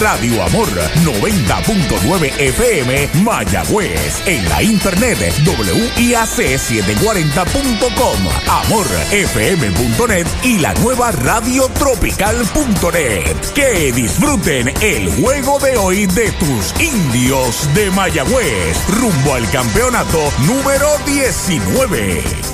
Radio Amor 90.9 FM Mayagüez. En la internet WIAC740.com, amorfm.net y la nueva radiotropical.net. Que disfruten el juego de hoy de tus indios de Mayagüez rumbo al campeonato número 19.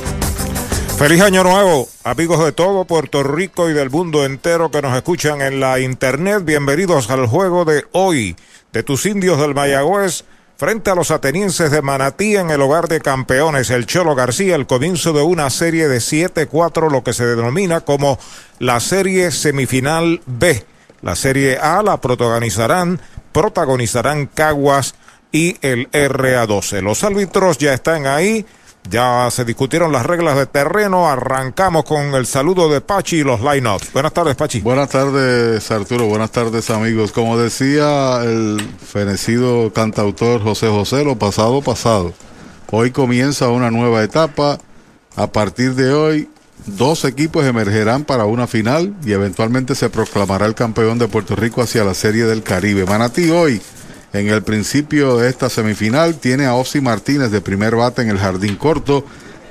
Feliz año nuevo, amigos de todo Puerto Rico y del mundo entero que nos escuchan en la internet. Bienvenidos al juego de hoy de tus indios del Mayagüez frente a los atenienses de Manatí en el hogar de campeones. El Cholo García, el comienzo de una serie de 7-4, lo que se denomina como la serie semifinal B. La serie A la protagonizarán, protagonizarán Caguas y el RA12. Los árbitros ya están ahí. Ya se discutieron las reglas de terreno. Arrancamos con el saludo de Pachi y los line-ups. Buenas tardes, Pachi. Buenas tardes, Arturo. Buenas tardes, amigos. Como decía el fenecido cantautor José José, lo pasado, pasado. Hoy comienza una nueva etapa. A partir de hoy, dos equipos emergerán para una final y eventualmente se proclamará el campeón de Puerto Rico hacia la Serie del Caribe. Manatí hoy en el principio de esta semifinal tiene a Ossi Martínez de primer bate en el jardín corto.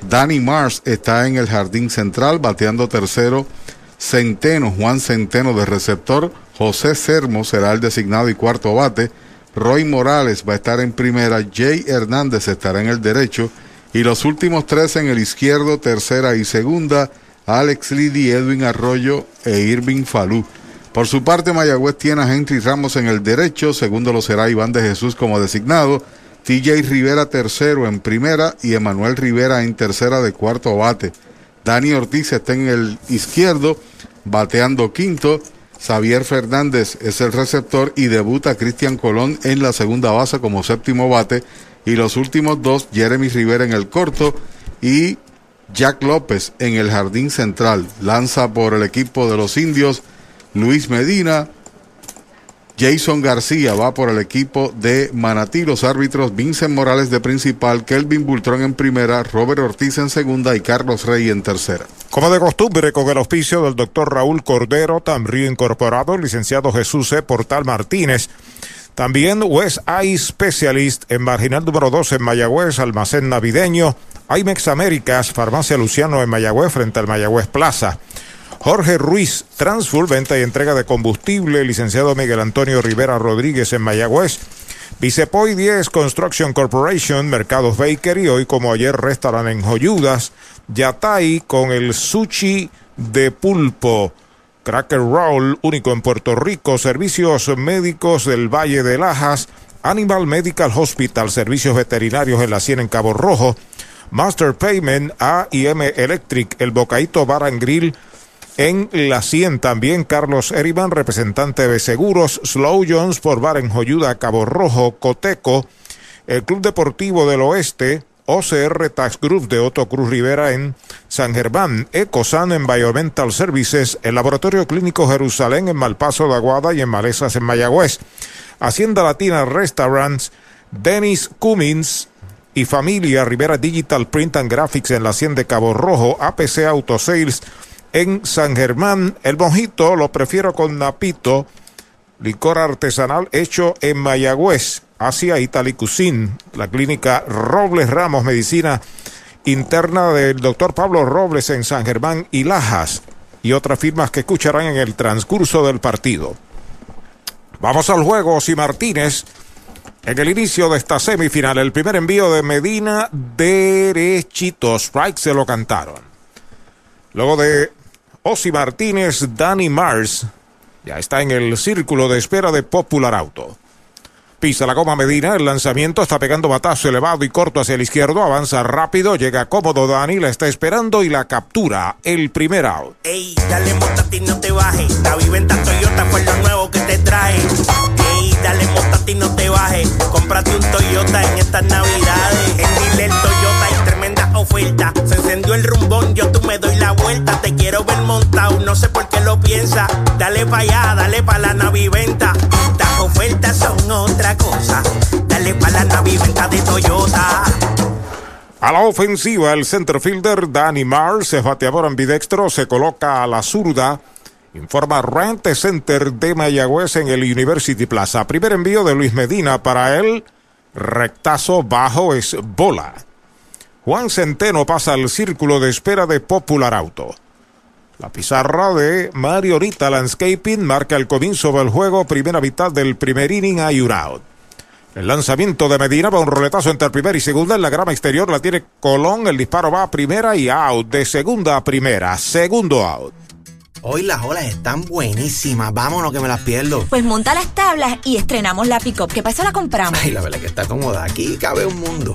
Danny Mars está en el jardín central bateando tercero. Centeno, Juan Centeno de receptor. José Sermo será el designado y cuarto bate. Roy Morales va a estar en primera. Jay Hernández estará en el derecho. Y los últimos tres en el izquierdo, tercera y segunda. Alex Liddy, Edwin Arroyo e Irving Falú. Por su parte, Mayagüez tiene a Henry Ramos en el derecho, segundo lo será Iván de Jesús como designado, TJ Rivera tercero en primera y Emanuel Rivera en tercera de cuarto bate. Dani Ortiz está en el izquierdo, bateando quinto. Xavier Fernández es el receptor y debuta Cristian Colón en la segunda base como séptimo bate. Y los últimos dos, Jeremy Rivera en el corto y Jack López en el jardín central. Lanza por el equipo de los indios Luis Medina. Jason García va por el equipo de Manatí. Los árbitros Vincent Morales de principal, Kelvin Bultrón en primera, Robert Ortiz en segunda y Carlos Rey en tercera. Como de costumbre, con el auspicio del doctor Raúl Cordero, Tamrío Incorporado, licenciado Jesús E. Portal Martínez. También West Eye Specialist en Marginal número 2 en Mayagüez, Almacén Navideño. IMEX Américas, Farmacia Luciano en Mayagüez, frente al Mayagüez Plaza. Jorge Ruiz, Transfull, venta y entrega de combustible, licenciado Miguel Antonio Rivera Rodríguez en Mayagüez. Vicepoy 10 Construction Corporation, Mercados Bakery, hoy como ayer restaurante en Joyudas. Yatay con el sushi de pulpo. Cracker Roll, único en Puerto Rico. Servicios médicos del Valle de Lajas. Animal Medical Hospital, servicios veterinarios en la Sien en Cabo Rojo. Master Payment, AIM Electric, el Bocaito Bar and Grill en la 100 también Carlos Erivan, representante de Seguros, Slow Jones por Bar en Joyuda, Cabo Rojo, Coteco, el Club Deportivo del Oeste, OCR Tax Group de Otto Cruz Rivera en San Germán, Ecosan en Biomental Services, el Laboratorio Clínico Jerusalén en Malpaso de Aguada y en Malezas en Mayagüez, Hacienda Latina Restaurants, Dennis Cummins, y familia Rivera Digital Print and Graphics en la 100 de Cabo Rojo, APC Auto Sales, en San Germán. El mojito lo prefiero con napito, licor artesanal hecho en Mayagüez, hacia Italicucín, la clínica Robles Ramos, medicina interna del doctor Pablo Robles en San Germán y Lajas, y otras firmas que escucharán en el transcurso del partido. Vamos al juego, si Martínez. En el inicio de esta semifinal, el primer envío de Medina derechito. Strike se lo cantaron. Luego de Osi Martínez, Danny Mars. Ya está en el círculo de espera de Popular Auto. Pisa la goma Medina, el lanzamiento está pegando batazo elevado y corto hacia el izquierdo, avanza rápido, llega cómodo Dani, la está esperando y la captura, el primer out. Ey, dale monta ti, no te bajes, la viventa Toyota fue lo nuevo que te trae. Ey, dale monta ti, no te bajes, cómprate un Toyota en estas navidades. En Dile el Toyota hay tremenda oferta, se encendió el rumbón, yo tú me doy la vuelta, te quiero ver montado, no sé por qué lo piensa. Dale pa' allá, dale pa' la naviventa. Las ofertas son otra cosa. Dale pa' la naviventa de Toyota. A la ofensiva, el centerfielder Danny Mars es bateador ambidextro, se coloca a la zurda. Informa Rent Center de Mayagüez en el University Plaza. Primer envío de Luis Medina para él. Rectazo bajo es bola. Juan Centeno pasa al círculo de espera de Popular Auto. La pizarra de Mariorita Landscaping marca el comienzo del juego, primera mitad del primer inning a out. El lanzamiento de Medina va un roletazo entre primera y segunda. En la grama exterior la tiene Colón. El disparo va a primera y out. De segunda a primera. Segundo out. Hoy las olas están buenísimas. Vámonos que me las pierdo. Pues monta las tablas y estrenamos la pick-up. ¿Qué pasa? La compramos. Ay, la verdad que está cómoda. Aquí cabe un mundo.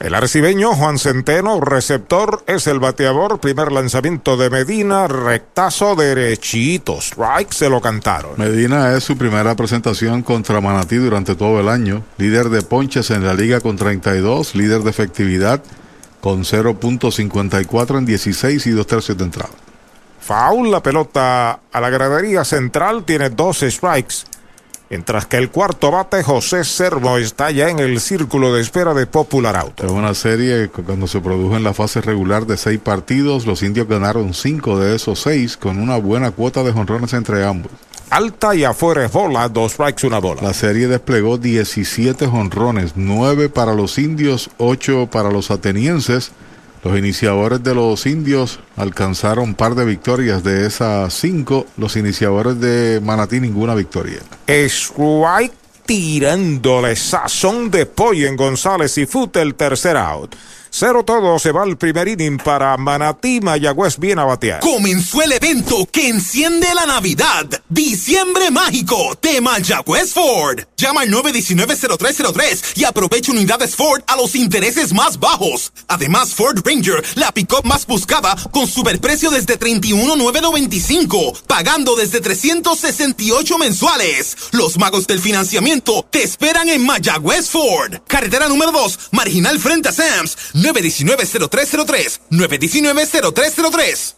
El arcibeño Juan Centeno, receptor, es el bateador. Primer lanzamiento de Medina, rectazo derechito. Strike se lo cantaron. Medina es su primera presentación contra Manatí durante todo el año. Líder de ponches en la liga con 32, líder de efectividad con 0.54 en 16 y dos tercios de entrada. Foul, la pelota a la gradería central, tiene 12 strikes. Mientras que el cuarto bate, José Servo, está ya en el círculo de espera de Popular Auto. Es una serie que cuando se produjo en la fase regular de seis partidos, los indios ganaron cinco de esos seis con una buena cuota de jonrones entre ambos. Alta y afuera es bola, dos strikes, una bola. La serie desplegó 17 jonrones, 9 para los indios, 8 para los atenienses. Los iniciadores de los indios alcanzaron un par de victorias de esas cinco. Los iniciadores de Manatí ninguna victoria. Strike tirándole sazón de pollo en González y Fute el tercer out. Cero todo se va al primer inning para Manatí, Mayagüez bien a batear. Comenzó el evento que enciende la Navidad. Diciembre mágico de Mayagüez Ford. Llama al 919-0303 y aprovecha unidades Ford a los intereses más bajos. Además, Ford Ranger, la pick-up más buscada, con superprecio desde 31,995, pagando desde 368 mensuales. Los magos del financiamiento te esperan en Mayagüez Ford. Carretera número 2, marginal frente a Sams. 919-0303. 919-0303.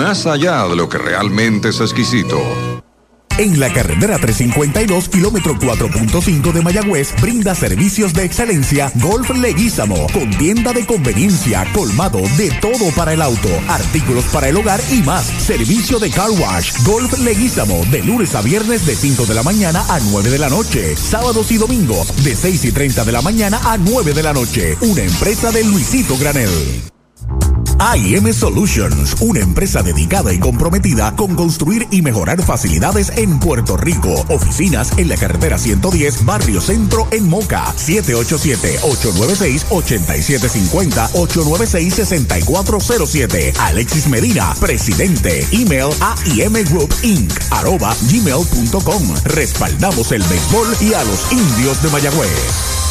más allá de lo que realmente es exquisito. En la carretera 352, kilómetro 4.5 de Mayagüez, brinda servicios de excelencia Golf Leguízamo, con tienda de conveniencia, colmado de todo para el auto, artículos para el hogar y más. Servicio de car wash, Golf Leguízamo, de lunes a viernes de 5 de la mañana a 9 de la noche, sábados y domingos de 6 y 30 de la mañana a 9 de la noche. Una empresa de Luisito Granel. AIM Solutions, una empresa dedicada y comprometida con construir y mejorar facilidades en Puerto Rico. Oficinas en la carretera 110, Barrio Centro en Moca. 787-896-8750, 896-6407. Alexis Medina, presidente. Email Group Inc. arroba gmail.com. Respaldamos el béisbol y a los indios de Mayagüez.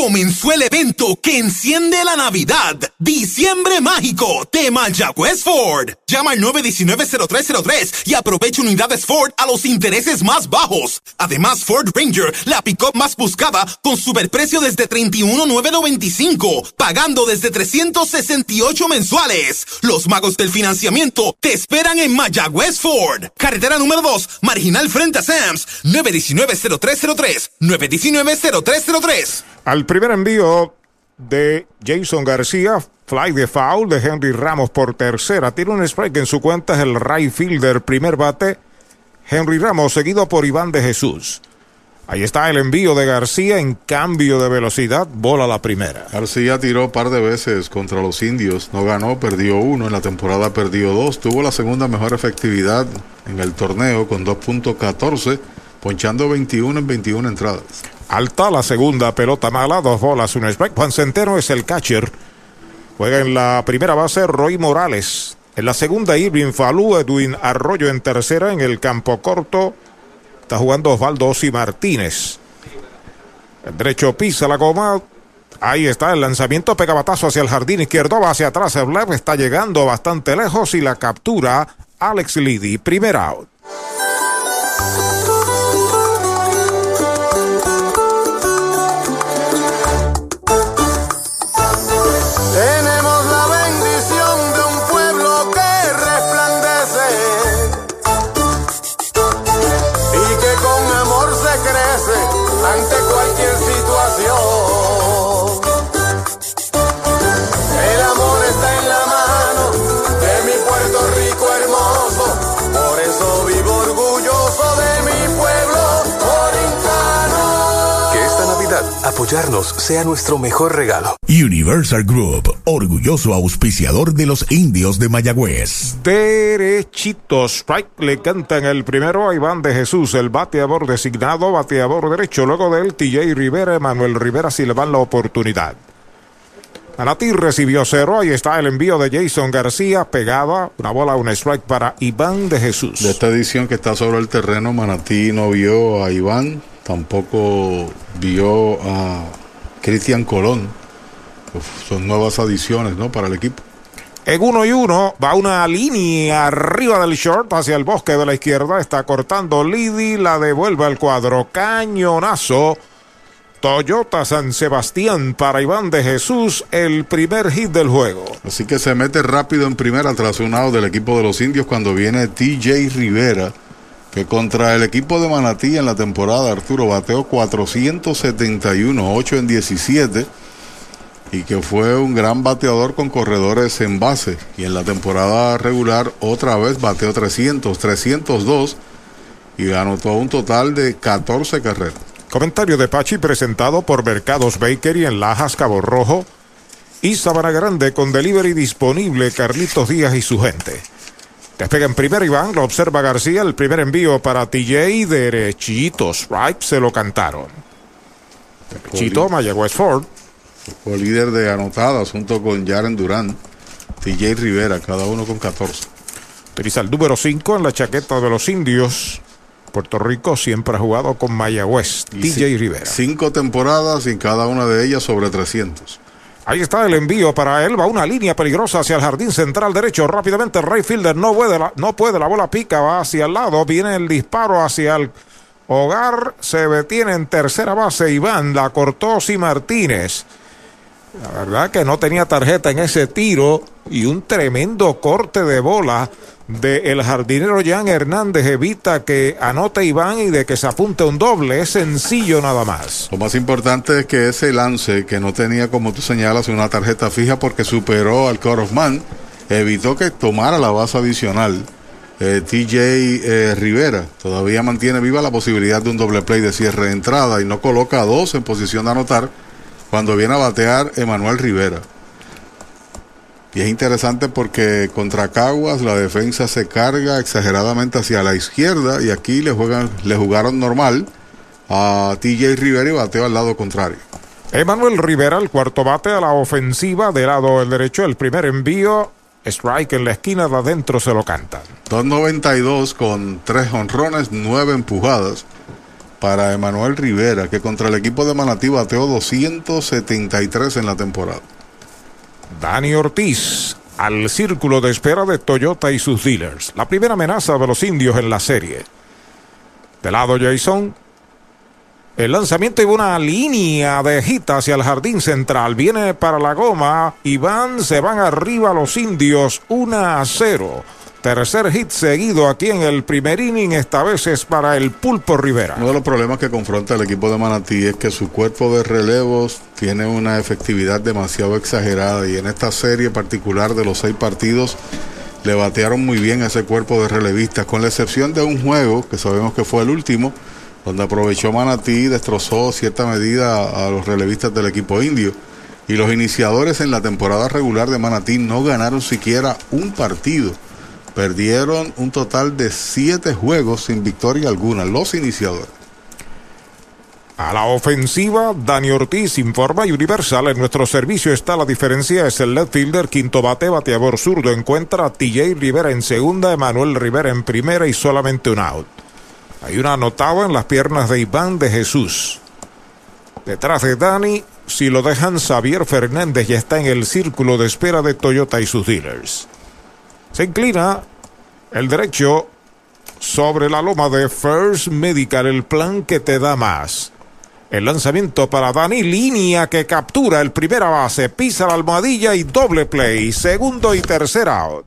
Comenzó el evento que enciende la Navidad. Diciembre Mágico de Mayagüez Ford. Llama al 919-0303 y aprovecha unidades Ford a los intereses más bajos. Además, Ford Ranger, la pick-up más buscada, con superprecio desde 31,995, pagando desde 368 mensuales. Los magos del financiamiento te esperan en Mayagüez Ford. Carretera número 2, marginal frente a Sams. 919-0303. 919-0303. Al primer envío de Jason García, fly de foul de Henry Ramos por tercera. Tiene un strike en su cuenta, es el right fielder, primer bate. Henry Ramos, seguido por Iván de Jesús. Ahí está el envío de García en cambio de velocidad, bola la primera. García tiró par de veces contra los indios, no ganó, perdió uno, en la temporada perdió dos, tuvo la segunda mejor efectividad en el torneo con 2.14, ponchando 21 en 21 entradas. Alta la segunda pelota mala, dos bolas, un strike. Juan Centeno es el catcher. Juega en la primera base Roy Morales. En la segunda Irving Falú, Edwin Arroyo en tercera. En el campo corto está jugando Osvaldo y Martínez. Derecho pisa la goma. Ahí está el lanzamiento, pega batazo hacia el jardín izquierdo, va hacia atrás. El está llegando bastante lejos y la captura Alex Liddy. Primer out. Apoyarnos sea nuestro mejor regalo. Universal Group, orgulloso auspiciador de los indios de Mayagüez. Derechitos, strike le cantan el primero a Iván de Jesús, el bateador designado, bateador derecho. Luego de él, TJ Rivera, Emanuel Rivera si le van la oportunidad. Manatí recibió cero. Ahí está el envío de Jason García. Pegada. Una bola, un strike para Iván de Jesús. De esta edición que está sobre el terreno, Manatí no vio a Iván tampoco vio a Cristian Colón. son nuevas adiciones ¿no? para el equipo. En uno y uno va una línea arriba del short hacia el bosque de la izquierda. Está cortando Lidi, la devuelve al cuadro. Cañonazo. Toyota San Sebastián para Iván de Jesús, el primer hit del juego. Así que se mete rápido en primera tras un del equipo de los indios cuando viene TJ Rivera que contra el equipo de Manatí en la temporada Arturo bateó 471, 8 en 17 y que fue un gran bateador con corredores en base y en la temporada regular otra vez bateó 300, 302 y anotó un total de 14 carreras. Comentario de Pachi presentado por Mercados Bakery en Lajas, Cabo Rojo y Sabana Grande con delivery disponible Carlitos Díaz y su gente. Despega en primer Iván, lo observa García, el primer envío para TJ, derechitos, right, se lo cantaron. Derechito, Mayagüez Ford. Líder de anotadas junto con Jaren Durán, TJ Rivera, cada uno con 14. Utiliza el número 5 en la chaqueta de los indios. Puerto Rico siempre ha jugado con Mayagüez, TJ Rivera. Cinco temporadas y cada una de ellas sobre 300. Ahí está el envío para él. Va una línea peligrosa hacia el jardín central derecho. Rápidamente el Fielder no puede, la, no puede. La bola pica, va hacia el lado. Viene el disparo hacia el hogar. Se detiene en tercera base. Iván la cortó si Martínez. La verdad que no tenía tarjeta en ese tiro. Y un tremendo corte de bola de jardinero Jan Hernández evita que anote Iván y de que se apunte un doble. Es sencillo nada más. Lo más importante es que ese lance que no tenía, como tú señalas, una tarjeta fija porque superó al cut man, evitó que tomara la base adicional. Eh, TJ eh, Rivera todavía mantiene viva la posibilidad de un doble play de cierre de entrada y no coloca a dos en posición de anotar cuando viene a batear Emanuel Rivera. Y es interesante porque contra Caguas la defensa se carga exageradamente hacia la izquierda y aquí le, juegan, le jugaron normal a TJ Rivera y bateó al lado contrario. Emanuel Rivera, el cuarto bate a la ofensiva del lado del derecho, el primer envío, strike en la esquina de adentro se lo cantan. 2.92 con tres honrones, nueve empujadas para Emanuel Rivera, que contra el equipo de Manatí bateó 273 en la temporada. Dani Ortiz al círculo de espera de Toyota y sus dealers. La primera amenaza de los indios en la serie. De lado Jason. El lanzamiento y una línea de hit hacia el jardín central. Viene para la goma y van, se van arriba los indios 1 a 0. Tercer hit seguido aquí en el primer inning, esta vez es para el Pulpo Rivera. Uno de los problemas que confronta el equipo de Manatí es que su cuerpo de relevos tiene una efectividad demasiado exagerada y en esta serie particular de los seis partidos le batearon muy bien a ese cuerpo de relevistas, con la excepción de un juego que sabemos que fue el último, donde aprovechó Manatí y destrozó cierta medida a los relevistas del equipo indio. Y los iniciadores en la temporada regular de Manatí no ganaron siquiera un partido Perdieron un total de siete juegos sin victoria alguna, los iniciadores. A la ofensiva, Dani Ortiz informa Universal. En nuestro servicio está la diferencia. Es el left fielder, quinto bate, bateador zurdo. Encuentra a TJ Rivera en segunda, Emanuel Rivera en primera y solamente un out. Hay un anotado en las piernas de Iván de Jesús. Detrás de Dani, si lo dejan, Xavier Fernández ya está en el círculo de espera de Toyota y sus dealers. Se inclina el derecho sobre la loma de First Medical, el plan que te da más. El lanzamiento para Dani, línea que captura el primera base, pisa la almohadilla y doble play, segundo y tercer out.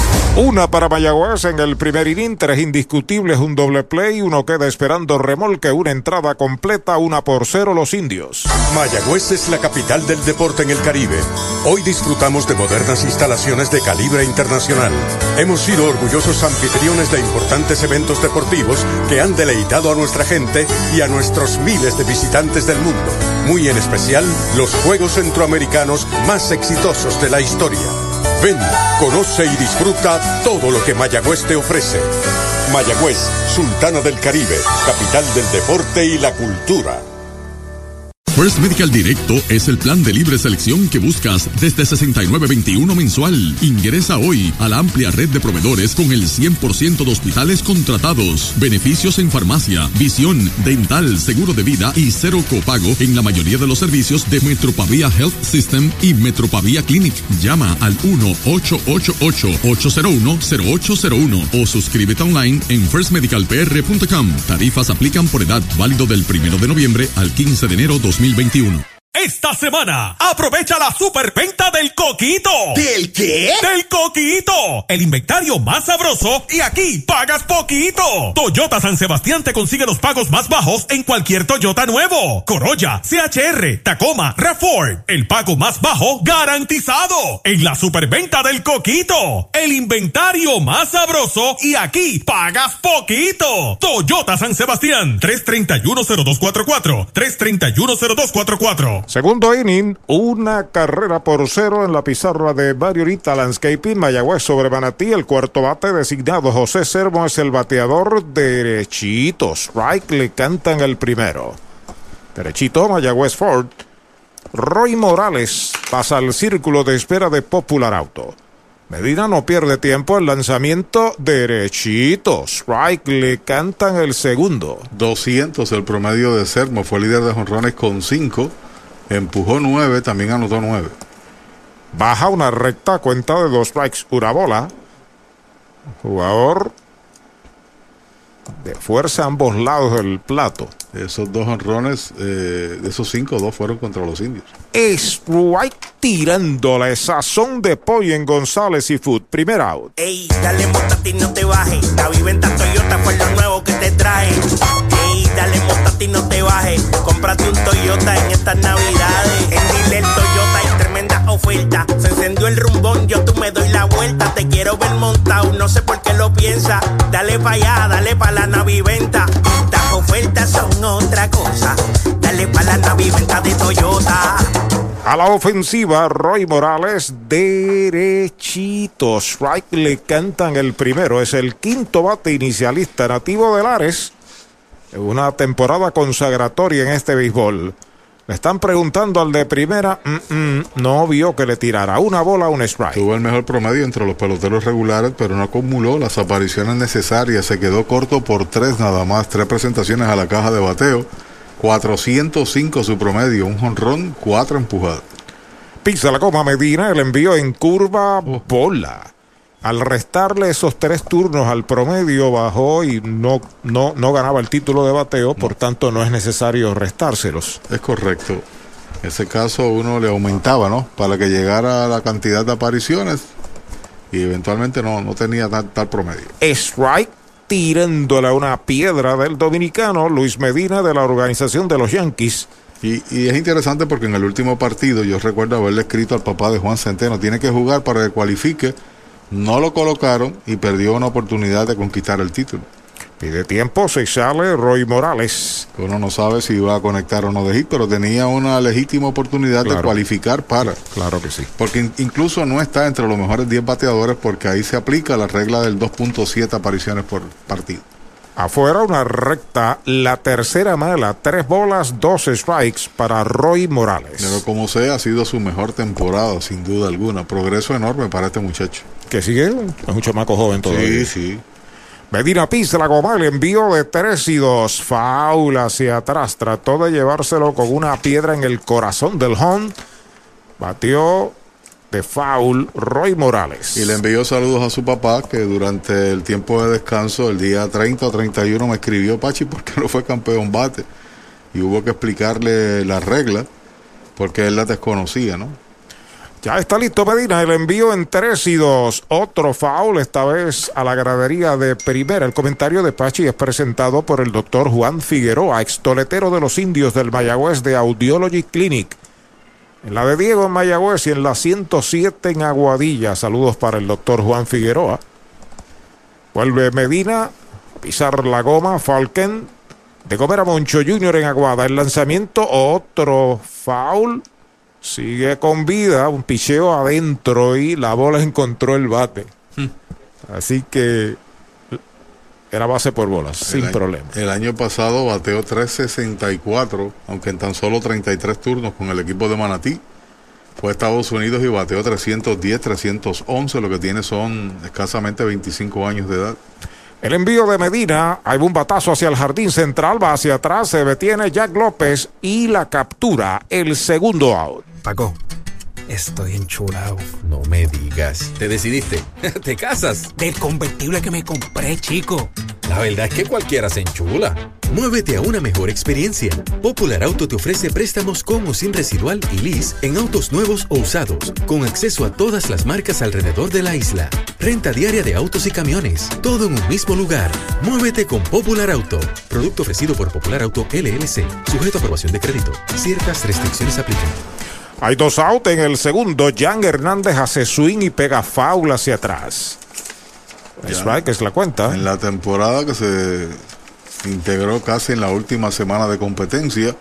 Una para Mayagüez en el primer inning, tres indiscutibles, un doble play, uno queda esperando remolque, una entrada completa, una por cero los indios. Mayagüez es la capital del deporte en el Caribe. Hoy disfrutamos de modernas instalaciones de calibre internacional. Hemos sido orgullosos anfitriones de importantes eventos deportivos que han deleitado a nuestra gente y a nuestros miles de visitantes del mundo. Muy en especial, los Juegos Centroamericanos más exitosos de la historia. Ven, conoce y disfruta todo lo que Mayagüez te ofrece. Mayagüez, Sultana del Caribe, capital del deporte y la cultura. First Medical Directo es el plan de libre selección que buscas desde 69.21 mensual. Ingresa hoy a la amplia red de proveedores con el 100% de hospitales contratados, beneficios en farmacia, visión, dental, seguro de vida y cero copago en la mayoría de los servicios de Metropavia Health System y Metropavia Clinic. Llama al 1-888-801-0801 o suscríbete online en firstmedicalpr.com. Tarifas aplican por edad válido del 1 de noviembre al 15 de enero 2020. 2021. Esta semana, aprovecha la superventa del coquito. ¿Del qué? Del coquito. El inventario más sabroso y aquí pagas poquito. Toyota San Sebastián te consigue los pagos más bajos en cualquier Toyota nuevo. Corolla, CHR, Tacoma, Rafford. El pago más bajo garantizado. En la superventa del coquito. El inventario más sabroso y aquí pagas poquito. Toyota San Sebastián. 3310244. 3310244. Segundo inning, una carrera por cero en la pizarra de Variorita Landscaping, Mayagüez sobre Manatí. El cuarto bate designado José Servo es el bateador derechito. Strike le cantan el primero. Derechito, Mayagüez Ford. Roy Morales pasa al círculo de espera de Popular Auto. Medina no pierde tiempo, el lanzamiento derechito. Strike le cantan el segundo. 200 el promedio de Sermo, fue líder de jonrones con 5. Empujó 9, también anotó 9. Baja una recta cuenta de dos strikes. Urabola. Jugador de fuerza a ambos lados del plato. Esos dos honrones, eh, de esos cinco, dos fueron contra los indios. Strike tirándole sazón de pollo en González y Food. Primer out. Ey, dale montate y no te bajes. La viventa Toyota fue lo nuevo que te trae. Ey, dale montate y no te bajes. Cómprate un Toyota en estas navidades. En Dile Toyota hay tremenda oferta. Se encendió el rumbón, yo tú me doy la vuelta. Te quiero ver montado, no sé por qué lo piensa. Dale pa' allá, dale pa' la naviventa. Las ofertas son otra cosa. Dale pa' la naviventa de Toyota. A la ofensiva, Roy Morales derechito. Strike le cantan el primero. Es el quinto bate inicialista nativo de Lares. Una temporada consagratoria en este béisbol. Le están preguntando al de primera, mm, mm, no vio que le tirara una bola a un strike. Tuvo el mejor promedio entre los peloteros regulares, pero no acumuló las apariciones necesarias. Se quedó corto por tres nada más, tres presentaciones a la caja de bateo. 405 su promedio, un jonrón, cuatro empujadas. Pisa la coma Medina, el envío en curva bola. Al restarle esos tres turnos al promedio bajó y no, no, no ganaba el título de bateo, por tanto no es necesario restárselos. Es correcto. En ese caso uno le aumentaba, ¿no? Para que llegara la cantidad de apariciones y eventualmente no, no tenía tal, tal promedio. Strike tirándole a una piedra del dominicano Luis Medina de la organización de los Yankees. Y, y, es interesante porque en el último partido yo recuerdo haberle escrito al papá de Juan Centeno, tiene que jugar para que cualifique. No lo colocaron y perdió una oportunidad de conquistar el título. Pide tiempo, se sale Roy Morales. Uno no sabe si va a conectar o no de hit, pero tenía una legítima oportunidad Claro. de cualificar para. Claro que sí. Porque in- incluso no está entre los mejores 10 bateadores porque ahí se aplica la regla del 2.7 apariciones por partido. Afuera una recta, la tercera mala, tres bolas, dos strikes para Roy Morales. Pero como sea, ha sido su mejor temporada, sin duda alguna. Progreso enorme para este muchacho. Que sigue, es un chamaco joven todavía. Sí, sí. Medina pisa la goma, el envío de 3 y 2. Faula hacia atrás. Trató de llevárselo con una piedra en el corazón del home. Batió de foul Roy Morales. Y le envió saludos a su papá que durante el tiempo de descanso, el día 30 o 31, me escribió Pachi porque no fue campeón bate. Y hubo que explicarle la regla porque él la desconocía, ¿no? Ya está listo Medina, el envío en 3 y 2. Otro foul, esta vez a la gradería de primera. El comentario de Pachi es presentado por el doctor Juan Figueroa, extoletero de los indios del Mayagüez de Audiology Clinic. En la de Diego en Mayagüez y en la 107 en Aguadilla. Saludos para el doctor Juan Figueroa. Vuelve Medina pisar la goma. Falken de comer a Moncho Junior en Aguada. El lanzamiento, otro foul. Sigue con vida, un picheo adentro y la bola encontró el bate. Así que era base por bolas, sin año- problema. El año pasado bateó 364, aunque en tan solo 33 turnos con el equipo de Manatí. Fue a Estados Unidos y bateó 310, 311, lo que tiene son escasamente 25 años de edad. El envío de Medina, hay un batazo hacia el jardín central, va hacia atrás, se detiene Jack López y la captura, el segundo out. Paco, estoy enchulado. No me digas. ¿Te decidiste? ¿Te casas? Del convertible que me compré, chico. La verdad es que cualquiera se enchula. Muévete a una mejor experiencia. Popular Auto te ofrece préstamos con o sin residual y lease en autos nuevos o usados, con acceso a todas las marcas alrededor de la isla. Renta diaria de autos y camiones, todo en un mismo lugar. Muévete con Popular Auto. Producto ofrecido por Popular Auto LLC, sujeto a aprobación de crédito. Ciertas restricciones aplican. Hay dos out en el segundo. Jan Hernández hace swing y pega foul hacia atrás. Strike es la cuenta. En la temporada que se integró casi en la última semana de competencia,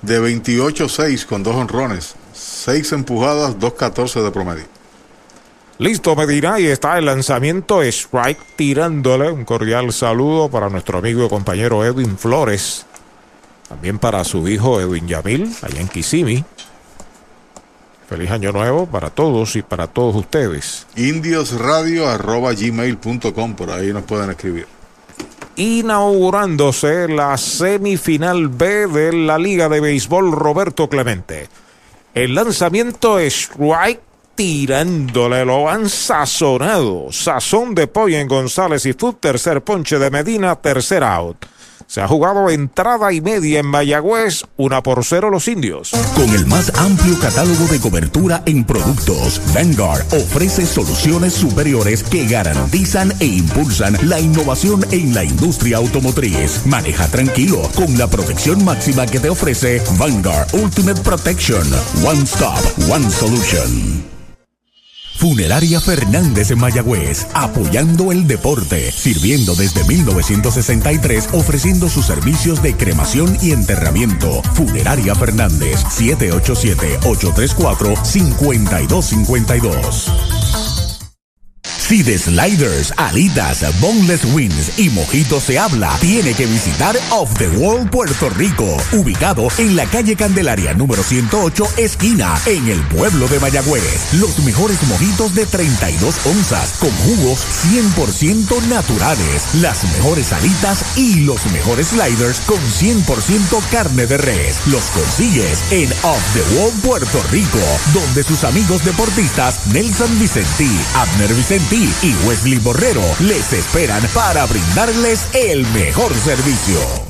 de 28-6 con dos honrones, 6 empujadas, 2-14 de promedio. Listo Medina y está el lanzamiento strike tirándole un cordial saludo para nuestro amigo y compañero Edwin Flores. También para su hijo Edwin Yamil, allá en Kissimmee. Feliz año nuevo para todos y para todos ustedes. indiosradio.gmail.com, por ahí nos pueden escribir. Inaugurándose la semifinal B de la Liga de Béisbol Roberto Clemente. El lanzamiento strike tirándole, lo han sazonado. Sazón de pollo en González y Food, tercer ponche de Medina, tercer out. Se ha jugado entrada y media en Mayagüez, una por cero los indios. Con el más amplio catálogo de cobertura en productos, Vanguard ofrece soluciones superiores que garantizan e impulsan la innovación en la industria automotriz. Maneja tranquilo con la protección máxima que te ofrece Vanguard Ultimate Protection. One Stop, One Solution. Funeraria Fernández en Mayagüez, apoyando el deporte, sirviendo desde 1963, ofreciendo sus servicios de cremación y enterramiento. Funeraria Fernández, 787-834-5252. Si de sliders, alitas, boneless wings y mojitos se habla, tiene que visitar Off the Wall Puerto Rico, ubicado en la calle Candelaria número 108, esquina, en el pueblo de Mayagüez. Los mejores mojitos de 32 onzas, con jugos 100% naturales, las mejores alitas y los mejores sliders con 100% carne de res. Los consigues en Off the Wall Puerto Rico, donde sus amigos deportistas Nelson Vicentí, Abner Vicentí, y Wesley Borrero les esperan para brindarles el mejor servicio.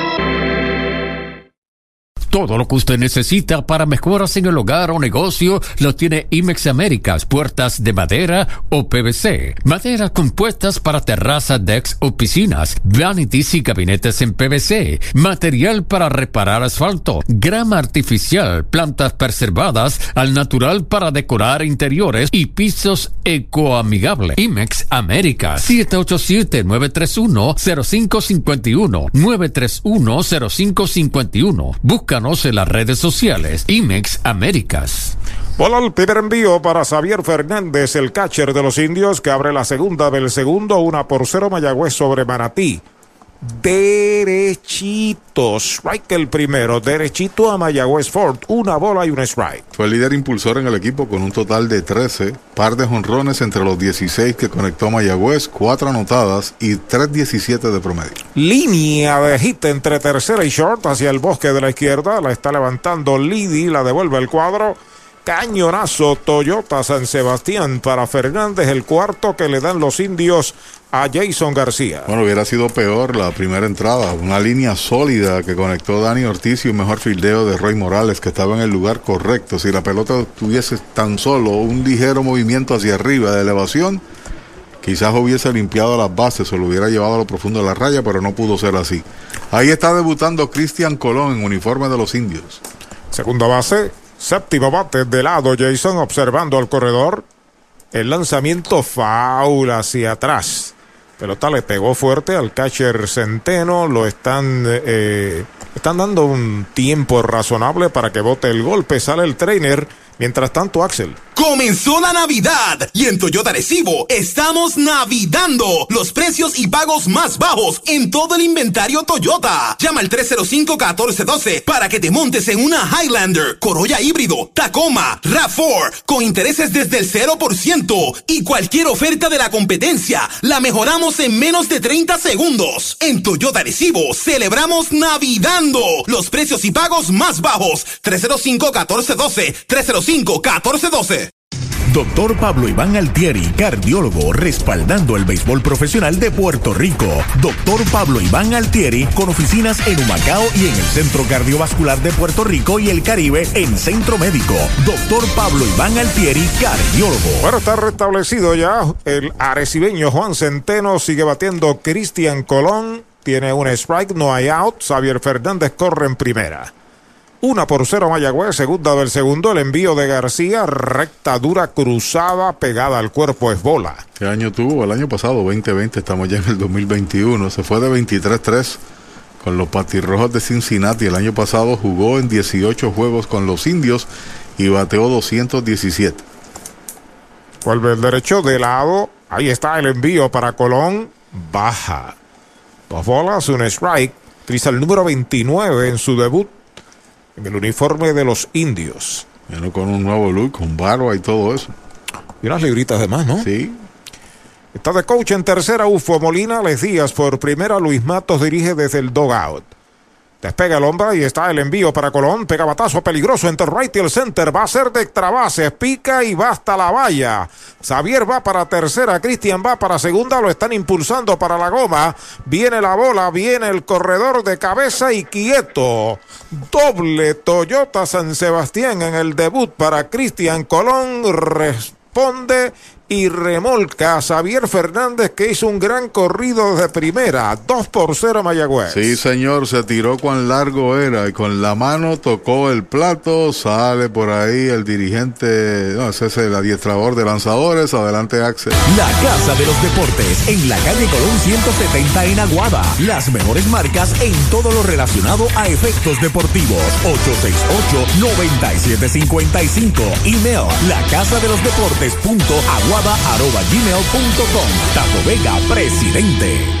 Todo lo que usted necesita para mejoras en el hogar o negocio lo tiene IMEX Américas, puertas de madera o PVC, madera compuestas para terrazas, decks o piscinas, vanities y gabinetes en PVC, material para reparar asfalto, grama artificial, plantas preservadas al natural para decorar interiores y pisos ecoamigables. IMEX Américas, 787-931-0551, 931-0551. Busca en las redes sociales. IMEX Américas. Bola el primer envío para Xavier Fernández, el catcher de los indios, que abre la segunda del segundo, una por cero Mayagüez sobre Manatí. Derechito, strike el primero, derechito a Mayagüez Ford, una bola y un strike. Fue el líder impulsor en el equipo con un total de 13, par de jonrones entre los 16 que conectó Mayagüez, cuatro anotadas y 3.17 de promedio. Línea de hit entre tercera y short hacia el bosque de la izquierda, la está levantando Lidi, la devuelve el cuadro. Cañonazo Toyota San Sebastián para Fernández, el cuarto que le dan los indios a Jason García. Bueno, hubiera sido peor la primera entrada. Una línea sólida que conectó Dani Ortiz y un mejor fildeo de Roy Morales que estaba en el lugar correcto. Si la pelota tuviese tan solo un ligero movimiento hacia arriba de elevación, quizás hubiese limpiado las bases o lo hubiera llevado a lo profundo de la raya, pero no pudo ser así. Ahí está debutando Cristian Colón en uniforme de los indios. Segunda base, Séptimo bate de lado, Jason observando al corredor. El lanzamiento faula hacia atrás. Pelota le pegó fuerte al catcher Centeno. Lo están, eh, están dando un tiempo razonable para que bote el golpe. Sale el trainer. Mientras tanto, Axel. Comenzó la Navidad y en Toyota Recibo estamos navidando los precios y pagos más bajos en todo el inventario Toyota. Llama al 305-1412 para que te montes en una Highlander, Corolla híbrido, Tacoma, RAV4 con intereses desde el 0% y cualquier oferta de la competencia la mejoramos en menos de 30 segundos. En Toyota Recibo celebramos navidando los precios y pagos más bajos. 305-1412, 305-1412. Doctor Pablo Iván Altieri, cardiólogo, respaldando el béisbol profesional de Puerto Rico. Doctor Pablo Iván Altieri, con oficinas en Humacao y en el Centro Cardiovascular de Puerto Rico y el Caribe en Centro Médico. Doctor Pablo Iván Altieri, cardiólogo. Bueno, está restablecido ya. El arecibeño Juan Centeno sigue batiendo Cristian Colón. Tiene un strike, no hay out. Xavier Fernández corre en primera. Una por cero Mayagüez, segunda del segundo, el envío de García, recta dura, cruzada, pegada al cuerpo, es bola. ¿Qué año tuvo? El año pasado, 2020, estamos ya en el 2021. Se fue de 23-3 con los patirrojos de Cincinnati. El año pasado jugó en 18 juegos con los indios y bateó 217. Vuelve el derecho de lado. Ahí está el envío para Colón. Baja. Dos bolas, un strike Utiliza el número 29 en su debut en el uniforme de los indios. Vino con un nuevo look, con barba y todo eso. Y unas libritas de más, ¿no? Sí. Está de coach en tercera Ufo Molina, Les Díaz por primera, Luis Matos dirige desde el dogout. Despega el hombre y está el envío para Colón. Pega batazo peligroso entre right y el center. Va a ser de extra base. Pica y va hasta la valla. Xavier va para tercera. Cristian va para segunda. Lo están impulsando para la goma. Viene la bola. Viene el corredor de cabeza y quieto. Doble Toyota San Sebastián en el debut para Cristian Colón. Responde y remolca a Xavier Fernández que hizo un gran corrido de primera, 2 por 0 Mayagüez. Sí, señor, se tiró cuán largo era y con la mano tocó el plato, sale por ahí el dirigente, no, ese es el adiestrador de lanzadores, adelante Axel. La Casa de los Deportes, en la calle Colón 170 en Aguada. Las mejores marcas en todo lo relacionado a efectos deportivos. 868-9755. Email, la casa de los deportes punto aguada arroba gmail.com. Tato Vega, presidente.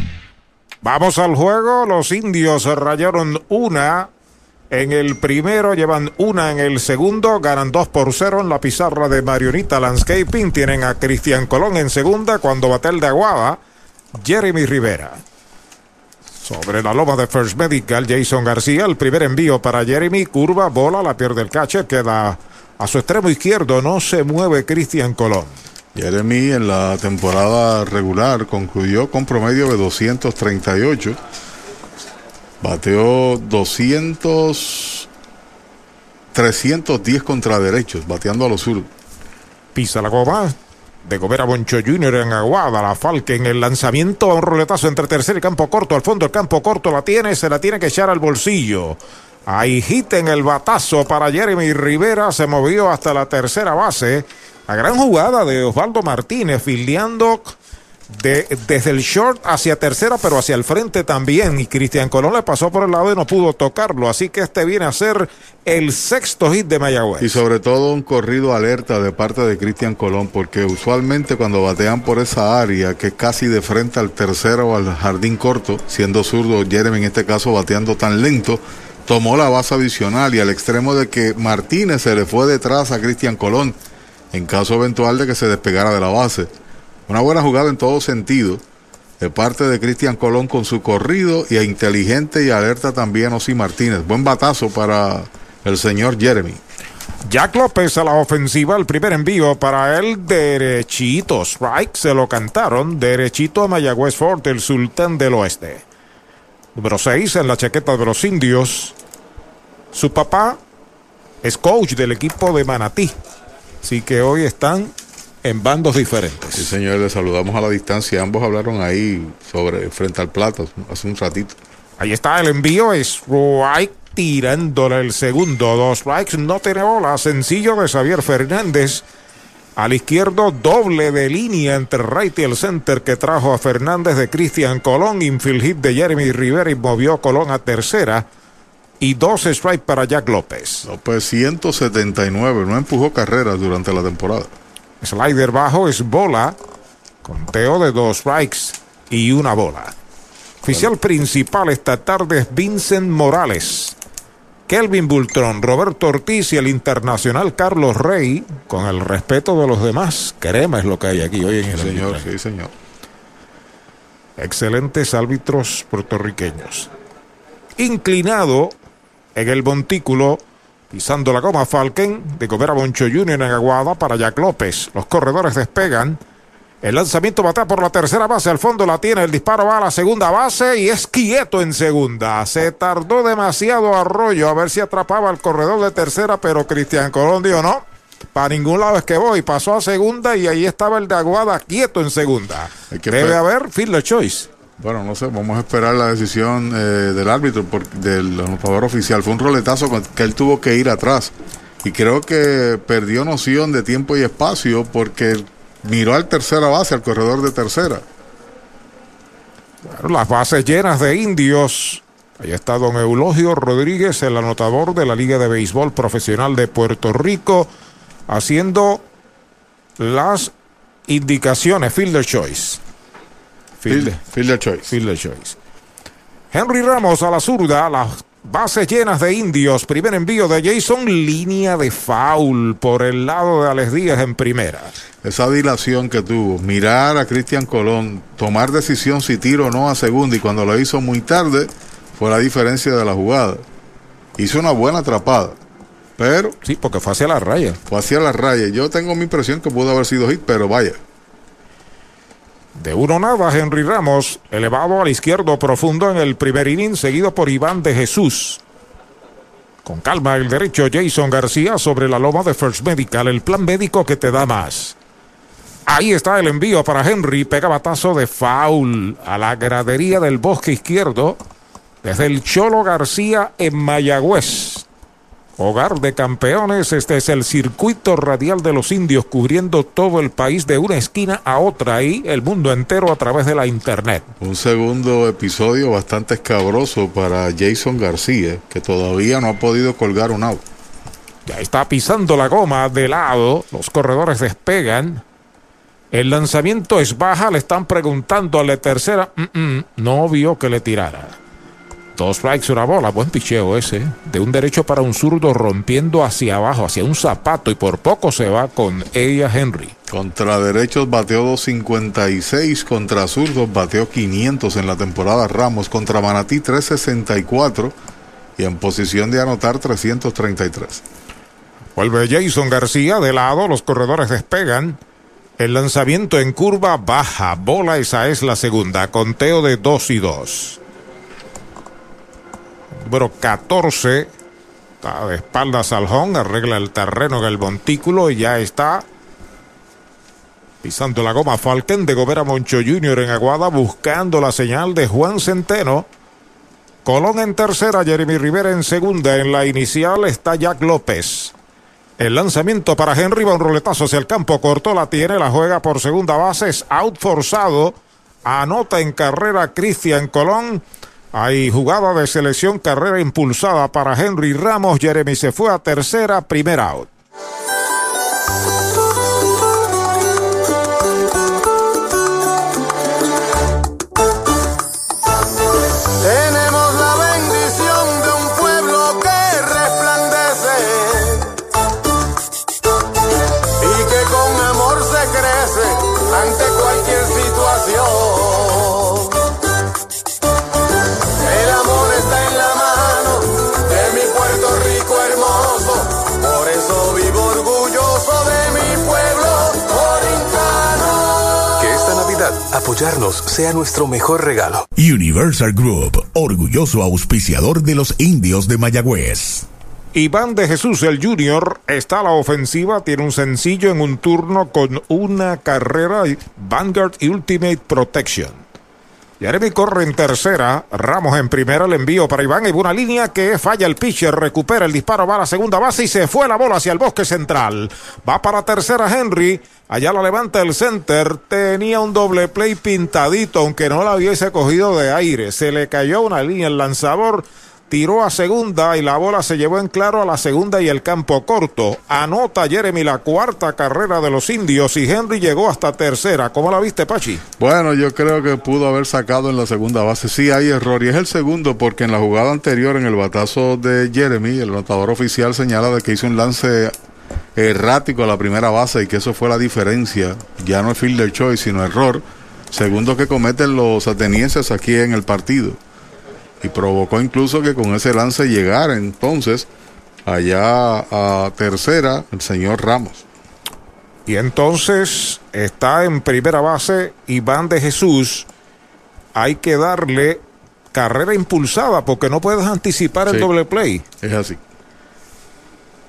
Vamos al juego. Los indios rayaron una en el primero, llevan una en el segundo, ganan dos por cero en la pizarra de Marionita Landscaping. Tienen a Cristian Colón en segunda cuando bate el de Aguada, Jeremy Rivera. Sobre la loma de First Medical, Jason García, el primer envío para Jeremy, curva, bola, la pierde el catcher, queda a su extremo izquierdo, no se mueve Cristian Colón. Jeremy en la temporada regular concluyó con promedio de 238. Bateó 200, 310 contra derechos, bateando a los sur. Pisa la goma. De Gobera Boncho Jr. en Aguada, la Falque en el lanzamiento, un roletazo entre tercer y campo corto, al fondo el campo corto la tiene, se la tiene que echar al bolsillo. Ahí en el batazo para Jeremy Rivera, se movió hasta la tercera base. La gran jugada de Osvaldo Martínez, fildeando de, desde el short hacia tercera, pero hacia el frente también. Y Cristian Colón le pasó por el lado y no pudo tocarlo. Así que este viene a ser el sexto hit de Mayagüez. Y sobre todo un corrido alerta de parte de Cristian Colón, porque usualmente cuando batean por esa área, que casi de frente al tercero o al jardín corto, siendo zurdo Jeremy en este caso bateando tan lento, tomó la base adicional y al extremo de que Martínez se le fue detrás a Cristian Colón en caso eventual de que se despegara de la base. Una buena jugada en todo sentido de parte de Cristian Colón con su corrido y inteligente y alerta también Osi Martínez. Buen batazo para el señor Jeremy. Jack López a la ofensiva, el primer envío para él derechito. Strike se lo cantaron derechito a Mayagüez Fort, el sultán del oeste. Número 6 en la chaqueta de los indios. Su papá es coach del equipo de Manatí. Así que hoy están en bandos diferentes. Sí, señor, le saludamos a la distancia. Ambos hablaron ahí sobre frente al plato hace un ratito. Ahí está el envío, strike tirándole el segundo. Dos strikes, no tiene bola. Sencillo de Xavier Fernández. Al izquierdo, doble de línea entre right y el center que trajo a Fernández de Cristian Colón. Infield hit de Jeremy Rivera y movió Colón a tercera y dos strikes para Jack López. López 179, no empujó carreras durante la temporada. Slider bajo es bola, conteo de dos strikes y una bola. Oficial principal esta tarde es Vincent Morales. Kelvin Bultrón, Roberto Ortiz y el internacional Carlos Rey, con el respeto de los demás. Crema es lo que hay aquí hoy en el señor, sí, señor. Excelentes árbitros puertorriqueños. Inclinado en el montículo, pisando la goma Falken de Gobera Boncho Jr. en Aguada para Jack López. Los corredores despegan. El lanzamiento batea por la tercera base, al fondo la tiene, el disparo va a la segunda base y es quieto en segunda. Se tardó demasiado Arroyo a ver si atrapaba al corredor de tercera, pero Cristian Colón dijo no, para ningún lado es que voy. Pasó a segunda y ahí estaba el de Aguada quieto en segunda. Debe haber field choice. Bueno, no sé, vamos a esperar la decisión eh, del árbitro, del anotador oficial. Fue un roletazo que él tuvo que ir atrás. Y creo que perdió noción de tiempo y espacio porque miró al tercera base, al corredor de tercera. Bueno, las bases llenas de indios. Ahí está don Eulogio Rodríguez, el anotador de la Liga de Béisbol Profesional de Puerto Rico, haciendo las indicaciones, fielder choice. Fielder, fielder choice. Fielder choice. Henry Ramos a la zurda, las bases llenas de indios. Primer envío de Jason, línea de foul por el lado de Alex Díaz en primera. Esa dilación que tuvo, mirar a Cristian Colón, tomar decisión si tiro o no a segunda y cuando lo hizo muy tarde, fue la diferencia de la jugada. Hizo una buena atrapada. Pero. Sí, porque fue hacia la raya. Fue hacia la raya. Yo tengo mi impresión que pudo haber sido hit, pero vaya. De uno nada, Henry Ramos, elevado al izquierdo profundo en el primer inning, seguido por Iván de Jesús. Con calma, el derecho Jason García sobre la loma de First Medical, el plan médico que te da más. Ahí está el envío para Henry, pega batazo de foul a la gradería del bosque izquierdo, desde el Cholo García en Mayagüez. Hogar de campeones, este es el circuito radial de los indios cubriendo todo el país de una esquina a otra y el mundo entero a través de la internet. Un segundo episodio bastante escabroso para Jason García, que todavía no ha podido colgar un out. Ya está pisando la goma de lado, los corredores despegan. El lanzamiento es baja, le están preguntando a la tercera, mm, mm, no vio que le tirara. Dos strikes, una bola. Buen picheo ese. De un derecho para un zurdo rompiendo hacia abajo, hacia un zapato y por poco se va con ella Henry. Contra derechos bateó 256, contra zurdos bateó 500 en la temporada Ramos, contra Manatí 364 y en posición de anotar 333. Vuelve Jason García de lado, los corredores despegan. El lanzamiento en curva baja, bola esa es la segunda, conteo de 2 y 2 número 14. Está de espaldas al home, arregla el terreno en el montículo y ya está pisando la goma Falken de Gobera Moncho Jr. en Aguada buscando la señal de Juan Centeno. Colón en tercera, Jeremy Rivera en segunda. En la inicial está Jack López. El lanzamiento para Henry va un roletazo hacia el campo corto, la tiene, la juega por segunda base, es out forzado. Anota en carrera Cristian Colón. Hay jugada de selección, carrera impulsada para Henry Ramos. Jeremy se fue a tercera, primera out. Sea nuestro mejor regalo. Universal Group, orgulloso auspiciador de los indios de Mayagüez. Iván de Jesús, el Junior, está a la ofensiva, tiene un sencillo en un turno con una carrera Vanguard Ultimate Protection. Jeremy corre en tercera, Ramos en primera, el envío para Iván y una línea que falla el pitcher, recupera el disparo, va a la segunda base y se fue la bola hacia el bosque central. Va para tercera Henry, allá la levanta el center, tenía un doble play pintadito, aunque no la hubiese cogido de aire, se le cayó una línea el lanzador. Tiró a segunda y la bola se llevó en claro a la segunda y el campo corto. Anota Jeremy la cuarta carrera de los indios y Henry llegó hasta tercera. ¿Cómo la viste, Pachi? Bueno, yo creo que pudo haber sacado en la segunda base. Sí, hay error y es el segundo porque en la jugada anterior, en el batazo de Jeremy, el anotador oficial señala de que hizo un lance errático a la primera base y que eso fue la diferencia. Ya no es fielder choice, sino error. Segundo que cometen los atenienses aquí en el partido y provocó incluso que con ese lance llegara entonces allá a tercera el señor Ramos. Y entonces está en primera base Iván de Jesús. Hay que darle carrera impulsada porque no puedes anticipar el doble play. Es así.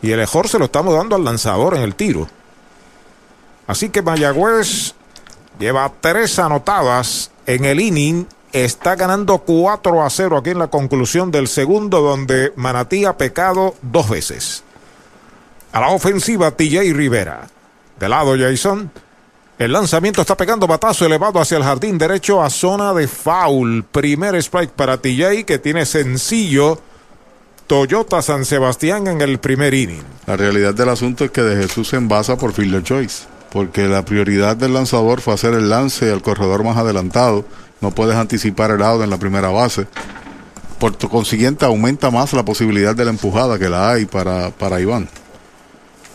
Y el mejor se lo estamos dando al lanzador en el tiro. Así que Mayagüez lleva tres anotadas en el inning está ganando 4 a 0 aquí en la conclusión del segundo, donde Manatí ha pecado dos veces. A la ofensiva, TJ Rivera. De lado, Jason. El lanzamiento está pegando batazo elevado hacia el jardín derecho a zona de foul. Primer strike para TJ que tiene sencillo. Toyota San Sebastián en el primer inning. La realidad del asunto es que de Jesús se envasa por fielder choice, porque la prioridad del lanzador fue hacer el lance al corredor más adelantado. No puedes anticipar el out en la primera base. Por consiguiente, aumenta más la posibilidad de la empujada que la hay para, para Iván.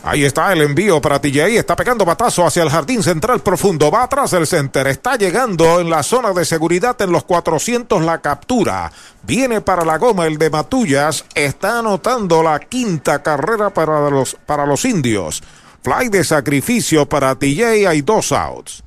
Ahí está el envío para TJ. Está pegando batazo hacia el jardín central profundo. Va atrás del center. Está llegando en la zona de seguridad en los 400 la captura. Viene para la goma el de Matullas. Está anotando la quinta carrera para los, para los indios. Fly de sacrificio para TJ. Hay dos outs.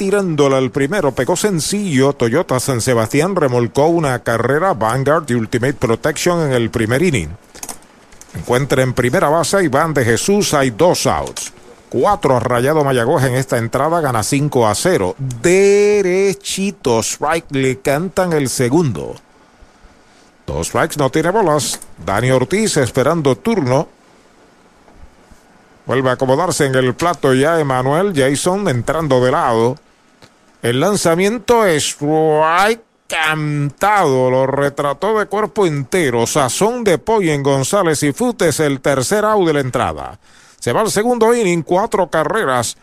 tirándole al primero. Pegó sencillo. Toyota San Sebastián remolcó una carrera Vanguard y Ultimate Protection en el primer inning. Encuentra en primera base Iván de Jesús. Hay dos outs. Cuatro Rayado Mayagüez en esta entrada. Gana 5 a 0. Derechito. Strike le cantan el segundo. Dos strikes, no tiene bolas. Dani Ortiz esperando turno. Vuelve a acomodarse en el plato ya Emanuel Jason entrando de lado. El lanzamiento es strike cantado, lo retrató de cuerpo entero. Sazón de pollo en González y Futes, el tercer out de la entrada. Se va al segundo inning, cuatro carreras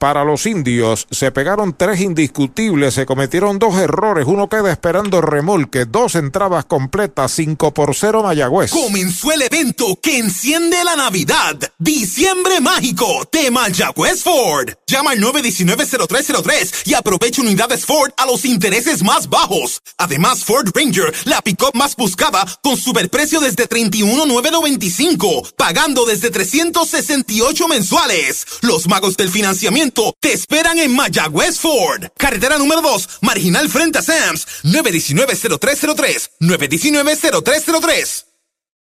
para los indios. Se pegaron tres indiscutibles, se cometieron dos errores, uno queda esperando remolque, dos entradas completas, 5 por 0 Mayagüez. Comenzó el evento que enciende la Navidad. Diciembre mágico de Mayagüez Ford. Llama al 919-0303 y aprovecha unidades Ford a los intereses más bajos. Además, Ford Ranger, la pick-up más buscada, con superprecio desde 31,995, pagando desde 368 mensuales. Los magos del financiamiento te esperan en Mayagüez Ford. Carretera número 2, marginal frente a Sams. 919-0303. 919-0303.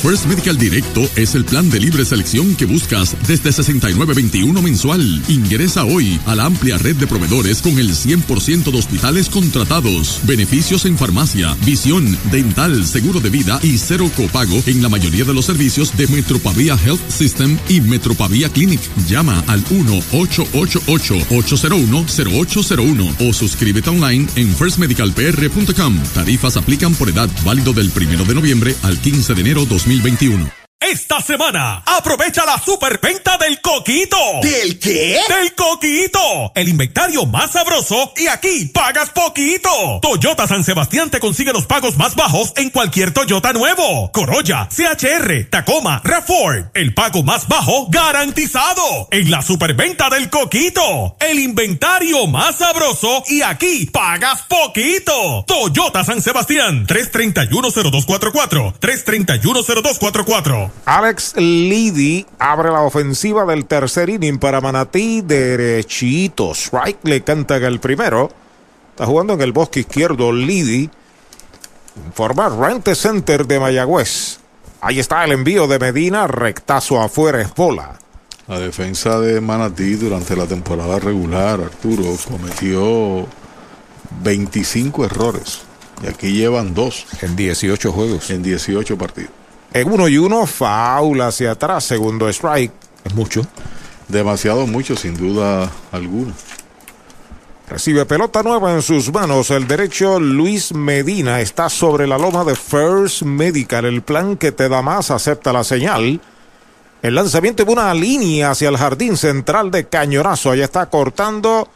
First Medical Directo es el plan de libre selección que buscas desde 69.21 mensual. Ingresa hoy a la amplia red de proveedores con el 100% de hospitales contratados, beneficios en farmacia, visión, dental, seguro de vida y cero copago en la mayoría de los servicios de Metropavia Health System y Metropavia Clinic. Llama al 1-888-801-0801 o suscríbete online en firstmedicalpr.com. Tarifas aplican por edad válido del 1 de noviembre al 15 de enero 2021. Esta semana, aprovecha la superventa del Coquito. ¿Del qué? Del Coquito. El inventario más sabroso y aquí pagas poquito. Toyota San Sebastián te consigue los pagos más bajos en cualquier Toyota nuevo. Corolla, CHR, Tacoma, RAV4. El pago más bajo garantizado. En la superventa del Coquito. El inventario más sabroso y aquí pagas poquito. Toyota San Sebastián. 3310244. 3310244. Alex Liddy abre la ofensiva del tercer inning para Manatí derechito. Strike le canta en el primero. Está jugando en el bosque izquierdo Liddy. Informa Rente Center de Mayagüez. Ahí está el envío de Medina, rectazo afuera, es bola. La defensa de Manatí durante la temporada regular, Arturo, cometió 25 errores. Y aquí llevan dos. En 18 juegos. En 18 partidos. En uno y uno, faula hacia atrás, segundo strike. Es mucho. Demasiado mucho, sin duda alguna. Recibe pelota nueva en sus manos. El derecho Luis Medina está sobre la loma de First Medical. El plan que te da más acepta la señal. El lanzamiento de una línea hacia el jardín central de Cañonazo. Ahí está cortando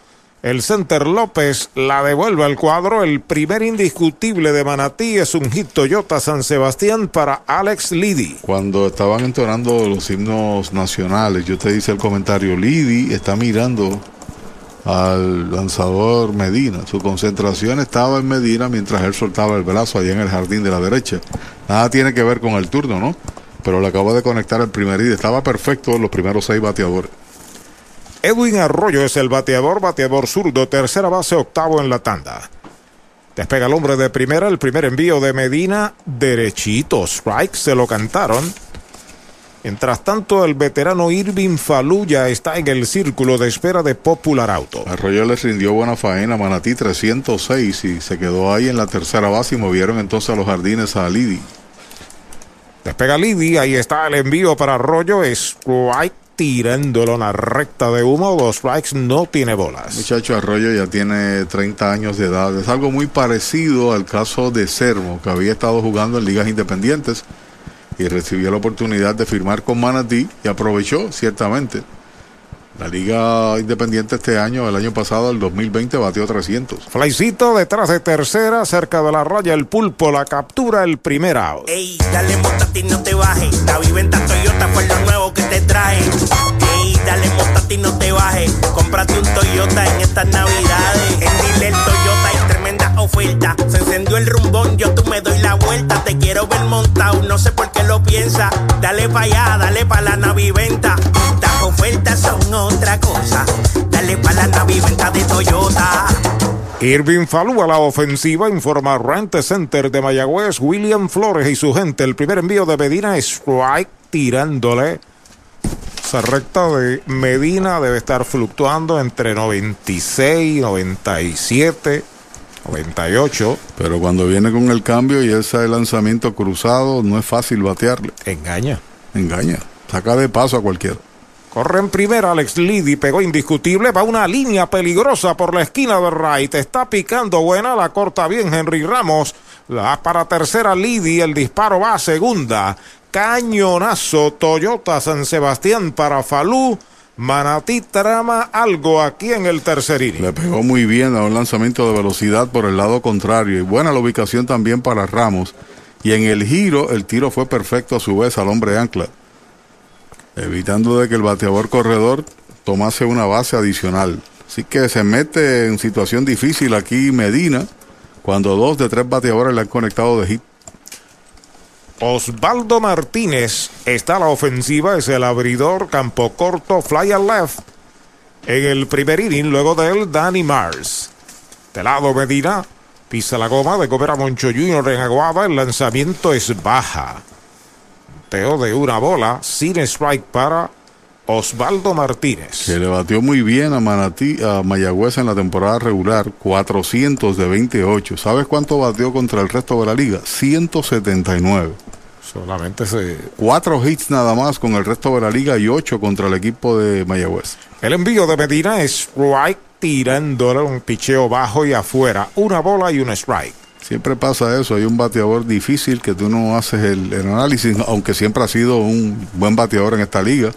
el center López. La devuelve al cuadro. El primer indiscutible de Manatí es un hit Toyota San Sebastián para Alex Liddy. Cuando estaban entonando los himnos nacionales, yo te hice el comentario, Liddy está mirando al lanzador Medina. Su concentración estaba en Medina mientras él soltaba el brazo allá en el jardín de la derecha. Nada tiene que ver con el turno, ¿no? Pero le acabo de conectar el primer ID. Estaba perfecto los primeros seis bateadores. Edwin Arroyo es el bateador, bateador zurdo, tercera base, octavo en la tanda. Despega el hombre de primera, el primer envío de Medina, derechito, strike, se lo cantaron. Mientras tanto, el veterano Irving Faluya está en el círculo de espera de Popular Auto. Arroyo les rindió buena faena, Manatí 306 y se quedó ahí en la tercera base y movieron entonces a los jardines a Lidi. Despega Lidi, ahí está el envío para Arroyo, strike tirándolo en la recta de humo, dos strikes, no tiene bolas. Muchacho Arroyo ya tiene 30 años de edad, es algo muy parecido al caso de Sermo, que había estado jugando en ligas independientes y recibió la oportunidad de firmar con Manatí y aprovechó ciertamente. La Liga Independiente este año, el año pasado, el 2020, batió 300. Flycito detrás de tercera, cerca de la raya, el pulpo, la captura, el primer out. Ey, dale montate y no te bajes. La viventa Toyota fue lo nuevo que te trae. Ey, dale montate y no te bajes. Cómprate un Toyota en estas navidades. En oferta. Se encendió el rumbón, yo tú me doy la vuelta. Te quiero ver montado, no sé por qué lo piensa. Dale pa' allá, dale pa' la naviventa. Las ofertas son otra cosa. Dale pa' la naviventa de Toyota. Irving Falú a la ofensiva, informa Rente Center de Mayagüez, William Flores y su gente. El primer envío de Medina, strike, tirándole. Esa recta de Medina debe estar fluctuando entre 96, 97, 98. Pero cuando viene con el cambio y ese lanzamiento cruzado, no es fácil batearle. Engaña. Engaña. Saca de paso a cualquiera. Corre en primera, Alex Liddy pegó indiscutible, va una línea peligrosa por la esquina de right, está picando buena, la corta bien Henry Ramos, la para tercera Liddy, el disparo va a segunda, cañonazo Toyota San Sebastián para Falú, Manatí trama algo aquí en el tercer inning. Le pegó muy bien a un lanzamiento de velocidad por el lado contrario y buena la ubicación también para Ramos y en el giro el tiro fue perfecto a su vez al hombre ancla evitando de que el bateador corredor tomase una base adicional. Así que se mete en situación difícil aquí Medina cuando dos de tres bateadores le han conectado de hit. Osvaldo Martínez está a la ofensiva, es el abridor, campo corto, fly al left. En el primer inning, luego de él, Danny Mars. De lado Medina, pisa la goma de comer a Moncho Jr. en Aguada, el lanzamiento es baja teo de una bola sin strike para Osvaldo Martínez. Que le batió muy bien a Manatí, a Mayagüez en la temporada regular, 400 de 28. ¿Sabes cuánto batió contra el resto de la liga? 179. Solamente se... Cuatro hits nada más con el resto de la liga y ocho contra el equipo de Mayagüez. El envío de Medina es strike tirándole un picheo bajo y afuera. Una bola y un strike. Siempre pasa eso, hay un bateador difícil que tú no haces el, el, análisis, aunque siempre ha sido un buen bateador en esta liga.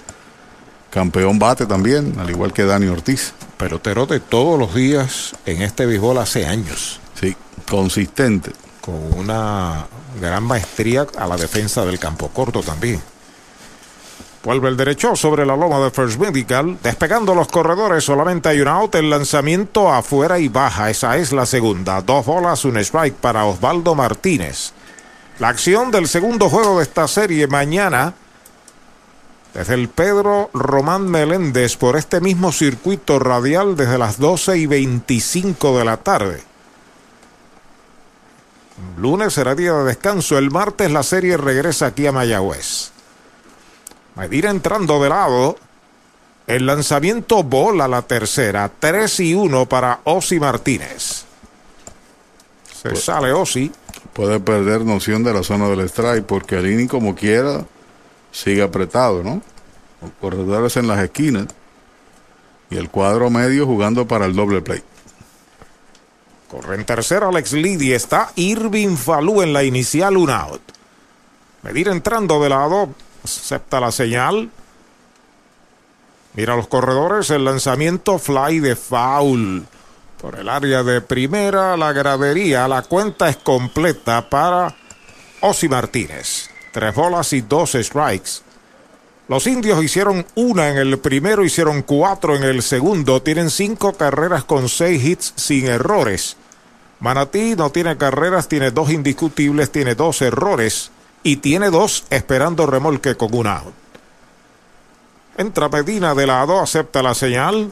Campeón bate también, al igual que Dani Ortiz. Pelotero de todos los días en este béisbol hace años. Sí, consistente. Con una gran maestría a la defensa del campo corto también. Vuelve el derecho sobre la loma de First Medical. Despegando los corredores, solamente hay un out. El lanzamiento afuera y baja. Esa es la segunda. Dos bolas, un strike para Osvaldo Martínez. La acción del segundo juego de esta serie mañana. Desde el Pedro Román Meléndez por este mismo circuito radial desde las 12 y 25 de la tarde. Lunes será día de descanso. El martes la serie regresa aquí a Mayagüez. Medina entrando de lado. El lanzamiento bola la tercera. 3 y 1 para Osi Martínez. Se sale Osi. Puede perder noción de la zona del strike porque el inning como quiera sigue apretado, ¿no? Los corredores en las esquinas y el cuadro medio jugando para el doble play. Corre en tercera Alex Liddy. Está Irving Falú en la inicial, un out. Medir entrando de lado acepta la señal. Mira los corredores, el lanzamiento fly de foul. Por el área de primera, la gradería, la cuenta es completa para Osi Martínez. Tres bolas y dos strikes. Los indios hicieron una en el primero, hicieron cuatro en el segundo. Tienen cinco carreras con seis hits sin errores. Manatí no tiene carreras, tiene dos indiscutibles, tiene dos errores y tiene dos esperando remolque con un out. Entra Medina de lado, acepta la señal.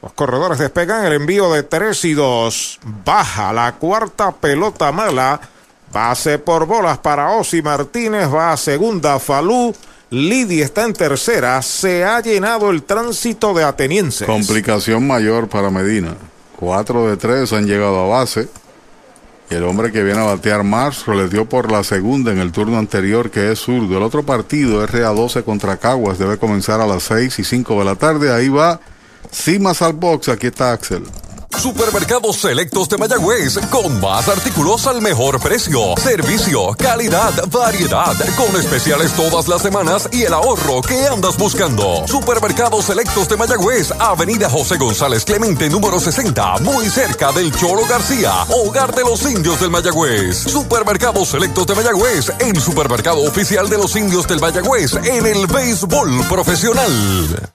Los corredores despegan el envío de 3 y 2. Baja la cuarta pelota mala. Base por bolas para Osi Martínez. Va a segunda Falú. Lidia está en tercera. Se ha llenado el tránsito de atenienses. Complicación mayor para Medina. Cuatro de tres han llegado a base. Y el hombre que viene a batear más le dio por la segunda en el turno anterior, que es zurdo. El otro partido, RA12 contra Caguas, debe comenzar a las 6 y 5 de la tarde. Ahí va Cimas al box. Aquí está Axel. Supermercados Selectos de Mayagüez, con más artículos al mejor precio, servicio, calidad, variedad, con especiales todas las semanas y el ahorro que andas buscando. Supermercados Selectos de Mayagüez, Avenida José González Clemente, número 60, muy cerca del Choro García, hogar de los indios del Mayagüez. Supermercados Selectos de Mayagüez, el supermercado oficial de los indios del Mayagüez en el béisbol profesional.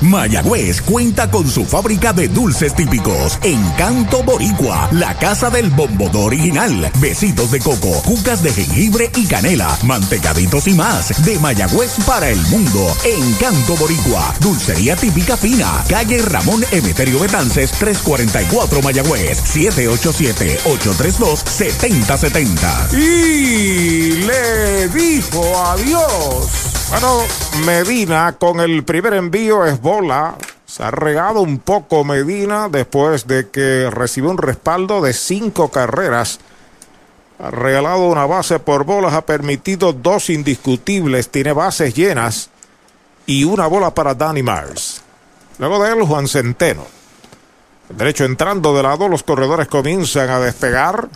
Mayagüez cuenta con su fábrica de dulces típicos. Encanto Boricua, la casa del bombodo original. Besitos de coco, cucas de jengibre y canela, mantecaditos y más. De Mayagüez para el mundo. Encanto Boricua, dulcería típica fina. Calle Ramón Emeterio Betances, 344 Mayagüez, 787-832-7070. Y le dijo adiós. Bueno, Medina con el primer envío es bola. Se ha regado un poco Medina después de que recibió un respaldo de cinco carreras. Ha regalado una base por bolas, ha permitido dos indiscutibles, tiene bases llenas y una bola para Danny Mars. Luego de él, Juan Centeno. El derecho entrando de lado, los corredores comienzan a despegar.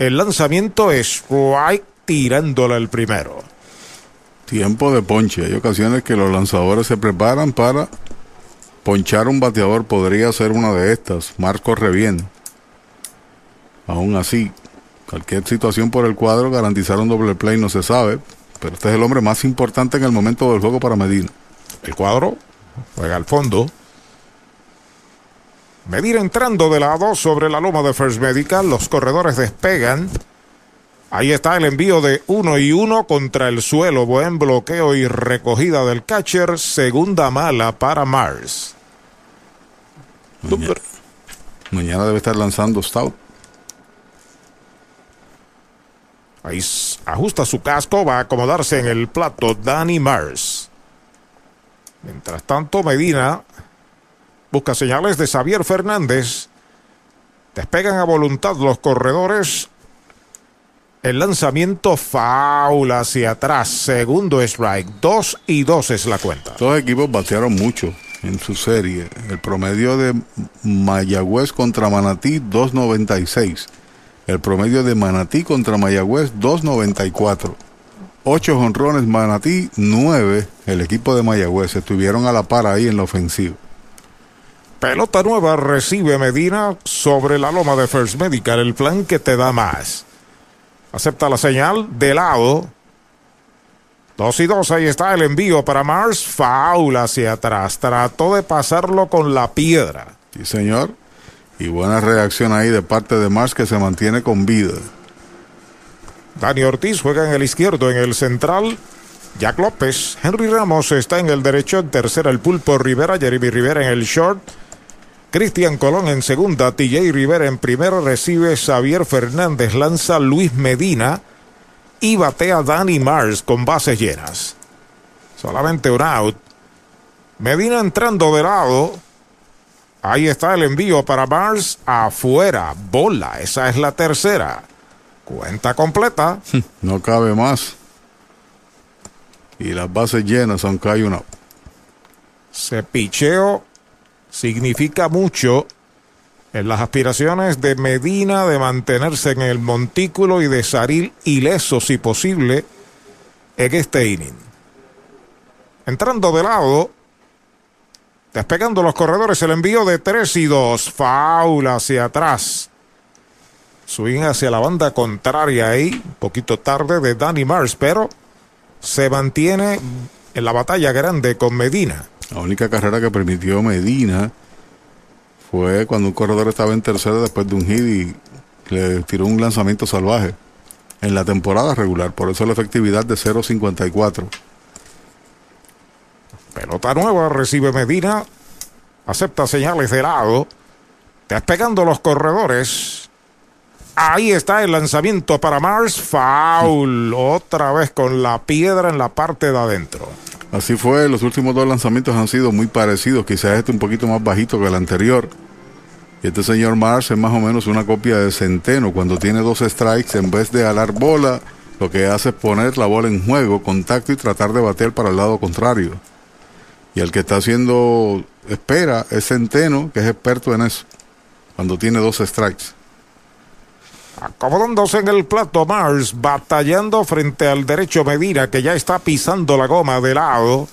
El lanzamiento es right tirándole el primero. Tiempo de ponche. Hay ocasiones que los lanzadores se preparan para ponchar un bateador. Podría ser una de estas. Marco corre bien. Aún así, cualquier situación por el cuadro, garantizar un doble play no se sabe. Pero este es el hombre más importante en el momento del juego para Medina. El cuadro juega al fondo. Medina entrando de lado sobre la loma de First Medical. Los corredores despegan. Ahí está el envío de uno y uno contra el suelo. Buen bloqueo y recogida del catcher. Segunda mala para Mars. Mañana, mañana debe estar lanzando Stout. Ahí ajusta su casco. Va a acomodarse en el plato Danny Mars. Mientras tanto, Medina busca señales de Xavier Fernández. Despegan a voluntad los corredores. El lanzamiento faula hacia atrás. Segundo strike. Dos y dos es la cuenta. Dos equipos batearon mucho en su serie. El promedio de Mayagüez contra Manatí, 2.96. El promedio de Manatí contra Mayagüez, 2.94. Ocho honrones Manatí, nueve el equipo de Mayagüez. Estuvieron a la par ahí en la ofensiva. Pelota nueva recibe Medina sobre la loma de First Medical. El plan que te da más. Acepta la señal de lado. Dos y dos, ahí está el envío para Mars. Faula hacia atrás. Trató de pasarlo con la piedra. Sí, señor. Y buena reacción ahí de parte de Mars que se mantiene con vida. Dani Ortiz juega en el izquierdo, en el central. Jack López. Henry Ramos está en el derecho. En tercera, el Pulpo Rivera. Jeremy Rivera en el short. Cristian Colón en segunda, TJ Rivera en primero, recibe Xavier Fernández, lanza Luis Medina y batea Danny Mars con bases llenas. Solamente un out. Medina entrando de lado. Ahí está el envío para Mars afuera. Bola, esa es la tercera. Cuenta completa. No cabe más. Y las bases llenas, aunque hay una. Ese picheo significa mucho en las aspiraciones de Medina de mantenerse en el montículo y de salir ileso, si posible, en este inning. Entrando de lado, despegando los corredores, el envío de 3 y 2, faula hacia atrás. Swing hacia la banda contraria ahí, un poquito tarde de Danny Mars, pero se mantiene en la batalla grande con Medina. La única carrera que permitió Medina fue cuando un corredor estaba en tercera después de un hit y le tiró un lanzamiento salvaje en la temporada regular. Por eso la efectividad de 0.54. Pelota nueva recibe Medina. Acepta señales de lado. Despegando los corredores. Ahí está el lanzamiento para Mars. Foul. Otra vez con la piedra en la parte de adentro. Así fue, los últimos dos lanzamientos han sido muy parecidos, quizás este un poquito más bajito que el anterior. Y este señor Mars es más o menos una copia de Centeno, cuando tiene dos strikes, en vez de alar bola, lo que hace es poner la bola en juego, contacto y tratar de batear para el lado contrario. Y el que está haciendo espera es Centeno, que es experto en eso, cuando tiene dos strikes. Acomodándose en el plato Mars, batallando frente al derecho Medina, que ya está pisando la goma de lado.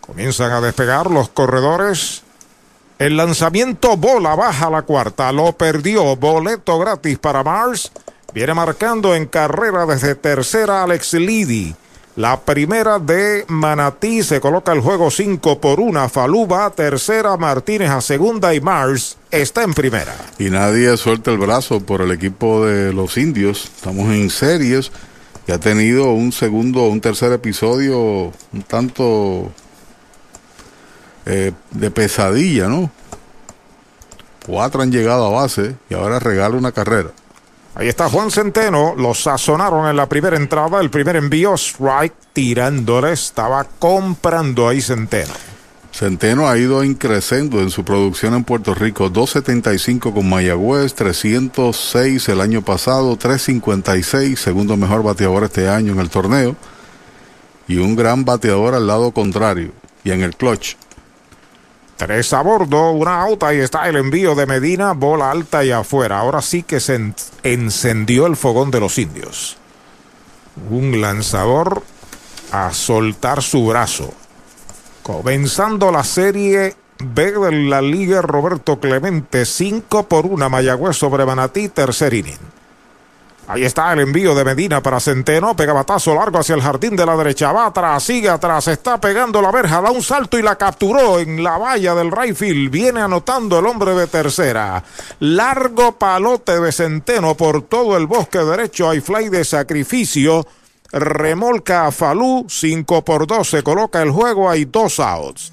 Comienzan a despegar los corredores. El lanzamiento bola baja la cuarta, lo perdió. Boleto gratis para Mars. Viene marcando en carrera desde tercera Alex Liddy. La primera de Manatí se coloca el juego 5 por 1. Faluba tercera, Martínez a segunda y Mars está en primera. Y nadie suelta el brazo por el equipo de los indios. Estamos en series y ha tenido un segundo, un tercer episodio un tanto eh, de pesadilla, ¿no? Cuatro han llegado a base y ahora regala una carrera. Ahí está Juan Centeno, lo sazonaron en la primera entrada, el primer envío, strike, tirándole, estaba comprando ahí Centeno. Centeno ha ido increciendo en su producción en Puerto Rico, 275 con Mayagüez, 306 el año pasado, 356, segundo mejor bateador este año en el torneo, y un gran bateador al lado contrario, y en el clutch. Tres a bordo, una auta y está el envío de Medina, bola alta y afuera. Ahora sí que se en encendió el fogón de los indios. Un lanzador a soltar su brazo. Comenzando la serie B de la Liga Roberto Clemente, 5 por 1 Mayagüez sobre Manatí, tercer inning. Ahí está el envío de Medina para Centeno. Pega batazo largo hacia el jardín de la derecha. Va atrás, sigue atrás. Está pegando la verja. Da un salto y la capturó en la valla del right field. Viene anotando el hombre de tercera. Largo palote de Centeno por todo el bosque derecho. Hay fly de sacrificio. Remolca a Falú. 5 por 2. Se coloca el juego. Hay dos outs.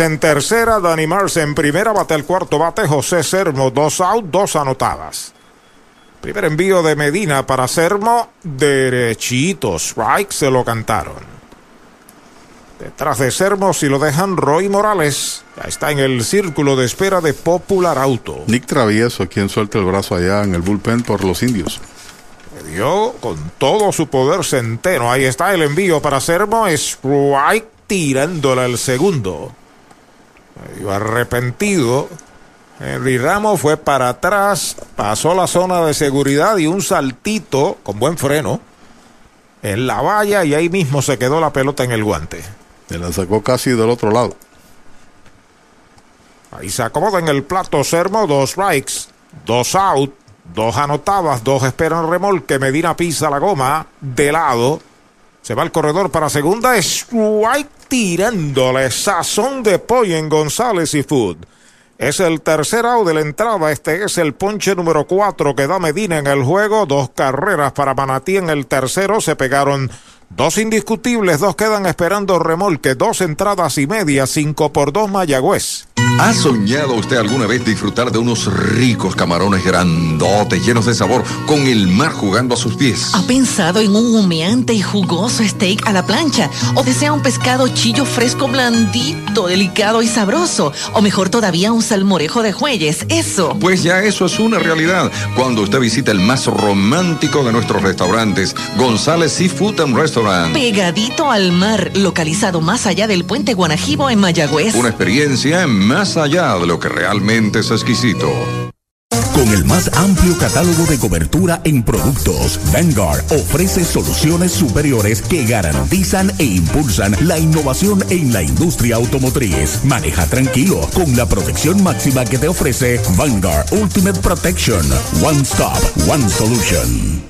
en tercera, Dani Mars en primera, bate el cuarto bate, José Sermo, dos out, dos anotadas. Primer envío de Medina para Sermo, derechito, strike, se lo cantaron. Detrás de Sermo, si lo dejan, Roy Morales. Ya está en el círculo de espera de Popular Auto. Nick Travieso, quien suelta el brazo allá en el bullpen por los indios. Le dio con todo su poder centeno. Ahí está el envío para Sermo, strike, tirándole el segundo. Medio arrepentido. Henry Ramos fue para atrás, pasó la zona de seguridad y un saltito con buen freno en la valla y ahí mismo se quedó la pelota en el guante. Se la sacó casi del otro lado. Ahí se acomoda en el plato Sermo, dos strikes, dos out, dos anotadas, dos esperan remolque. Medina pisa la goma de lado. Se va al corredor para segunda. Strike tirándole sazón de pollo en González y Food. Es el tercer out de la entrada. Este es el ponche número cuatro que da Medina en el juego. Dos carreras para Manatí en el tercero. Se pegaron dos indiscutibles. Dos quedan esperando remolque. Dos entradas y media. Cinco por dos Mayagüez. ¿Ha soñado usted alguna vez disfrutar de unos ricos camarones grandotes, llenos de sabor, con el mar jugando a sus pies? ¿Ha pensado en un humeante y jugoso steak a la plancha? ¿O desea un pescado chillo fresco blandito, delicado y sabroso? ¿O mejor todavía un salmorejo de jueyes? Eso. Pues ya eso es una realidad cuando usted visita el más romántico de nuestros restaurantes, González Seafood and Restaurant. Pegadito al mar, localizado más allá del puente Guanajibo en Mayagüez. Una experiencia más allá de lo que realmente es exquisito. Con el más amplio catálogo de cobertura en productos, Vanguard ofrece soluciones superiores que garantizan e impulsan la innovación en la industria automotriz. Maneja tranquilo con la protección máxima que te ofrece Vanguard Ultimate Protection. One Stop, One Solution.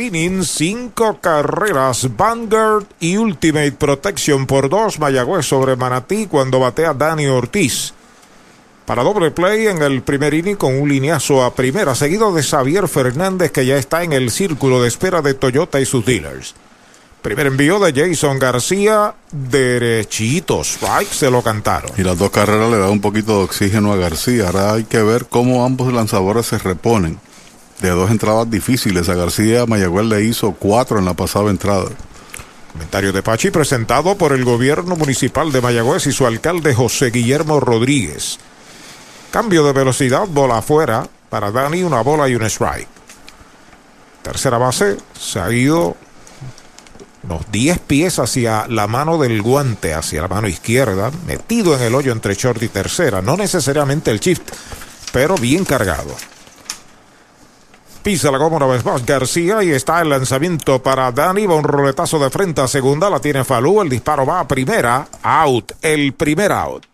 inning, cinco carreras, Vanguard y Ultimate Protection por dos, Mayagüez sobre Manatí cuando batea Dani Ortiz. Para doble play en el primer inning con un lineazo a primera, seguido de Xavier Fernández que ya está en el círculo de espera de Toyota y sus dealers. Primer envío de Jason García, derechito, strike, se lo cantaron. Y las dos carreras le dan un poquito de oxígeno a García. Ahora hay que ver cómo ambos lanzadores se reponen de dos entradas difíciles. A García Mayagüez le hizo cuatro en la pasada entrada. Comentario de Pachi presentado por el gobierno municipal de Mayagüez y su alcalde José Guillermo Rodríguez. Cambio de velocidad, bola afuera para Dani, una bola y un strike. Tercera base, se ha ido unos 10 pies hacia la mano del guante, hacia la mano izquierda, metido en el hoyo entre short y tercera. No necesariamente el shift, pero bien cargado. Pisa la goma una vez más García y está el lanzamiento para Dani. Va un roletazo de frente a segunda. La tiene Falú. El disparo va a primera. Out. El primer out.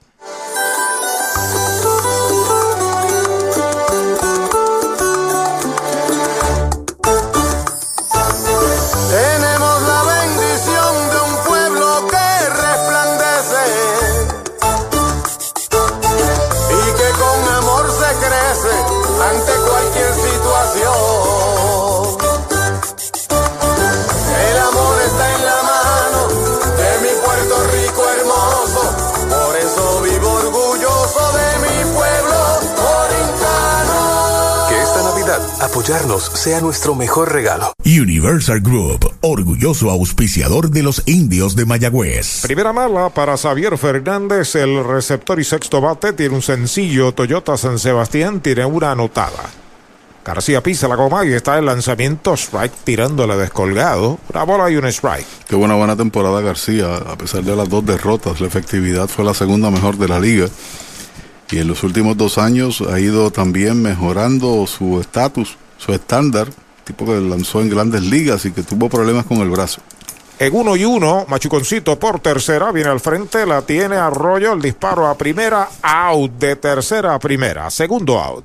Apoyarnos sea nuestro mejor regalo. Universal Group, orgulloso auspiciador de los indios de Mayagüez. Primera mala para Xavier Fernández, el receptor y sexto bate. Tiene un sencillo Toyota San Sebastián, tiene una anotada. García pisa la goma y está el lanzamiento strike tirándole descolgado. Una bola y un strike. Qué buena buena temporada García, a pesar de las dos derrotas, la efectividad fue la segunda mejor de la liga. Y en los últimos dos años ha ido también mejorando su estatus, su estándar, tipo que lanzó en grandes ligas y que tuvo problemas con el brazo. En uno y uno, Machuconcito por tercera, viene al frente, la tiene Arroyo, el disparo a primera, out de tercera a primera, segundo out.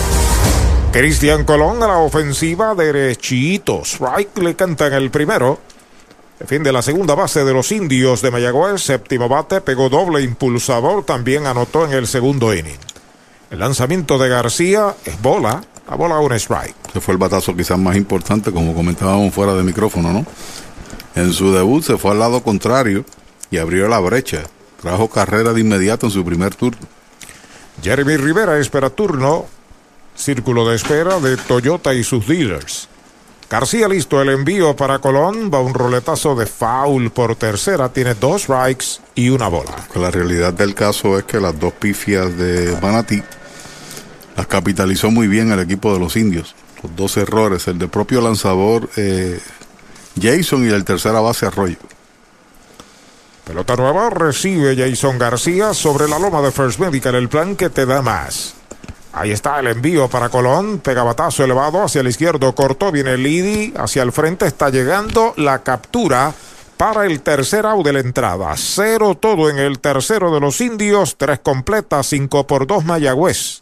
Cristian Colón a la ofensiva derechito. Strike le canta en el primero. Defiende la segunda base de los indios de Mayagüez. Séptimo bate, pegó doble impulsador. También anotó en el segundo inning. El lanzamiento de García es bola. La bola un strike. Ese fue el batazo quizás más importante, como comentábamos fuera de micrófono, ¿no? En su debut se fue al lado contrario y abrió la brecha. Trajo carrera de inmediato en su primer turno. Jeremy Rivera espera turno. Círculo de espera de Toyota y sus dealers. García listo el envío para Colón. Va un roletazo de foul por tercera. Tiene dos strikes y una bola. La realidad del caso es que las dos pifias de Manatí las capitalizó muy bien el equipo de los indios. Los dos errores, el de propio lanzador eh, Jason y el tercera base Arroyo. Pelota nueva recibe Jason García sobre la loma de First Medical, el plan que te da más. Ahí está el envío para Colón, pegabatazo elevado hacia el izquierdo, cortó, viene Lidi, hacia el frente está llegando la captura para el tercer out de la entrada. Cero todo en el tercero de los indios, tres completas, cinco por dos Mayagüez.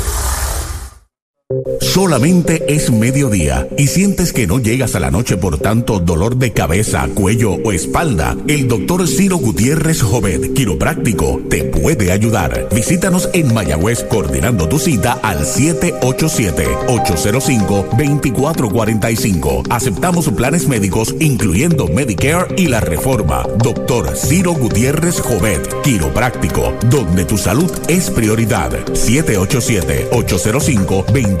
Solamente es mediodía y sientes que no llegas a la noche por tanto dolor de cabeza, cuello o espalda. El doctor Ciro Gutiérrez Jovet, quiropráctico, te puede ayudar. Visítanos en Mayagüez coordinando tu cita al 787-805-2445. Aceptamos planes médicos incluyendo Medicare y la reforma. Doctor Ciro Gutiérrez Jovet, quiropráctico, donde tu salud es prioridad. 787-805-2445.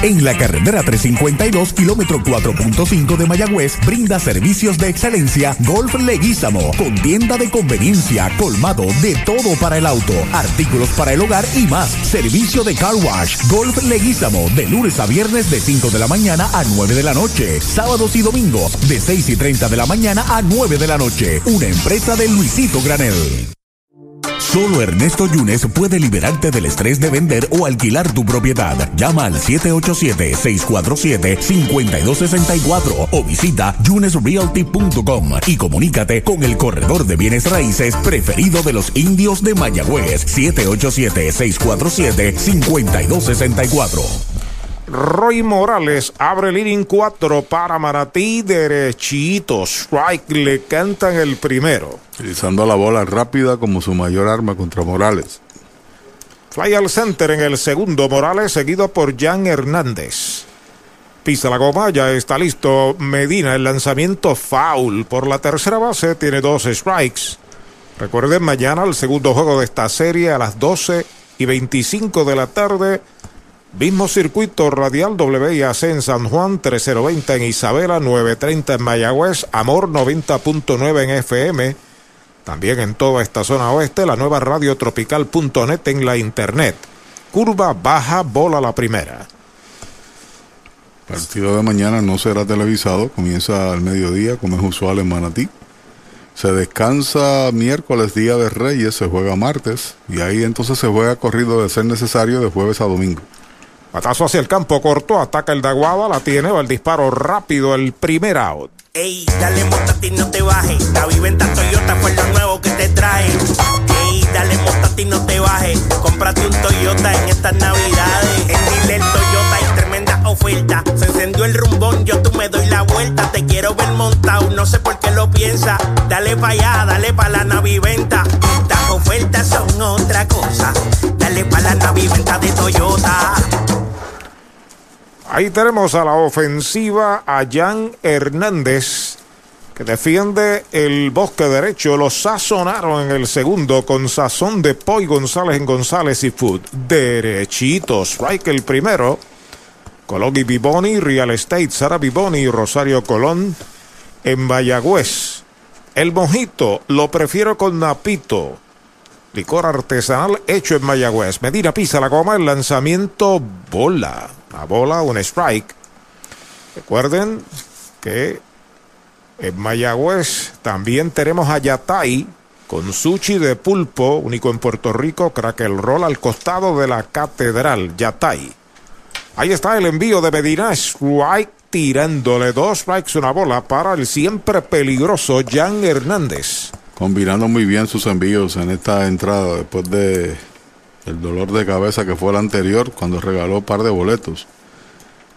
En la carretera 352, kilómetro 4.5 de Mayagüez, brinda servicios de excelencia Golf Leguízamo, con tienda de conveniencia, colmado de todo para el auto, artículos para el hogar y más. Servicio de car wash, Golf Leguízamo, de lunes a viernes de 5 de la mañana a 9 de la noche, sábados y domingos de 6 y 30 de la mañana a 9 de la noche. Una empresa de Luisito Granel. Solo Ernesto Yunes puede liberarte del estrés de vender o alquilar tu propiedad. Llama al 787-647-5264 o visita yunesrealty.com y comunícate con el corredor de bienes raíces preferido de los indios de Mayagüez. 787-647-5264. Roy Morales abre el inning 4 para Maratí derechito. Strike le cantan el primero. Utilizando la bola rápida como su mayor arma contra Morales. Fly al center en el segundo Morales seguido por Jan Hernández. Pisa la goma, ya está listo Medina. El lanzamiento foul por la tercera base tiene dos strikes. Recuerden mañana el segundo juego de esta serie a las 12 y 25 de la tarde. Mismo circuito radial WIAC en San Juan, 3020 en Isabela, 930 en Mayagüez, Amor 90.9 en FM. También en toda esta zona oeste, la nueva radiotropical.net en la internet. Curva baja, bola la primera. Partido de mañana no será televisado, comienza al mediodía, como es usual en Manatí. Se descansa miércoles, día de Reyes, se juega martes, y ahí entonces se juega corrido de ser necesario de jueves a domingo. Patazo hacia el campo corto, ataca el Daguada, la tiene, va el disparo rápido, el primer out. Ey, dale montate y no te bajes. La viventa Toyota fue lo nuevo que te trae. Ey, dale montate y no te bajes. Cómprate un Toyota en estas navidades. En Dile Toyota hay tremenda oferta. Se encendió el rumbón, yo tú me doy la vuelta quiero ver montado, no sé por qué lo piensa. Dale pa' allá, dale pa' la naviventa. Ahí tenemos a la ofensiva a Jan Hernández, que defiende el bosque derecho. Lo sazonaron en el segundo con sazón de Poi González en González y Food. Derechito, strike el primero. Colón Biboni, Real Estate, Sara Biboni y Rosario Colón en Mayagüez. El mojito lo prefiero con napito. Licor artesanal hecho en Mayagüez. Medina pisa la goma, el lanzamiento bola. La bola, un strike. Recuerden que en Mayagüez también tenemos a Yatay con sushi de pulpo, único en Puerto Rico, crack roll al costado de la catedral, Yatay. Ahí está el envío de Medina, strike tirándole dos strikes, una bola para el siempre peligroso Jan Hernández. Combinando muy bien sus envíos en esta entrada después de el dolor de cabeza que fue el anterior cuando regaló un par de boletos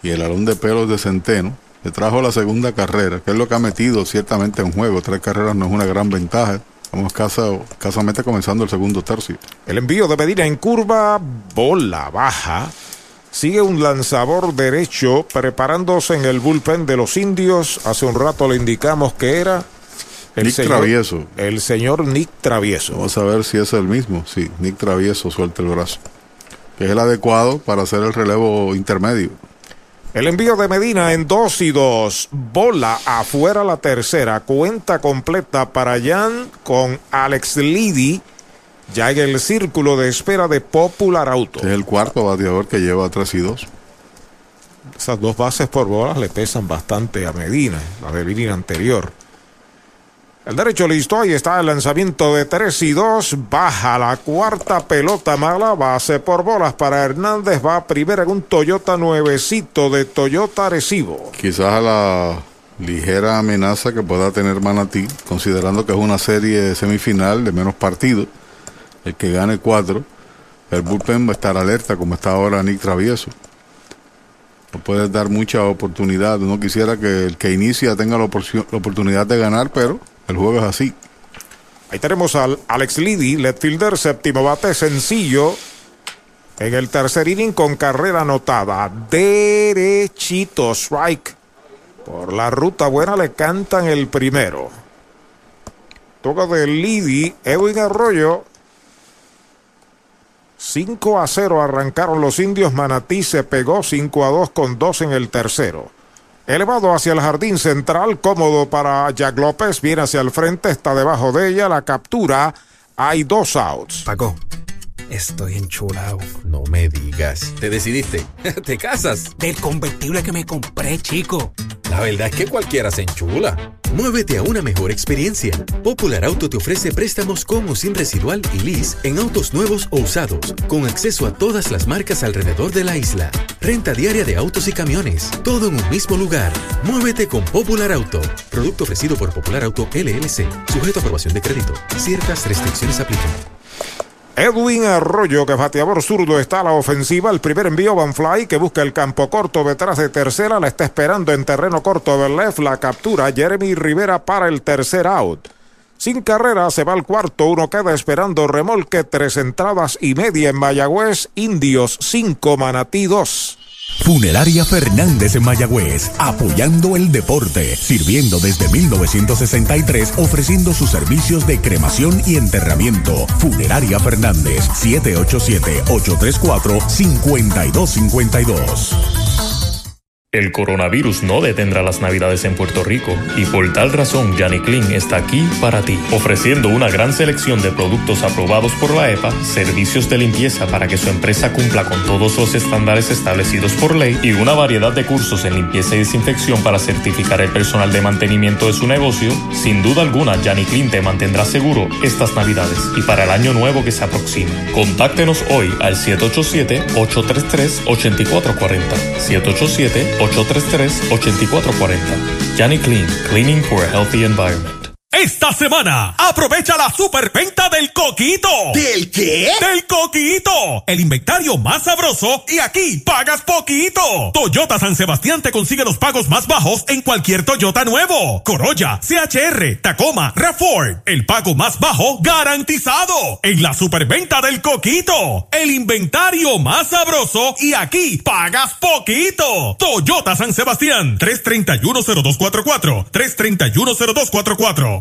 y el alón de pelos de Centeno le trajo la segunda carrera, que es lo que ha metido ciertamente en juego. Tres carreras no es una gran ventaja. Estamos casa, casamente comenzando el segundo tercio. El envío de Medina en curva, bola baja. Sigue un lanzador derecho preparándose en el bullpen de los indios. Hace un rato le indicamos que era el Nick señor, Travieso. El señor Nick Travieso. Vamos a ver si es el mismo. Sí, Nick Travieso suelta el brazo. Es el adecuado para hacer el relevo intermedio. El envío de Medina en 2 y 2. Bola afuera la tercera. Cuenta completa para Jan con Alex Liddy. Ya en el círculo de espera de Popular Auto. Es el cuarto bateador que lleva 3 y 2. Esas dos bases por bolas le pesan bastante a Medina, la del inning anterior. El derecho listo, ahí está el lanzamiento de 3 y 2. Baja la cuarta pelota mala. Base por bolas para Hernández. Va primero en un Toyota nuevecito de Toyota Recibo. Quizás a la ligera amenaza que pueda tener Manatí, considerando que es una serie semifinal de menos partidos. El que gane cuatro, el bullpen va a estar alerta, como está ahora Nick Travieso. No puedes dar mucha oportunidad. Uno quisiera que el que inicia tenga la, la oportunidad de ganar, pero el juego es así. Ahí tenemos al Alex Liddy, left fielder, séptimo bate, sencillo. En el tercer inning con carrera anotada. Derechito, strike. Por la ruta buena le cantan el primero. Toca de Liddy, Edwin Arroyo. 5 a 0 arrancaron los indios. Manatí se pegó 5 a 2 con 2 en el tercero. Elevado hacia el jardín central, cómodo para Jack López. Viene hacia el frente, está debajo de ella. La captura. Hay dos outs. Paco, estoy enchulado. No me digas. ¿Te decidiste? ¿Te casas? Del convertible que me compré, chico. La verdad es que cualquiera se enchula. Muévete a una mejor experiencia. Popular Auto te ofrece préstamos con o sin residual y lease en autos nuevos o usados, con acceso a todas las marcas alrededor de la isla. Renta diaria de autos y camiones, todo en un mismo lugar. Muévete con Popular Auto. Producto ofrecido por Popular Auto LLC, sujeto a aprobación de crédito. Ciertas restricciones aplican. Edwin Arroyo, que bateador zurdo está a la ofensiva. El primer envío Van Fly, que busca el campo corto detrás de tercera. La está esperando en terreno corto de left. La captura Jeremy Rivera para el tercer out. Sin carrera se va al cuarto. Uno queda esperando remolque. Tres entradas y media en Mayagüez. Indios 5, Manatí 2. Funeraria Fernández en Mayagüez, apoyando el deporte, sirviendo desde 1963, ofreciendo sus servicios de cremación y enterramiento. Funeraria Fernández, 787-834-5252. El coronavirus no detendrá las navidades en Puerto Rico y por tal razón Yanni Clean está aquí para ti, ofreciendo una gran selección de productos aprobados por la EPA, servicios de limpieza para que su empresa cumpla con todos los estándares establecidos por ley y una variedad de cursos en limpieza y desinfección para certificar el personal de mantenimiento de su negocio. Sin duda alguna, Yanni Clean te mantendrá seguro estas navidades y para el año nuevo que se aproxima. Contáctenos hoy al 787-833-8440. 787 833-8440. Yanni Clean, Cleaning for a Healthy Environment. Esta semana, aprovecha la superventa del coquito. ¿Del qué? Del coquito. El inventario más sabroso y aquí pagas poquito. Toyota San Sebastián te consigue los pagos más bajos en cualquier Toyota nuevo. Corolla, CHR, Tacoma, RAV4. El pago más bajo garantizado. En la superventa del coquito. El inventario más sabroso y aquí pagas poquito. Toyota San Sebastián. 3310244. 3310244.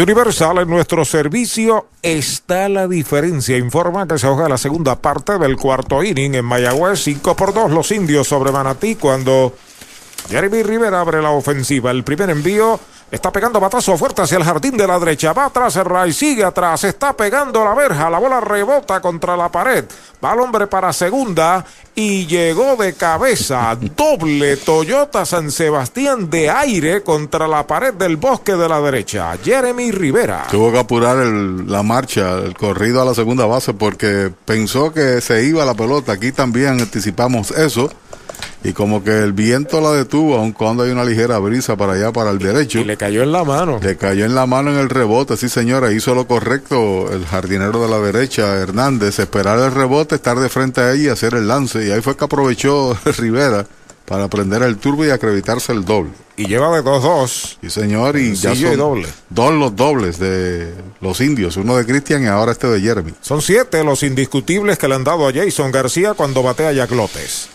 Universal en nuestro servicio está la diferencia. Informa que se juega la segunda parte del cuarto inning en Mayagüez. 5 por 2 los indios sobre Manatí cuando Jeremy Rivera abre la ofensiva. El primer envío está pegando batazo fuerte hacia el jardín de la derecha. Va atrás y sigue atrás. Está pegando la verja. La bola rebota contra la pared. Va el hombre para segunda y llegó de cabeza. Doble Toyota San Sebastián de aire contra la pared del bosque de la derecha. Jeremy Rivera. Tuvo que apurar el- la marcha, el corrido a la segunda base porque pensó que se iba la pelota. Aquí también anticipamos eso. Y como que el viento la detuvo, aun cuando hay una ligera brisa para allá, para el derecho. Y le cayó en la mano. Le cayó en la mano en el rebote, sí señora, hizo lo correcto el jardinero de la derecha, Hernández, esperar el rebote, estar de frente a ella y hacer el lance. Y ahí fue que aprovechó Rivera para prender el turbo y acreditarse el doble. Y lleva de 2-2. Sí señor, y ya y son doble. dos los dobles de los indios, uno de Cristian y ahora este de Jeremy. Son siete los indiscutibles que le han dado a Jason García cuando batea a Jack López.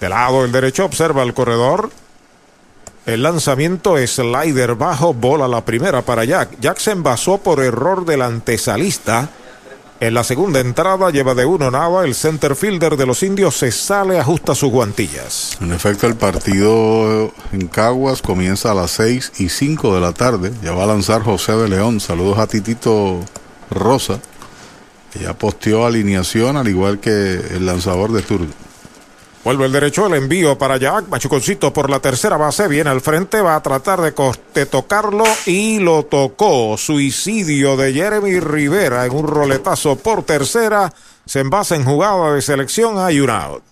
De lado el derecho observa el corredor. El lanzamiento slider bajo, bola la primera para Jack. Jack se envasó por error del antesalista. En la segunda entrada lleva de uno nada. El center fielder de los indios se sale, ajusta sus guantillas. En efecto, el partido en Caguas comienza a las 6 y 5 de la tarde. Ya va a lanzar José de León. Saludos a Titito Rosa, ya posteó alineación al igual que el lanzador de turno. Vuelve el derecho, el envío para Jack. Machuconcito por la tercera base. Viene al frente, va a tratar de, de tocarlo y lo tocó. Suicidio de Jeremy Rivera en un roletazo por tercera. Se envasa en jugada de selección. Hay un out.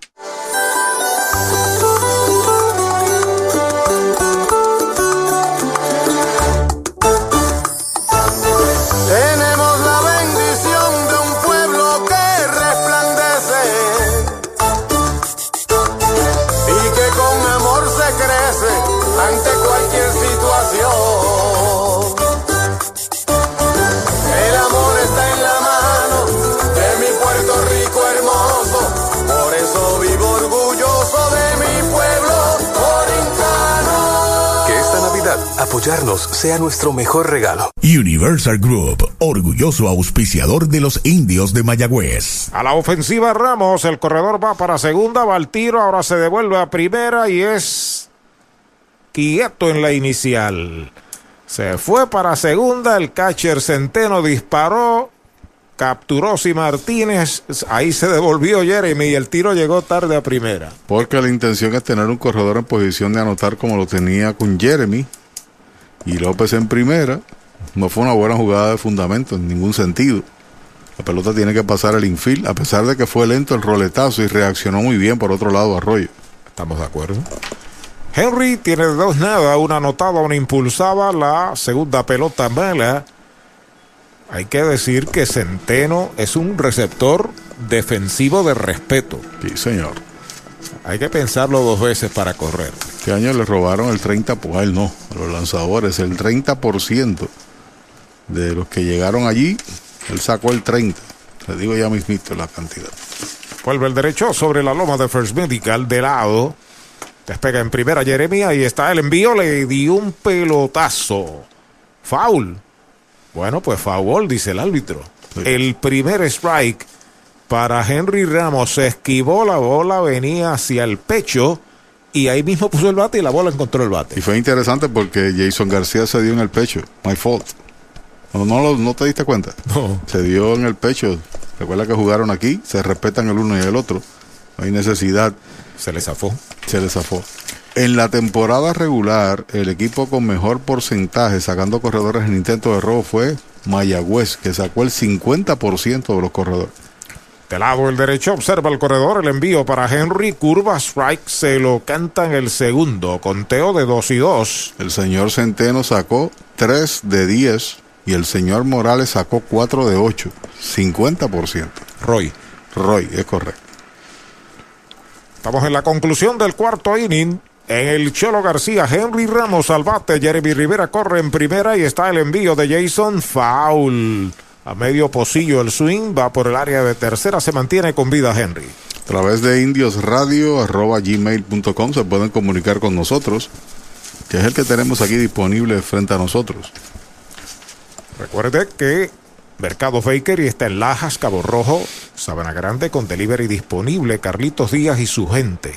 Apoyarnos sea nuestro mejor regalo. Universal Group, orgulloso auspiciador de los indios de Mayagüez. A la ofensiva Ramos, el corredor va para segunda, va al tiro, ahora se devuelve a primera y es quieto en la inicial. Se fue para segunda, el catcher Centeno disparó, capturó si Martínez, ahí se devolvió Jeremy y el tiro llegó tarde a primera. Porque la intención es tener un corredor en posición de anotar como lo tenía con Jeremy y López en primera. No fue una buena jugada de fundamento en ningún sentido. La pelota tiene que pasar el infield, a pesar de que fue lento el roletazo y reaccionó muy bien por otro lado Arroyo. Estamos de acuerdo. Henry tiene dos nada, una anotada, una impulsada, la segunda pelota mala. Hay que decir que Centeno es un receptor defensivo de respeto. Sí, señor. Hay que pensarlo dos veces para correr. Este año le robaron el 30%, pues a él no, a los lanzadores, el 30% de los que llegaron allí, él sacó el 30%. Le digo ya mismito la cantidad. Vuelve el derecho sobre la loma de First Medical de lado. Despega en primera Jeremy. Ahí está el envío. Le dio un pelotazo. Foul. Bueno, pues foul, dice el árbitro. El primer strike para Henry Ramos. Se esquivó la bola, venía hacia el pecho. Y ahí mismo puso el bate y la bola encontró el bate. Y fue interesante porque Jason García se dio en el pecho. My fault. ¿O no, lo- no te diste cuenta? No. Se dio en el pecho. Recuerda que jugaron aquí, se respetan el uno y el otro. No hay necesidad. Se les zafó. Se les zafó. En la temporada regular, el equipo con mejor porcentaje sacando corredores en intento de robo fue Mayagüez, que sacó el 50% de los corredores. De lado el derecho observa el corredor, el envío para Henry, curva strike, se lo canta en el segundo, conteo de 2 y 2. El señor Centeno sacó 3 de 10 y el señor Morales sacó 4 de 8. 50%. Roy. Roy, es correcto. Estamos en la conclusión del cuarto inning. En el Cholo García, Henry Ramos al bate, Jeremy Rivera corre en primera y está el envío de Jason Foul. A medio pocillo el swing, va por el área de tercera, se mantiene con vida Henry. A través de indiosradio.gmail.com se pueden comunicar con nosotros, que es el que tenemos aquí disponible frente a nosotros. Recuerde que Mercado Bakery está en Lajas, Cabo Rojo, Sabana Grande con delivery disponible, Carlitos Díaz y su gente.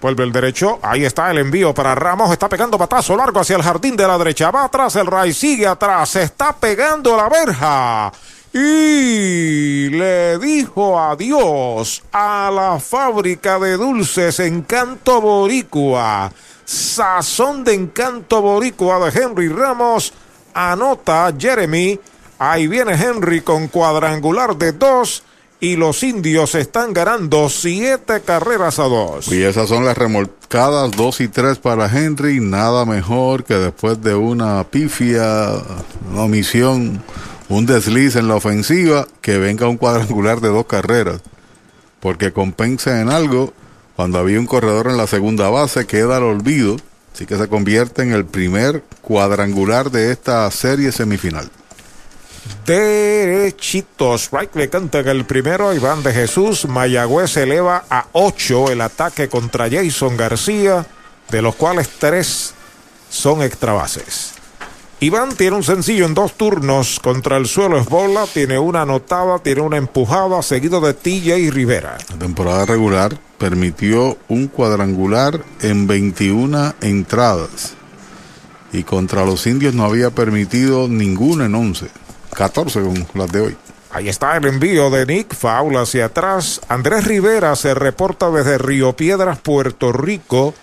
Vuelve el derecho, ahí está el envío para Ramos, está pegando patazo largo hacia el jardín de la derecha, va atrás el Ray, sigue atrás, está pegando la verja. Y le dijo adiós a la fábrica de dulces Encanto Boricua, sazón de Encanto Boricua de Henry Ramos, anota Jeremy, ahí viene Henry con cuadrangular de dos y los indios están ganando siete carreras a dos. Y esas son las remolcadas 2 y 3 para Henry. Nada mejor que después de una pifia, una omisión, un desliz en la ofensiva, que venga un cuadrangular de dos carreras. Porque compensa en algo. Cuando había un corredor en la segunda base, queda al olvido. Así que se convierte en el primer cuadrangular de esta serie semifinal. Derechito, strike le cantan el primero Iván de Jesús. Mayagüez eleva a 8 el ataque contra Jason García, de los cuales 3 son extra bases. Iván tiene un sencillo en dos turnos contra el suelo es bola, tiene una anotada, tiene una empujada, seguido de TJ Rivera. La temporada regular permitió un cuadrangular en 21 entradas. Y contra los indios no había permitido ninguno en 11. 14 con las de hoy. Ahí está el envío de Nick Faul hacia atrás. Andrés Rivera se reporta desde Río Piedras, Puerto Rico.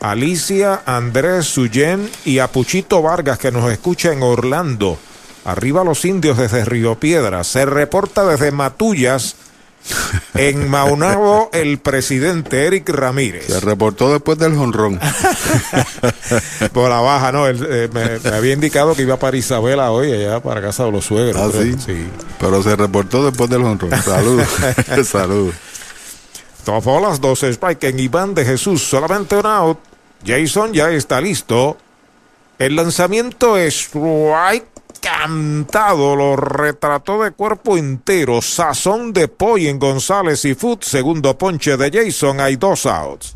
Alicia, Andrés Suyen y Apuchito Vargas que nos escucha en Orlando. Arriba los indios desde Río Piedras. Se reporta desde Matullas. En Maunabo, el presidente Eric Ramírez. Se reportó después del jonrón. Por la baja, no. él, eh, me, me había indicado que iba para Isabela hoy, allá para casa de los suegros. Ah, pero- sí. Pero se reportó después del jonrón. Saludos. Saludos. Dos bolas, dos strike en Iván de Jesús, solamente un out. Jason ya está listo. El lanzamiento es strike cantado, lo retrató de cuerpo entero. Sazón de pollo en González y Food, segundo ponche de Jason, hay dos outs.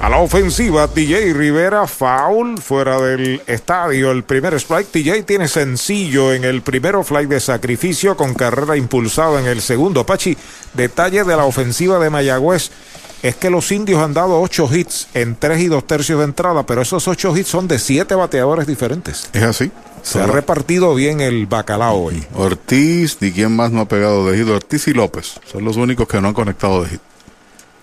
A la ofensiva, TJ Rivera, foul fuera del estadio. El primer strike, TJ tiene sencillo en el primero fly de sacrificio con carrera impulsada en el segundo. Pachi, detalle de la ofensiva de Mayagüez es que los indios han dado ocho hits en tres y dos tercios de entrada, pero esos ocho hits son de siete bateadores diferentes. Es así. Se ha repartido bien el bacalao hoy. Ortiz, ni quién más no ha pegado de hit. Ortiz y López son los únicos que no han conectado de hit.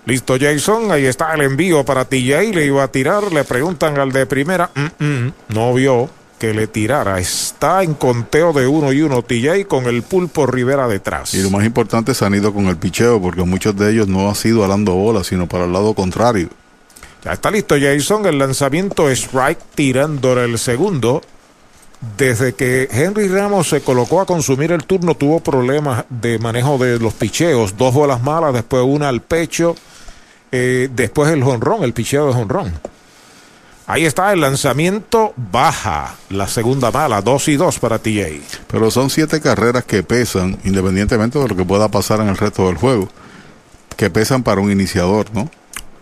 Listo, Jason. Ahí está el envío para TJ. Le iba a tirar. Le preguntan al de primera. Mm, mm, no vio que le tirara. Está en conteo de uno y uno TJ con el pulpo Rivera detrás. Y lo más importante se han ido con el picheo porque muchos de ellos no han sido alando bolas, sino para el lado contrario. Ya está listo Jason. El lanzamiento es strike tirándole el segundo. Desde que Henry Ramos se colocó a consumir el turno, tuvo problemas de manejo de los picheos. Dos bolas malas, después una al pecho. Eh, después el jonrón, el picheo de jonrón. Ahí está el lanzamiento baja, la segunda mala, 2 y 2 para TJ. Pero son siete carreras que pesan, independientemente de lo que pueda pasar en el resto del juego, que pesan para un iniciador, ¿no?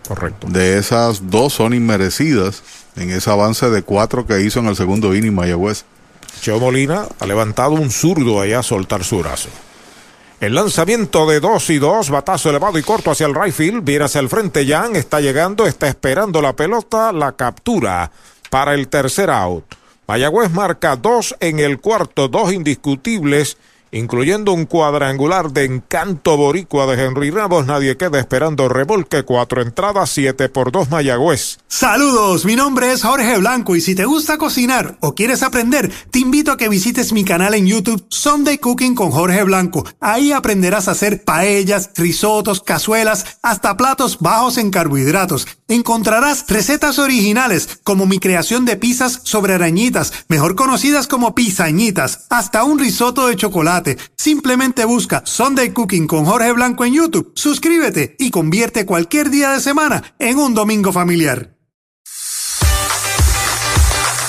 Correcto. De esas dos son inmerecidas en ese avance de cuatro que hizo en el segundo inning Mayagüez. Cheo Molina ha levantado un zurdo allá a soltar su brazo. El lanzamiento de 2 y 2, batazo elevado y corto hacia el right field, viene hacia el frente Jan, está llegando, está esperando la pelota, la captura para el tercer out. Mayagüez marca dos en el cuarto, dos indiscutibles, incluyendo un cuadrangular de encanto boricua de Henry Ramos. Nadie queda esperando revolque, cuatro entradas, siete por dos Mayagüez. Saludos, mi nombre es Jorge Blanco y si te gusta cocinar o quieres aprender, te invito a que visites mi canal en YouTube Sunday Cooking con Jorge Blanco. Ahí aprenderás a hacer paellas, risotos, cazuelas, hasta platos bajos en carbohidratos. Encontrarás recetas originales como mi creación de pizzas sobre arañitas, mejor conocidas como pizañitas, hasta un risotto de chocolate. Simplemente busca Sunday Cooking con Jorge Blanco en YouTube, suscríbete y convierte cualquier día de semana en un domingo familiar.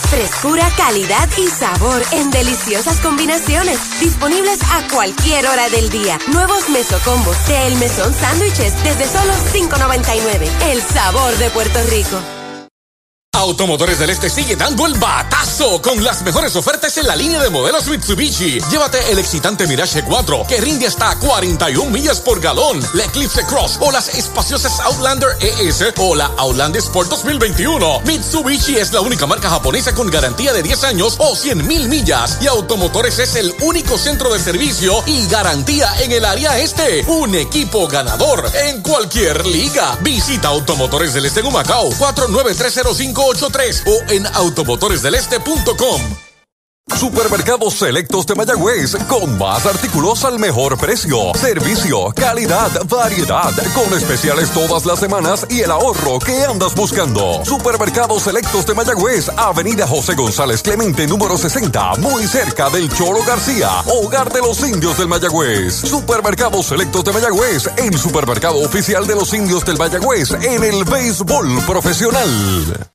Frescura, calidad y sabor en deliciosas combinaciones. Disponibles a cualquier hora del día. Nuevos mesocombos de El Mesón Sándwiches desde solo $5.99. El sabor de Puerto Rico. Automotores del Este sigue dando el batazo con las mejores ofertas en la línea de modelos Mitsubishi. Llévate el excitante Mirage 4 que rinde hasta 41 millas por galón, la Eclipse Cross o las espaciosas Outlander ES o la Outlander Sport 2021. Mitsubishi es la única marca japonesa con garantía de 10 años o 100 mil millas y Automotores es el único centro de servicio y garantía en el área este. Un equipo ganador en cualquier liga. Visita Automotores del Este en Humacao 49305 o en automotoresdeleste.com. Supermercados Selectos de Mayagüez, con más artículos al mejor precio, servicio, calidad, variedad, con especiales todas las semanas y el ahorro que andas buscando. Supermercados Selectos de Mayagüez, Avenida José González Clemente, número 60, muy cerca del Choro García, hogar de los indios del Mayagüez. Supermercados Selectos de Mayagüez, el supermercado oficial de los indios del Mayagüez en el béisbol profesional.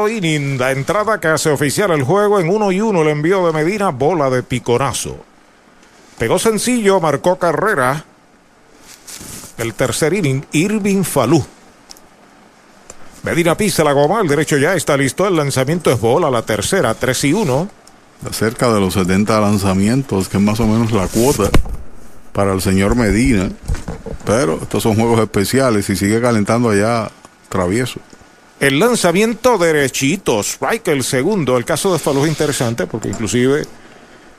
inning, la entrada que hace oficial el juego en uno y uno, el envío de Medina, bola de piconazo. Pegó sencillo, marcó carrera. El tercer inning, Irving Falú. Medina pisa la goma, el derecho ya está listo, el lanzamiento es bola, la tercera, 3 y 1. Cerca de los 70 lanzamientos, que es más o menos la cuota para el señor Medina. Pero estos son juegos especiales y sigue calentando allá travieso. El lanzamiento derechito, strike el segundo. El caso de Falú es interesante porque inclusive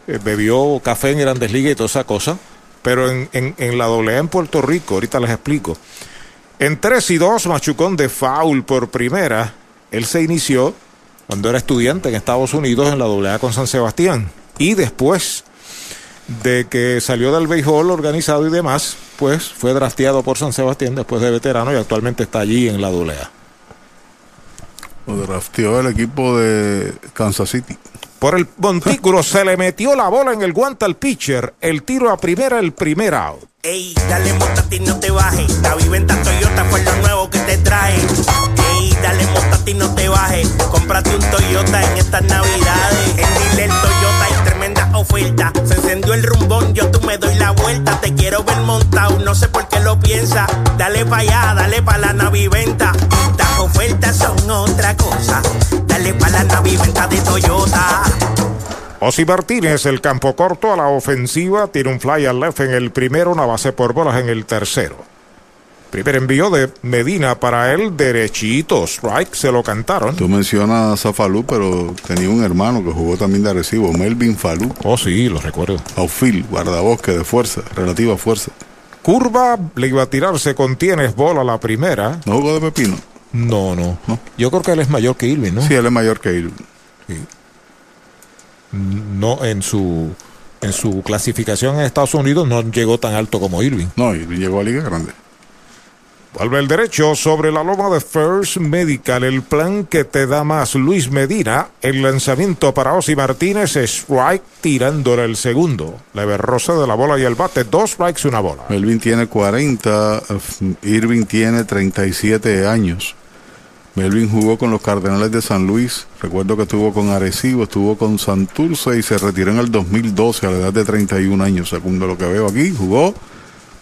eh, bebió café en Grandes Ligas y toda esa cosa. Pero en, en, la doble en Puerto Rico, ahorita les explico. En 3 y 2, machucón de foul por primera. Él se inició cuando era estudiante en Estados Unidos en la doble A con San Sebastián. Y después de que salió del béisbol organizado y demás, pues fue drafteado por San Sebastián después de veterano y actualmente está allí en la doble A. Lo drafteó el equipo de Kansas City. Por el montículo se le metió la bola en el guante al pitcher. El tiro a primera, el primer out. Ey, dale montate y no te bajes. La viventa Toyota fue lo nuevo que te trae. Ey, dale montate y no te bajes. Cómprate un Toyota en estas navidades. En Dile Toyota hay tremenda oferta. Se encendió el rumbón, yo tú me doy la vuelta. Te quiero ver montado, no sé por qué lo piensa. Dale pa' allá, dale pa' la naviventa. Las ofertas son otra cosa. Dale pa' la naviventa de Toyota. Osi Martínez, el campo corto a la ofensiva, tiene un fly al left en el primero, una base por bolas en el tercero. Primer envío de Medina para él, derechito, strike, se lo cantaron. Tú mencionas a Falú, pero tenía un hermano que jugó también de agresivo, Melvin Falú. Oh, sí, lo recuerdo. Outfield, guardabosque de fuerza, relativa fuerza. Curva, le iba a tirar, se contiene, es bola la primera. ¿No jugó de pepino? No, no, Yo creo que él es mayor que Irving, ¿no? Sí, él es mayor que Irving. No, en su en su clasificación en Estados Unidos no llegó tan alto como Irving. No, Irving llegó a Liga Grande. Vuelve el derecho sobre la loma de First Medical, el plan que te da más Luis Medina. El lanzamiento para Osi Martínez, strike tirándole el segundo. Leve rosa de la bola y el bate, dos strikes, una bola. Melvin tiene 40, Irving tiene 37 años. Melvin jugó con los Cardenales de San Luis. Recuerdo que estuvo con Arecibo, estuvo con Santurce y se retiró en el 2012 a la edad de 31 años, según lo que veo aquí. Jugó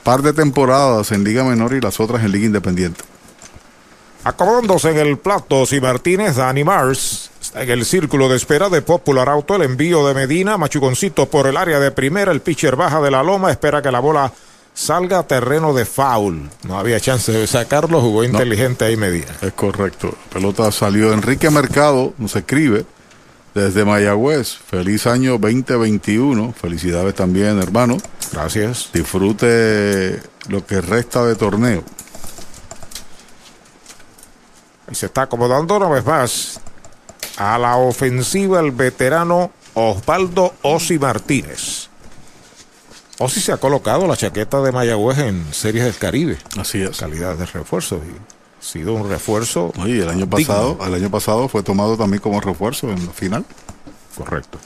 par de temporadas en Liga Menor y las otras en Liga Independiente. Acomodándose en el plato, si Martínez, Dani Mars en el círculo de espera de Popular Auto. El envío de Medina, Machuconcito por el área de primera. El pitcher baja de la loma, espera que la bola salga a terreno de foul. No había chance de sacarlo, jugó inteligente ahí Medina. Es correcto. pelota salió Enrique Mercado, nos escribe desde Mayagüez. Feliz año 2021. Felicidades también, hermano. Gracias. Disfrute lo que resta de torneo. Y se está acomodando una vez más a la ofensiva el veterano Osvaldo Osi Martínez. Osi se ha colocado la chaqueta de Mayagüez en Series del Caribe. Así es. Calidad de refuerzo. Y sido un refuerzo. Oye, el año pasado, el año pasado fue tomado también como refuerzo en la final. Correcto.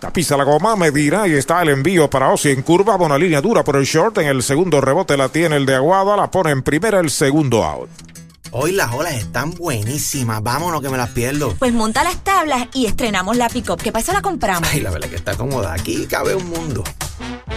Tapiza la goma, Medina y está el envío para Osi en curva, una línea dura por el short, en el segundo rebote la tiene el de Aguada, la pone en primera el segundo out. Hoy las olas están buenísimas, vámonos que me las pierdo. Pues monta las tablas y estrenamos la pick-up, que para eso la compramos. Ay, la verdad que está cómoda, aquí cabe un mundo.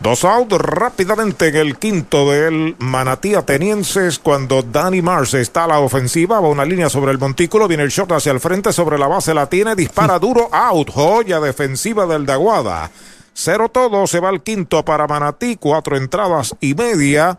Dos out rápidamente en el quinto del Manatí Atenienses cuando Danny Mars está a la ofensiva, va una línea sobre el montículo, viene el shot hacia el frente sobre la base, la tiene, dispara duro, out, joya defensiva del Daguada. Cero todo, se va al quinto para Manatí, cuatro entradas y media.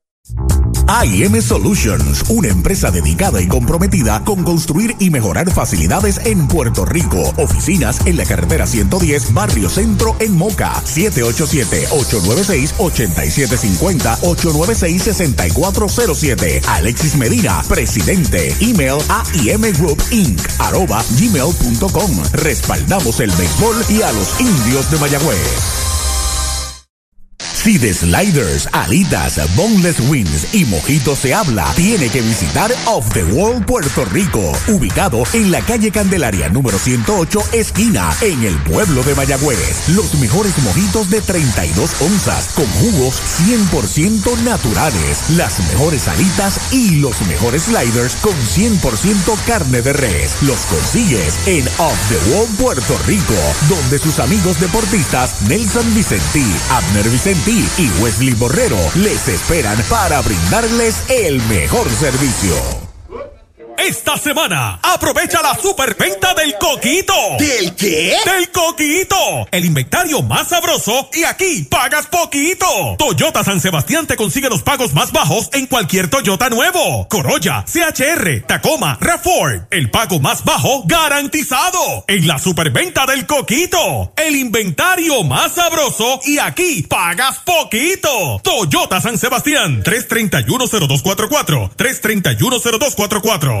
AIM Solutions, una empresa dedicada y comprometida con construir y mejorar facilidades en Puerto Rico. Oficinas en la carretera 110, Barrio Centro, en Moca. 787-896-8750, 896-6407. Alexis Medina, presidente. Email a Group Inc. arroba gmail.com. Respaldamos el béisbol y a los indios de Mayagüez. Si de sliders, alitas, boneless wings y mojitos se habla, tiene que visitar Off the World Puerto Rico, ubicado en la calle Candelaria número 108, esquina, en el pueblo de Mayagüez. Los mejores mojitos de 32 onzas, con jugos 100% naturales, las mejores alitas y los mejores sliders con 100% carne de res. Los consigues en Off the World Puerto Rico, donde sus amigos deportistas Nelson Vicentí, Abner Vicentí, y Wesley Borrero les esperan para brindarles el mejor servicio. Esta semana, aprovecha la superventa del Coquito. ¿Del qué? Del Coquito. El inventario más sabroso y aquí pagas poquito. Toyota San Sebastián te consigue los pagos más bajos en cualquier Toyota nuevo. Corolla, CHR, Tacoma, Reform. El pago más bajo garantizado. En la superventa del Coquito. El inventario más sabroso y aquí pagas poquito. Toyota San Sebastián. 3310244. 3310244.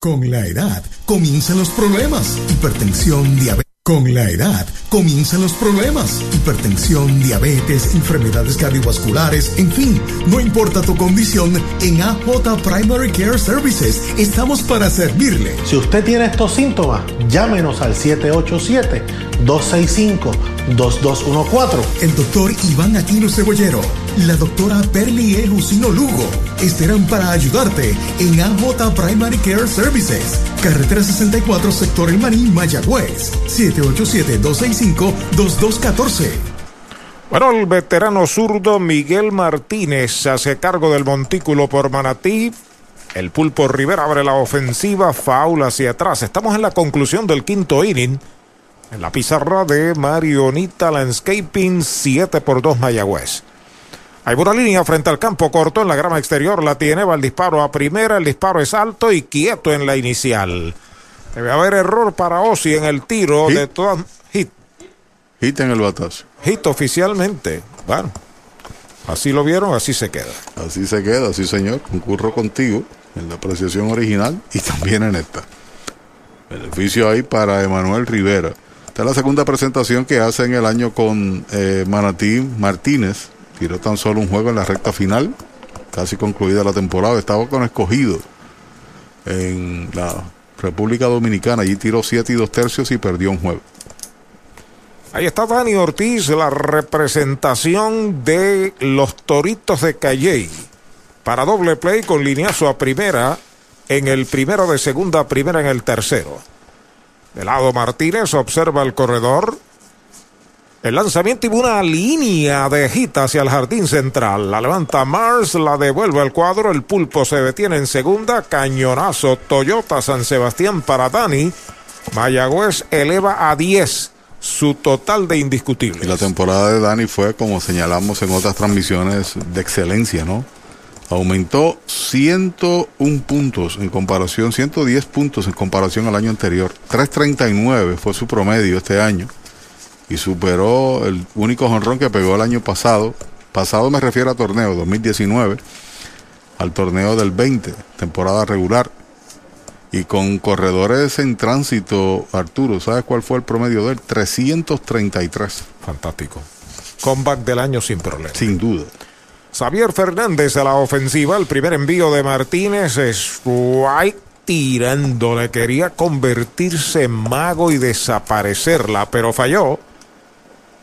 Con la edad comienzan los problemas. Hipertensión, diabetes. Con la edad comienzan los problemas. Hipertensión, diabetes, enfermedades cardiovasculares, en fin, no importa tu condición, en AJ Primary Care Services estamos para servirle. Si usted tiene estos síntomas, llámenos al 787-265-2214. El doctor Iván Aquino Cebollero, la doctora Perli E. Jusino Lugo estarán para ayudarte en AJ Primary Care Services. Carretera 64, sector El Maní, Mayagüez. 787-265-2214. Bueno, el veterano zurdo Miguel Martínez se hace cargo del montículo por Manatí. El pulpo Rivera abre la ofensiva, faula hacia atrás. Estamos en la conclusión del quinto inning. En la pizarra de Marionita Landscaping, 7 por 2 Mayagüez. Hay una línea frente al campo corto en la grama exterior. La tiene, va el disparo a primera. El disparo es alto y quieto en la inicial. Debe haber error para Osi en el tiro de todas. Hit. Hit en el batazo. Hit oficialmente. Bueno, así lo vieron, así se queda. Así se queda, sí señor. Concurro contigo en la apreciación original y también en esta. Beneficio ahí para Emanuel Rivera. Esta es la segunda presentación que hace en el año con eh, Manatí Martínez. Tiró tan solo un juego en la recta final, casi concluida la temporada. Estaba con escogido en la República Dominicana. Allí tiró 7 y 2 tercios y perdió un juego. Ahí está Dani Ortiz, la representación de los Toritos de Calley. Para doble play con lineazo a primera en el primero de segunda, primera en el tercero. De lado Martínez observa el corredor. El lanzamiento y una línea de hit hacia el jardín central. La levanta Mars, la devuelve al cuadro. El pulpo se detiene en segunda. Cañonazo Toyota San Sebastián para Dani. Mayagüez eleva a 10 su total de indiscutibles. Y la temporada de Dani fue, como señalamos en otras transmisiones, de excelencia, ¿no? Aumentó 101 puntos en comparación, 110 puntos en comparación al año anterior. 339 fue su promedio este año y superó el único jonrón que pegó el año pasado. Pasado me refiero a torneo 2019, al torneo del 20, temporada regular. Y con corredores en tránsito, Arturo, ¿sabes cuál fue el promedio de él? 333. Fantástico. Comeback del año sin problema. Sin duda. Xavier Fernández a la ofensiva. El primer envío de Martínez es White tirándole. Quería convertirse en mago y desaparecerla, pero falló.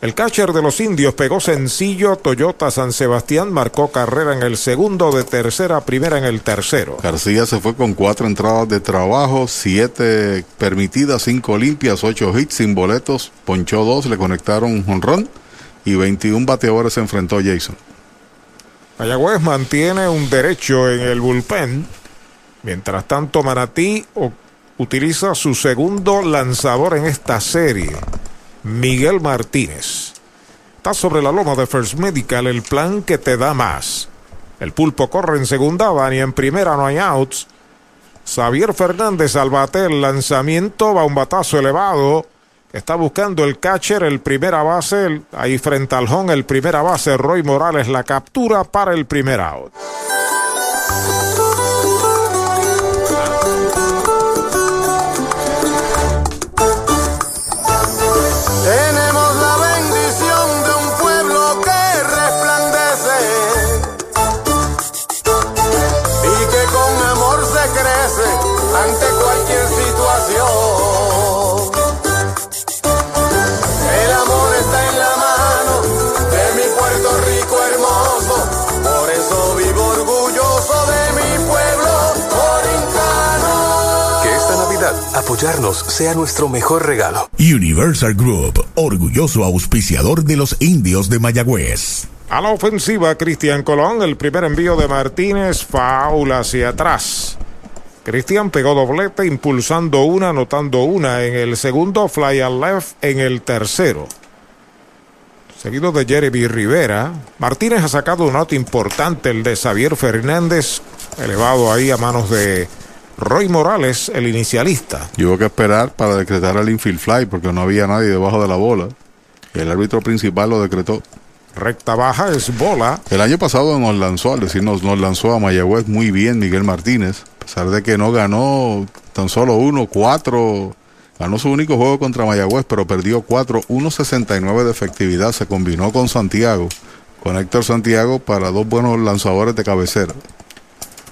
El catcher de los indios pegó sencillo. Toyota San Sebastián marcó carrera en el segundo, de tercera a primera en el tercero. García se fue con cuatro entradas de trabajo, siete permitidas, cinco limpias, ocho hits sin boletos, ponchó dos, le conectaron un jonrón y 21 bateadores se enfrentó Jason. Mayagüez mantiene un derecho en el bullpen. Mientras tanto, Manatí utiliza su segundo lanzador en esta serie. Miguel Martínez. Está sobre la loma de First Medical el plan que te da más. El pulpo corre en segunda, Dani en primera, no hay outs. Xavier Fernández al bate el lanzamiento, va un batazo elevado. Está buscando el catcher, el primera base, ahí frente al home, el primera base, Roy Morales, la captura para el primer out. Apoyarnos sea nuestro mejor regalo. Universal Group, orgulloso auspiciador de los indios de Mayagüez. A la ofensiva, Cristian Colón, el primer envío de Martínez, faula hacia atrás. Cristian pegó doblete, impulsando una, anotando una en el segundo, fly al left en el tercero. Seguido de Jeremy Rivera, Martínez ha sacado un out importante, el de Xavier Fernández, elevado ahí a manos de Roy Morales, el inicialista. Y hubo que esperar para decretar el infield fly porque no había nadie debajo de la bola. El árbitro principal lo decretó. Recta baja es bola. El año pasado nos lanzó, al decir nos, lanzó a Mayagüez muy bien Miguel Martínez. A pesar de que no ganó tan solo uno, cuatro. Ganó su único juego contra Mayagüez, pero perdió cuatro, 1.69 de efectividad. Se combinó con Santiago, con Héctor Santiago para dos buenos lanzadores de cabecera.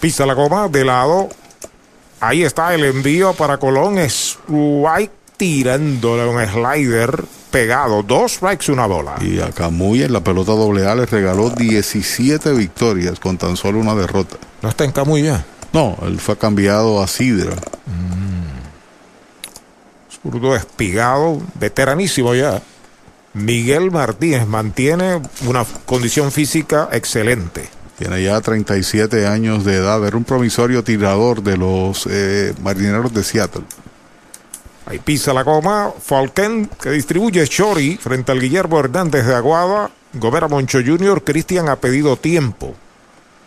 Pisa la goma de lado. Ahí está el envío para Colón. Strike tirándole un slider pegado. Dos strikes, una bola. Y a Camuy en la pelota doble A le regaló 17 victorias con tan solo una derrota. ¿No está en Camuy ya? No, él fue cambiado a Sidra. Zurdo espigado, veteranísimo ya. Miguel Martínez mantiene una condición física excelente. Tiene ya 37 años de edad. Era un promisorio tirador de los eh, marineros de Seattle. Ahí pisa la goma. Falken que distribuye Chori frente al Guillermo Hernández de Aguada. Gobera Moncho Jr. Cristian ha pedido tiempo.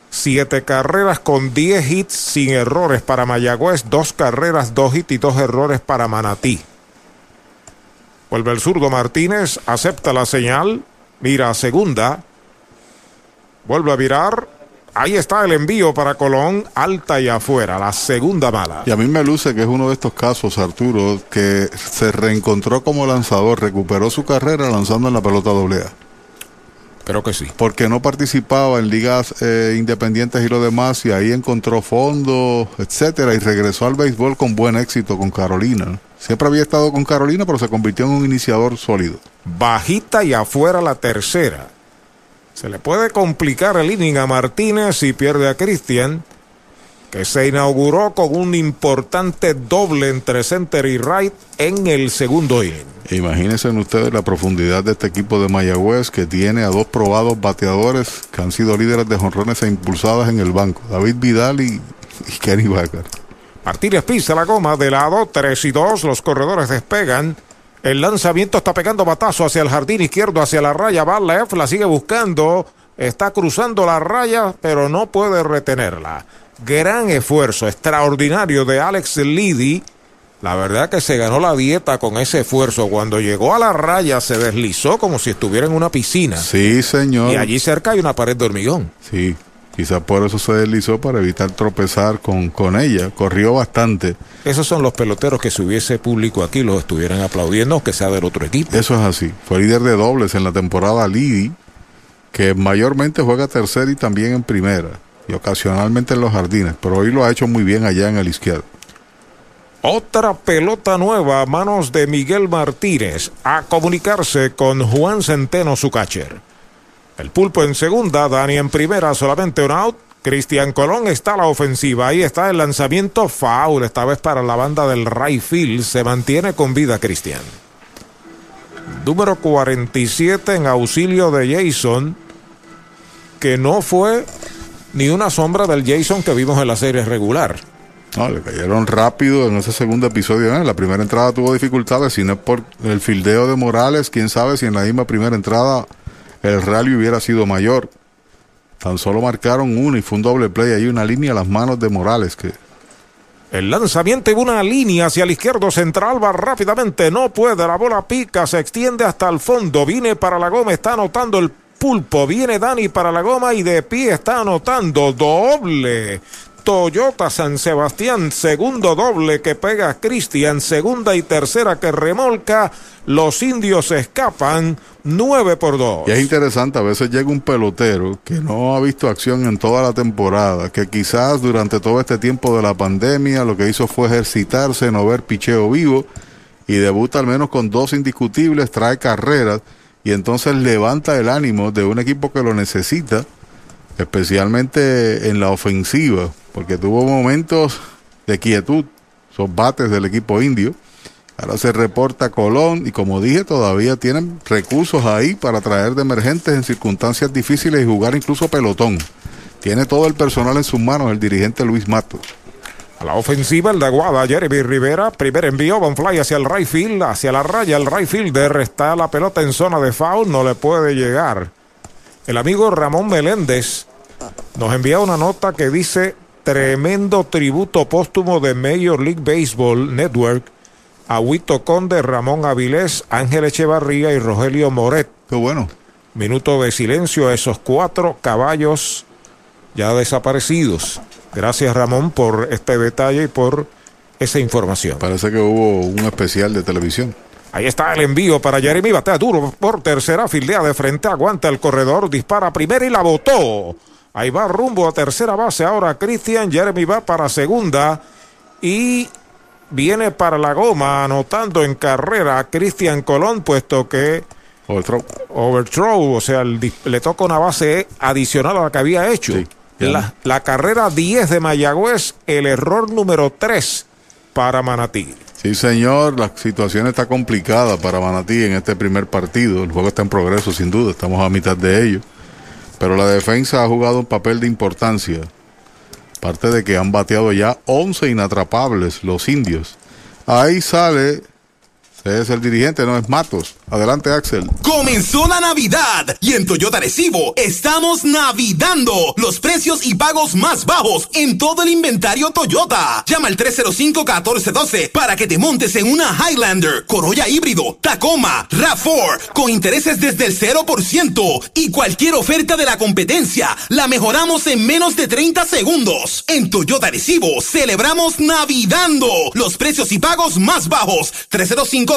Siete carreras con 10 hits sin errores para Mayagüez. Dos carreras, dos hits y dos errores para Manatí. Vuelve el zurdo Martínez. Acepta la señal. Mira a segunda. Vuelve a virar. Ahí está el envío para Colón, alta y afuera, la segunda mala. Y a mí me luce que es uno de estos casos, Arturo, que se reencontró como lanzador, recuperó su carrera lanzando en la pelota doble A. Creo que sí. Porque no participaba en ligas eh, independientes y lo demás, y ahí encontró fondo, etcétera, y regresó al béisbol con buen éxito con Carolina. Siempre había estado con Carolina, pero se convirtió en un iniciador sólido. Bajita y afuera la tercera. Se le puede complicar el inning a Martínez si pierde a Cristian, que se inauguró con un importante doble entre center y right en el segundo inning. Imagínense ustedes la profundidad de este equipo de Mayagüez que tiene a dos probados bateadores que han sido líderes de jonrones e impulsadas en el banco, David Vidal y, y Kenny. Martínez pisa la goma de lado, 3 y 2, los corredores despegan. El lanzamiento está pegando batazo hacia el jardín izquierdo, hacia la raya. Va left, la sigue buscando. Está cruzando la raya, pero no puede retenerla. Gran esfuerzo extraordinario de Alex Liddy. La verdad que se ganó la dieta con ese esfuerzo. Cuando llegó a la raya se deslizó como si estuviera en una piscina. Sí, señor. Y allí cerca hay una pared de hormigón. Sí, quizás por eso se deslizó para evitar tropezar con, con ella. Corrió bastante. Esos son los peloteros que si hubiese público aquí los estuvieran aplaudiendo, aunque sea del otro equipo. Eso es así. Fue líder de dobles en la temporada Liddy, que mayormente juega tercera y también en primera. Y ocasionalmente en los jardines. Pero hoy lo ha hecho muy bien allá en el izquierdo. Otra pelota nueva a manos de Miguel Martínez a comunicarse con Juan Centeno, su catcher. El pulpo en segunda, Dani en primera, solamente un out. Cristian Colón está a la ofensiva. Ahí está el lanzamiento foul, esta vez para la banda del right field. Se mantiene con vida Cristian. Número 47 en auxilio de Jason, que no fue ni una sombra del Jason que vimos en la serie regular. No, le cayeron rápido en ese segundo episodio. En la primera entrada tuvo dificultades, si no es por el fildeo de Morales, quién sabe si en la misma primera entrada el rally hubiera sido mayor. Tan solo marcaron uno y fue un doble play. Hay una línea a las manos de Morales que. El lanzamiento y una línea hacia el izquierdo central va rápidamente. No puede. La bola pica. Se extiende hasta el fondo. Viene para la goma. Está anotando el pulpo. Viene Dani para la goma y de pie está anotando doble. Toyota San Sebastián, segundo doble que pega Cristian, segunda y tercera que remolca. Los indios escapan 9 por 2. Y es interesante, a veces llega un pelotero que no ha visto acción en toda la temporada, que quizás durante todo este tiempo de la pandemia lo que hizo fue ejercitarse, no ver picheo vivo y debuta al menos con dos indiscutibles, trae carreras y entonces levanta el ánimo de un equipo que lo necesita, especialmente en la ofensiva, porque tuvo momentos de quietud, son bates del equipo indio. Ahora se reporta Colón y como dije, todavía tienen recursos ahí para traer de emergentes en circunstancias difíciles y jugar incluso pelotón. Tiene todo el personal en sus manos el dirigente Luis Matos. A la ofensiva, el de Aguada, Jeremy Rivera. Primer envío, Bonfly hacia el right field, hacia la raya. El right fielder está la pelota en zona de foul, no le puede llegar. El amigo Ramón Meléndez nos envía una nota que dice: tremendo tributo póstumo de Major League Baseball Network a Huito Conde, Ramón Avilés, Ángel Echevarría y Rogelio Moret. Qué bueno. Minuto de silencio a esos cuatro caballos ya desaparecidos. Gracias Ramón por este detalle y por esa información. Parece que hubo un especial de televisión. Ahí está el envío para Jeremy Batea duro por tercera fildea de frente, aguanta el corredor, dispara primera y la botó. Ahí va rumbo a tercera base ahora Cristian, Jeremy va para segunda y viene para la goma anotando en carrera Cristian Colón puesto que Overthrow. Overthrow, o sea, el, le toca una base adicional a la que había hecho. Sí. La, la, carrera 10 de Mayagüez, el error número 3 para Manatí. Sí, señor, la situación está complicada para Manatí en este primer partido. El juego está en progreso, sin duda, estamos a mitad de ello. Pero la defensa ha jugado un papel de importancia. Parte de que han bateado ya 11 inatrapables los indios. Ahí sale es el dirigente, no es Matos. Adelante, Axel. Comenzó la Navidad y en Toyota Recibo estamos navidando los precios y pagos más bajos en todo el inventario Toyota. Llama al 305-1412 para que te montes en una Highlander, Corolla híbrido, Tacoma, RAV4 con intereses desde el 0% y cualquier oferta de la competencia la mejoramos en menos de 30 segundos. En Toyota Recibo celebramos navidando los precios y pagos más bajos. 305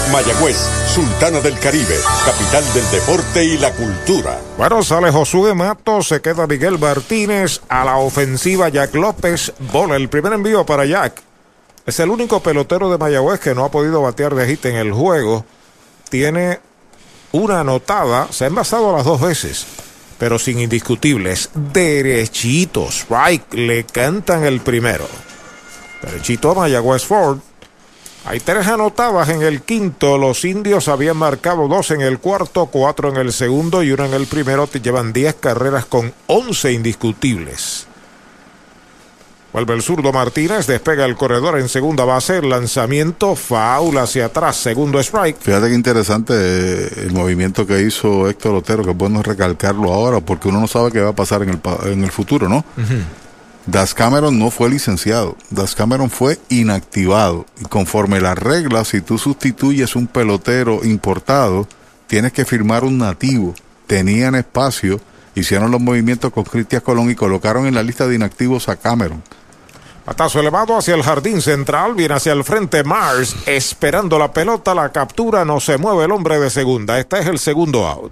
Mayagüez, Sultana del Caribe, capital del deporte y la cultura. Bueno, sale Josué Matos, se queda Miguel Martínez, a la ofensiva Jack López, bola el primer envío para Jack. Es el único pelotero de Mayagüez que no ha podido batear de hit en el juego. Tiene una anotada, se ha envasado las dos veces, pero sin indiscutibles. Derechitos, strike, le cantan el primero. Derechito a Mayagüez Ford. Hay tres anotadas en el quinto. Los indios habían marcado dos en el cuarto, cuatro en el segundo y uno en el primero. Te llevan diez carreras con once indiscutibles. Vuelve el zurdo Martínez, despega el corredor en segunda base, el lanzamiento, foul hacia atrás, segundo strike. Fíjate qué interesante eh, el movimiento que hizo Héctor Otero, que es bueno recalcarlo ahora, porque uno no sabe qué va a pasar en el, en el futuro, ¿no? Uh -huh. Das Cameron no fue licenciado, Das Cameron fue inactivado. Y conforme las reglas, si tú sustituyes un pelotero importado, tienes que firmar un nativo. Tenían espacio, hicieron los movimientos con Cristian Colón y colocaron en la lista de inactivos a Cameron. Patazo elevado hacia el jardín central, viene hacia el frente Mars, esperando la pelota, la captura, no se mueve el hombre de segunda. Este es el segundo out.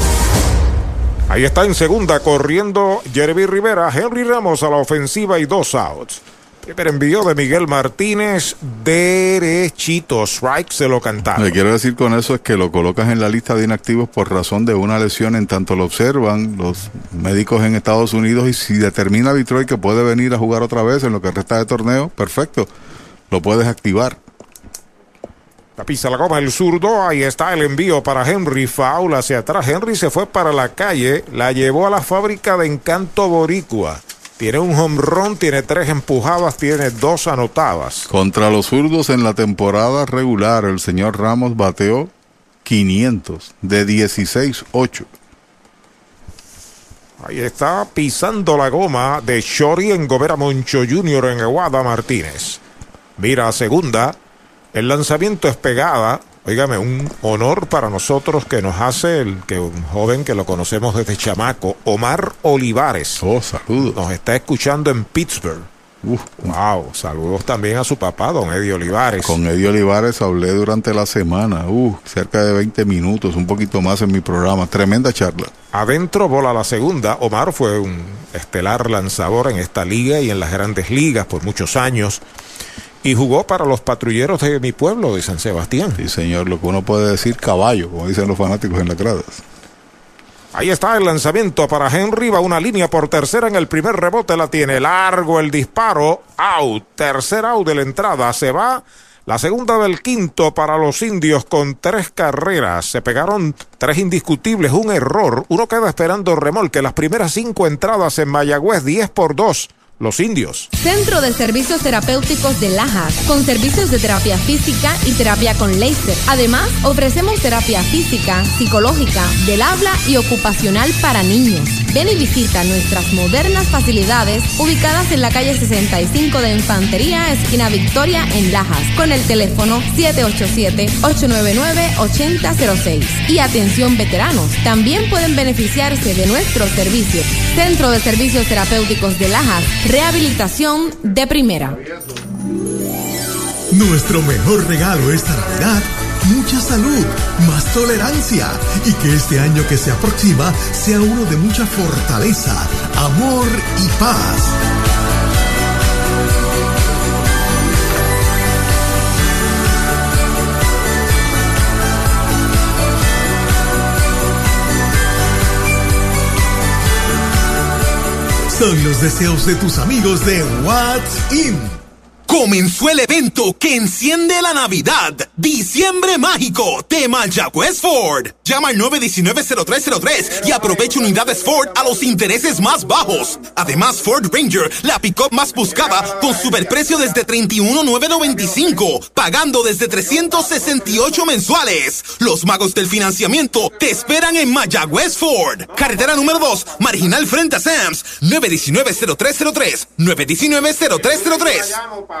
Ahí está en segunda corriendo Jeremy Rivera, Henry Ramos a la ofensiva y dos outs. Primer envío de Miguel Martínez, derechito, strike se lo cantaron. Lo que quiero decir con eso es que lo colocas en la lista de inactivos por razón de una lesión, en tanto lo observan los médicos en Estados Unidos y si determina Detroit que puede venir a jugar otra vez en lo que resta de torneo, perfecto, lo puedes activar. La pisa la goma el zurdo, ahí está el envío para Henry, foul hacia atrás. Henry se fue para la calle, la llevó a la fábrica de Encanto Boricua. Tiene un home run, tiene tres empujadas, tiene dos anotadas. Contra los zurdos en la temporada regular, el señor Ramos bateó 500 de 16-8. Ahí está pisando la goma de Shori en Gobera Moncho Jr. en Aguada Martínez. Mira a segunda. El lanzamiento es pegada. Óigame, un honor para nosotros que nos hace el que un joven que lo conocemos desde chamaco, Omar Olivares. Oh, saludos. Nos está escuchando en Pittsburgh. wow, saludos también a su papá, don Eddie Olivares. Con Eddie Olivares hablé durante la semana, uh, cerca de 20 minutos, un poquito más en mi programa. Tremenda charla. Adentro bola la segunda. Omar fue un estelar lanzador en esta liga y en las grandes ligas por muchos años. Y jugó para los patrulleros de mi pueblo, de San Sebastián. Sí, señor, lo que uno puede decir caballo, como dicen los fanáticos en las gradas. Ahí está el lanzamiento para Henry. Va una línea por tercera en el primer rebote. La tiene largo el disparo. Out. Tercer out de la entrada. Se va. La segunda del quinto para los indios con tres carreras. Se pegaron tres indiscutibles. Un error. Uno queda esperando remolque. Las primeras cinco entradas en Mayagüez. 10 por 2 los indios. Centro de Servicios Terapéuticos de Lajas, con servicios de terapia física y terapia con láser. Además, ofrecemos terapia física, psicológica, del habla y ocupacional para niños. Ven y visita nuestras modernas facilidades ubicadas en la calle 65 de Infantería, esquina Victoria, en Lajas, con el teléfono 787-899-8006. Y atención veteranos, también pueden beneficiarse de nuestros servicios. Centro de Servicios Terapéuticos de Lajas, Rehabilitación de primera. Nuestro mejor regalo esta Navidad, mucha salud, más tolerancia y que este año que se aproxima sea uno de mucha fortaleza, amor y paz. Son los deseos de tus amigos de What's In. Comenzó el evento que enciende la Navidad. Diciembre Mágico de Mayagüez Ford. Llama al 919-0303 y aprovecha unidades Ford a los intereses más bajos. Además, Ford Ranger, la pick-up más buscada, con superprecio desde 31,995, pagando desde 368 mensuales. Los magos del financiamiento te esperan en Mayagüez Ford. Carretera número 2, marginal frente a Sams. 919-0303. 919-0303.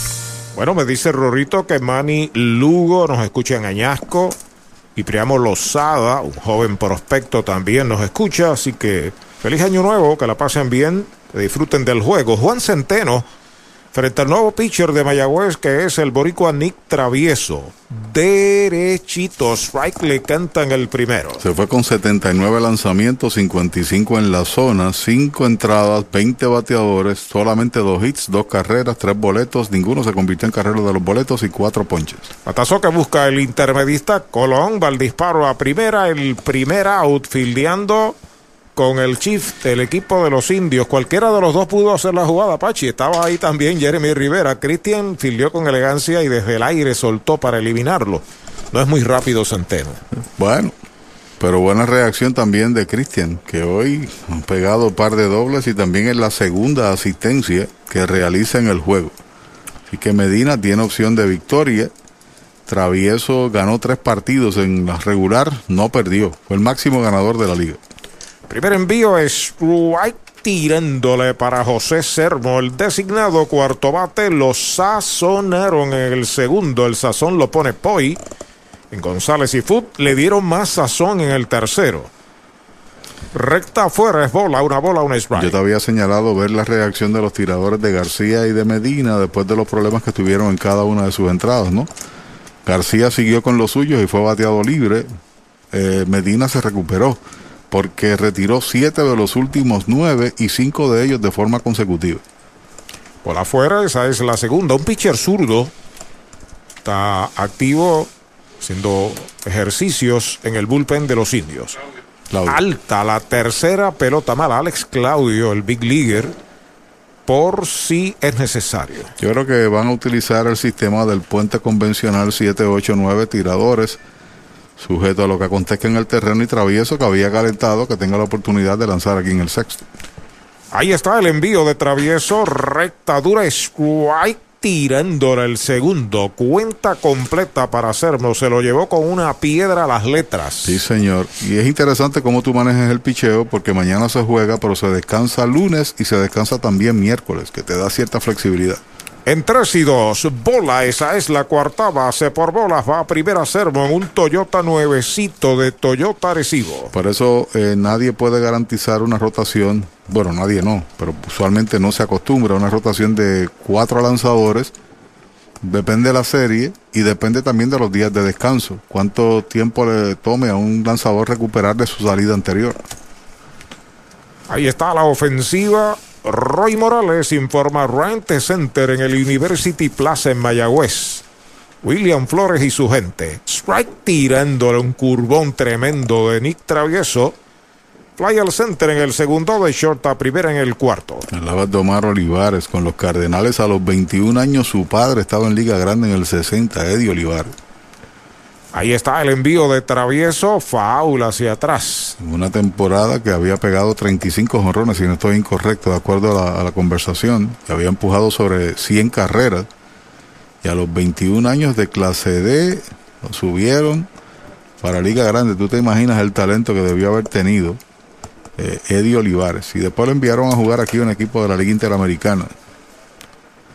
Bueno, me dice Rorito que Manny Lugo nos escucha en Añasco y Priamo Lozada, un joven prospecto también nos escucha, así que feliz año nuevo, que la pasen bien, que disfruten del juego. Juan Centeno frente al nuevo pitcher de Mayagüez que es el boricua Nick Travieso. Derechito, strike le cantan el primero. Se fue con 79 lanzamientos, 55 en la zona, 5 entradas, 20 bateadores, solamente 2 hits, 2 carreras, 3 boletos, ninguno se convirtió en carrero de los boletos y 4 ponches. Patazo que busca el intermedista Colón, va al disparo a primera, el primer out, fildeando con el chief del equipo de los indios. Cualquiera de los dos pudo hacer la jugada, Pachi. Estaba ahí también Jeremy Rivera. Cristian filió con elegancia y desde el aire soltó para eliminarlo. No es muy rápido Centeno. Bueno, pero buena reacción también de Cristian, que hoy ha pegado un par de dobles y también es la segunda asistencia que realiza en el juego. Así que Medina tiene opción de victoria. Travieso ganó tres partidos en la regular, no perdió. Fue el máximo ganador de la liga. Primer envío es tirándole para José Sermo, el designado cuarto bate, lo sazonaron en el segundo, el sazón lo pone Poi. En González y Foot le dieron más sazón en el tercero. Recta afuera es bola, una bola, un strike. Yo te había señalado ver la reacción de los tiradores de García y de Medina después de los problemas que tuvieron en cada una de sus entradas, ¿no? García siguió con los suyos y fue bateado libre. Eh, Medina se recuperó porque retiró siete de los últimos nueve y cinco de ellos de forma consecutiva. Por afuera, esa es la segunda. Un pitcher zurdo está activo haciendo ejercicios en el bullpen de los indios. Alta la tercera pelota mala. Alex Claudio, el big leaguer, por si es necesario. Yo creo que van a utilizar el sistema del puente convencional 789 tiradores, sujeto a lo que acontezca en el terreno y travieso que había calentado, que tenga la oportunidad de lanzar aquí en el sexto. Ahí está el envío de travieso, recta dura, strike tirándole el segundo. Cuenta completa para Sermo. Se lo llevó con una piedra a las letras. Sí, señor. Y es interesante cómo tú manejes el picheo, porque mañana se juega, pero se descansa lunes y se descansa también miércoles, que te da cierta flexibilidad. En 3 y 2, bola, esa es la cuarta base por bolas. Va a primera Sermo en un Toyota nuevecito de Toyota Recibo. Por eso eh, nadie puede garantizar una rotación. Bueno, nadie no, pero usualmente no se acostumbra a una rotación de cuatro lanzadores. Depende de la serie y depende también de los días de descanso. Cuánto tiempo le tome a un lanzador recuperar de su salida anterior. Ahí está la ofensiva Roy Morales informa Rent Center en el University Plaza en Mayagüez. William Flores y su gente. Strike tirándole un curvón tremendo de Nick Travieso. Fly al center en el segundo de short a primera en el cuarto. Hablaba de Omar Olivares con los Cardenales a los 21 años. Su padre estaba en Liga Grande en el 60, Eddie Olivares. Ahí está el envío de travieso, faula hacia atrás. Una temporada que había pegado 35 jonrones, si no estoy incorrecto, de acuerdo a la, a la, conversación, que había empujado sobre 100 carreras. Y a los 21 años de clase D, lo subieron para Liga Grande. Tú te imaginas el talento que debió haber tenido eh, Eddie Olivares. Y después lo enviaron a jugar aquí un equipo de la Liga Interamericana.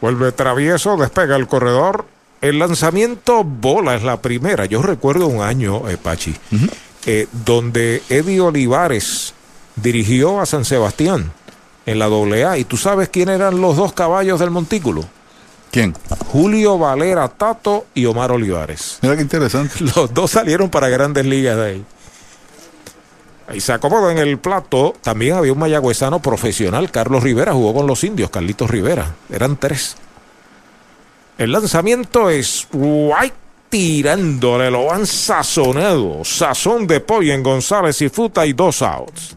Vuelve travieso, despega el corredor, el lanzamiento bola es la primera. Yo recuerdo un año, eh, Pachi, uh -huh. eh, donde Eddie Olivares dirigió a San Sebastián en la AA. ¿Y tú sabes quién eran los dos caballos del montículo? ¿Quién? Julio Valera Tato y Omar Olivares. Mira qué interesante. Los dos salieron para grandes ligas de ahí. Ahí se acomodó en el plato. También había un mayagüezano profesional, Carlos Rivera, jugó con los indios, Carlitos Rivera. Eran tres. El lanzamiento es White tirándole, lo han sazonado. Sazón de pollo en González y fruta y dos outs.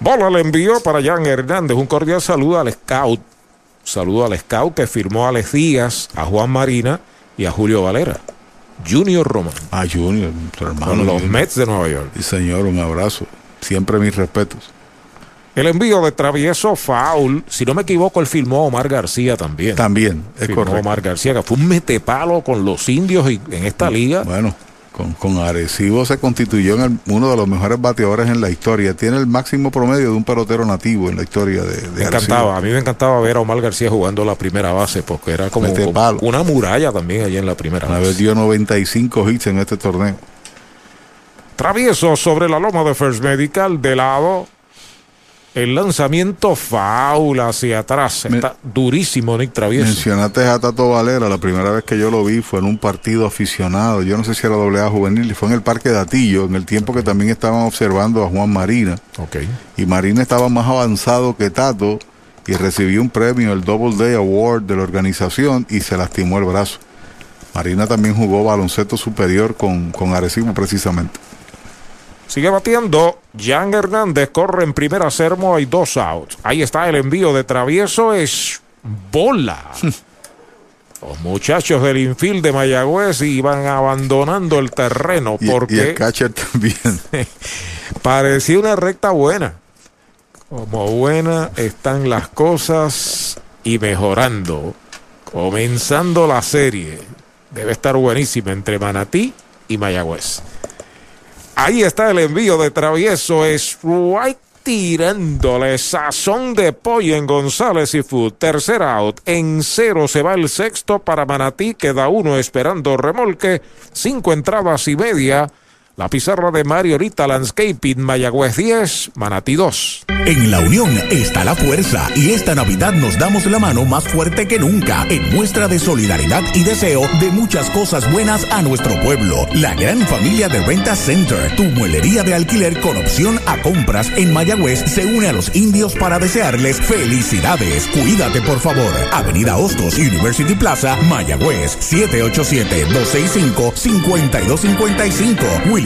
Bola le envió para Jan Hernández un cordial saludo al scout. Saludo al scout que firmó a Alex Díaz, a Juan Marina y a Julio Valera. Junior Román. Ah, Junior, tu hermano. Con los. Mets de Nueva York. Sí, señor, un abrazo. Siempre mis respetos. El envío de travieso foul, si no me equivoco, él firmó a Omar García también. También, es firmó correcto. Omar García, que fue un metepalo con los indios y en esta liga. Bueno, con, con Arecibo se constituyó en el- uno de los mejores bateadores en la historia. Tiene el máximo promedio de un pelotero nativo en la historia de, de Me Arecibo. encantaba, a mí me encantaba ver a Omar García jugando la primera base porque era como, una muralla también allí en la primera Una base. vez dio 95 hits en este torneo. Travieso sobre la loma de First Medical de lado. El lanzamiento faula hacia atrás. Está durísimo Nick Travieso. Mencionaste a Tato Valera, la primera vez que yo lo vi fue en un partido aficionado, yo no sé si era doble A juvenil, fue en el Parque de Atillo, en el tiempo que también estaban observando a Juan Marina. Okay. Y Marina estaba más avanzado que Tato y recibió un premio, el Double Day Award de la organización y se lastimó el brazo. Marina también jugó baloncesto superior con, con Arecibo precisamente. Sigue batiendo. Jan Hernández corre en primera sermo. Hay dos outs. Ahí está el envío de travieso. Es bola. Los muchachos del infield de Mayagüez iban abandonando el terreno Y, porque y el catcher también. parecía una recta buena. Como buena están las cosas y mejorando. Comenzando la serie. Debe estar buenísima entre Manatí y Mayagüez. Ahí está el envío de travieso. Es tirándole sazón de pollo en González y Food. Tercer out. En cero se va el sexto para Manatí. Queda uno esperando remolque. Cinco entradas y media. La pizarra de Mariorita Landscaping, Mayagüez 10, Manatí 2. En la unión está la fuerza y esta Navidad nos damos la mano más fuerte que nunca en muestra de solidaridad y deseo de muchas cosas buenas a nuestro pueblo. La gran familia de Renta Center, tu muelería de alquiler con opción a compras en Mayagüez, se une a los indios para desearles felicidades. Cuídate por favor. Avenida Hostos, University Plaza, Mayagüez, 787-265-5255.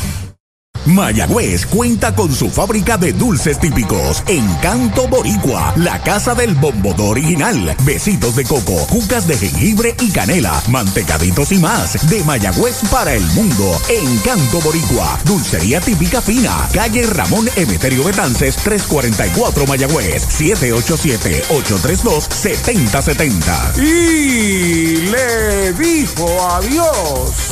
Mayagüez cuenta con su fábrica de dulces típicos. Encanto Boricua, la casa del bombodo original. Besitos de coco, cucas de jengibre y canela, mantecaditos y más. De Mayagüez para el mundo. Encanto Boricua, dulcería típica fina. Calle Ramón Emeterio Betances, 344 Mayagüez, 787-832-7070. Y le dijo adiós.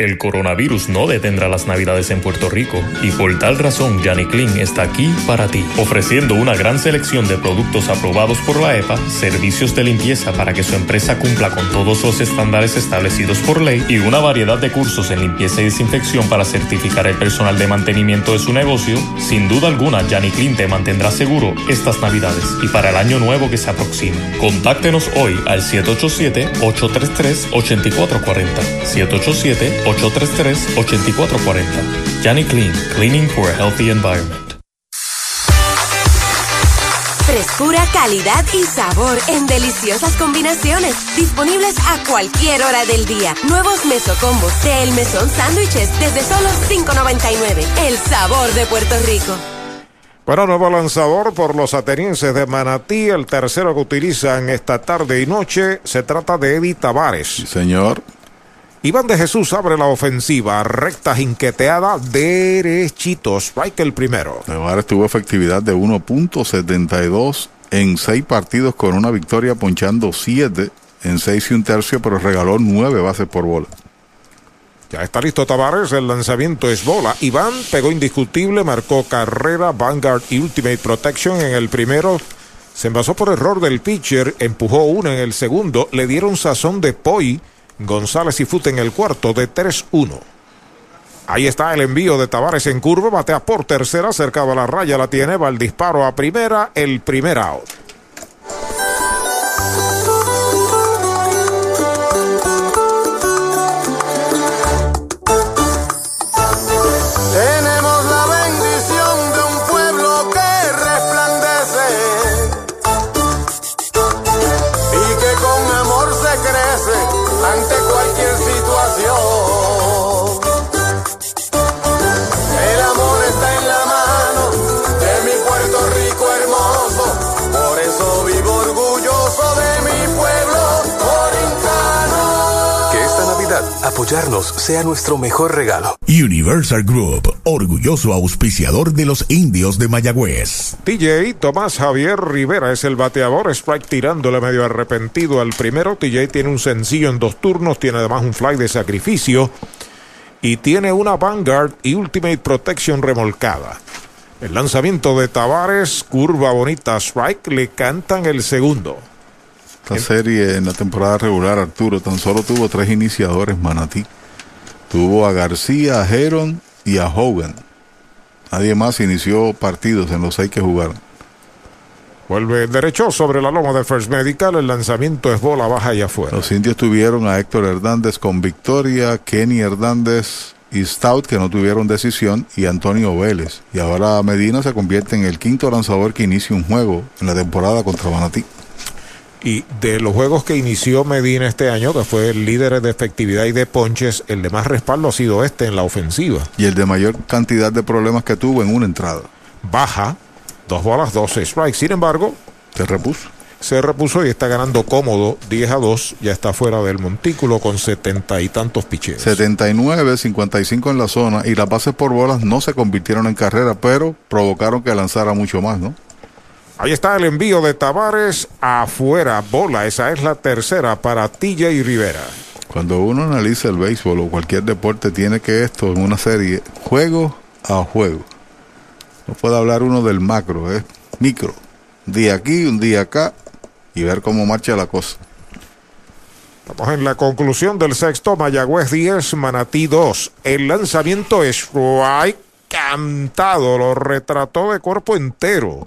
El coronavirus no detendrá las navidades en Puerto Rico y por tal razón Janny Clean está aquí para ti, ofreciendo una gran selección de productos aprobados por la EPA, servicios de limpieza para que su empresa cumpla con todos los estándares establecidos por ley y una variedad de cursos en limpieza y desinfección para certificar el personal de mantenimiento de su negocio. Sin duda alguna, Janny Clean te mantendrá seguro estas navidades y para el año nuevo que se aproxima. Contáctenos hoy al 787-833-8440. 787 833-8440. Johnny Clean, Cleaning for a Healthy Environment. Frescura, calidad y sabor en deliciosas combinaciones. Disponibles a cualquier hora del día. Nuevos mesocombos de El Mesón Sándwiches desde solo $5.99. El sabor de Puerto Rico. Bueno, nuevo lanzador por los atenienses de Manatí, el tercero que utilizan esta tarde y noche, se trata de Eddie Tavares. señor. Iván de Jesús abre la ofensiva, recta jinqueteada, derechito, strike el primero. Tavares tuvo efectividad de 1.72 en seis partidos con una victoria ponchando 7 en 6 y un tercio, pero regaló 9 bases por bola. Ya está listo Tavares, el lanzamiento es bola. Iván pegó indiscutible, marcó carrera, Vanguard y Ultimate Protection en el primero. Se envasó por error del pitcher, empujó uno en el segundo, le dieron sazón de Poi. González y Fute en el cuarto de 3-1. Ahí está el envío de Tavares en curva, batea por tercera, cercado a la raya, la tiene, va el disparo a primera, el primer out. Apoyarnos sea nuestro mejor regalo. Universal Group, orgulloso auspiciador de los indios de Mayagüez. TJ Tomás Javier Rivera es el bateador, strike tirándole medio arrepentido al primero. TJ tiene un sencillo en dos turnos, tiene además un fly de sacrificio y tiene una Vanguard y Ultimate Protection remolcada. El lanzamiento de Tavares, curva bonita, strike, le cantan el segundo. Esta serie en la temporada regular, Arturo, tan solo tuvo tres iniciadores Manatí. Tuvo a García, a Heron y a Hogan. Nadie más inició partidos en los seis que jugaron. Vuelve derecho sobre la loma de First Medical. El lanzamiento es bola baja y afuera. Los indios tuvieron a Héctor Hernández con victoria, Kenny Hernández y Stout que no tuvieron decisión y Antonio Vélez. Y ahora Medina se convierte en el quinto lanzador que inicia un juego en la temporada contra Manatí. Y de los juegos que inició Medina este año, que fue el líder de efectividad y de ponches, el de más respaldo ha sido este en la ofensiva. Y el de mayor cantidad de problemas que tuvo en una entrada. Baja, dos bolas, 12 strikes. Sin embargo, se repuso. Se repuso y está ganando cómodo 10 a 2. Ya está fuera del montículo con setenta y tantos picheos. 79, 55 en la zona y las bases por bolas no se convirtieron en carrera, pero provocaron que lanzara mucho más, ¿no? Ahí está el envío de Tavares afuera, bola. Esa es la tercera para TJ Rivera. Cuando uno analiza el béisbol o cualquier deporte, tiene que esto en una serie, juego a juego. No puede hablar uno del macro, es micro. Un día aquí, un día acá y ver cómo marcha la cosa. Estamos en la conclusión del sexto, Mayagüez 10, Manatí 2. El lanzamiento es cantado, lo retrató de cuerpo entero.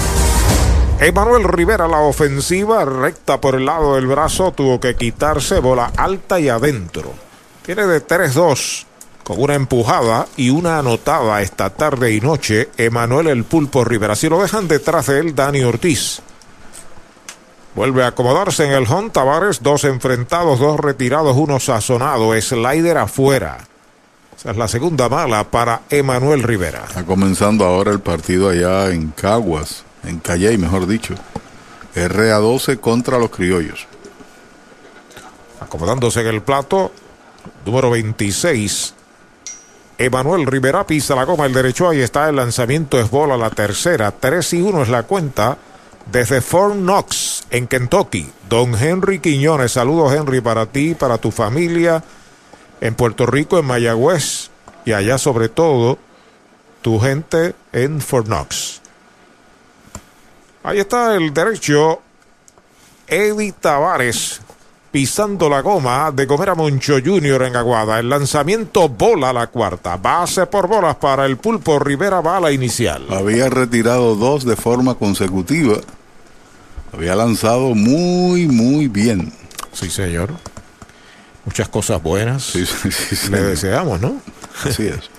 Emanuel Rivera, la ofensiva recta por el lado del brazo, tuvo que quitarse bola alta y adentro. Tiene de 3-2 con una empujada y una anotada esta tarde y noche. Emanuel el Pulpo Rivera. Si lo dejan detrás de él, Dani Ortiz. Vuelve a acomodarse en el home. Tavares, dos enfrentados, dos retirados, uno sazonado. Slider afuera. Esa es la segunda mala para Emanuel Rivera. Está comenzando ahora el partido allá en Caguas en Calley, mejor dicho. RA12 contra los criollos. Acomodándose en el plato, número 26. Emanuel Rivera pisa la goma el derecho. Ahí está el lanzamiento. Es bola la tercera. 3 y 1 es la cuenta. Desde Fort Knox, en Kentucky. Don Henry Quiñones. Saludos, Henry, para ti, para tu familia. En Puerto Rico, en Mayagüez. Y allá, sobre todo, tu gente en Fort Knox. Ahí está el derecho. Eddie Tavares pisando la goma de comer a Moncho Junior en Aguada. El lanzamiento bola la cuarta. Base por bolas para el pulpo Rivera bala inicial. Había retirado dos de forma consecutiva. Había lanzado muy, muy bien. Sí, señor. Muchas cosas buenas. Sí, sí, sí, Le deseamos, ¿no? Así es.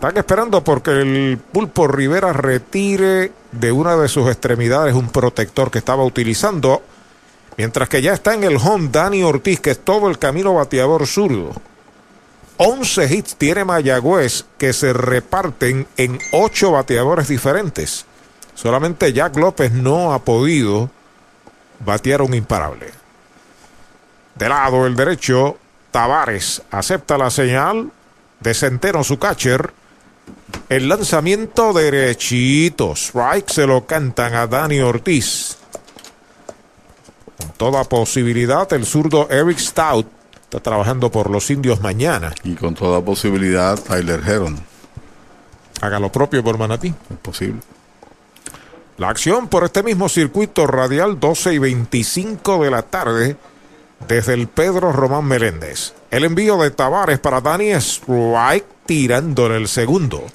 Están esperando porque el pulpo Rivera retire de una de sus extremidades un protector que estaba utilizando. Mientras que ya está en el home Dani Ortiz, que es todo el camino bateador zurdo. 11 hits tiene Mayagüez que se reparten en 8 bateadores diferentes. Solamente Jack López no ha podido batear un imparable. De lado el derecho, Tavares acepta la señal de Centeno, su catcher. El lanzamiento derechito. Strike se lo cantan a Dani Ortiz. Con toda posibilidad, el zurdo Eric Stout está trabajando por los indios mañana. Y con toda posibilidad, Tyler Heron. Haga lo propio por Manatí. Es posible. La acción por este mismo circuito radial 12 y 25 de la tarde desde el Pedro Román Meléndez. El envío de Tavares para Dani Strike tirándole el segundo.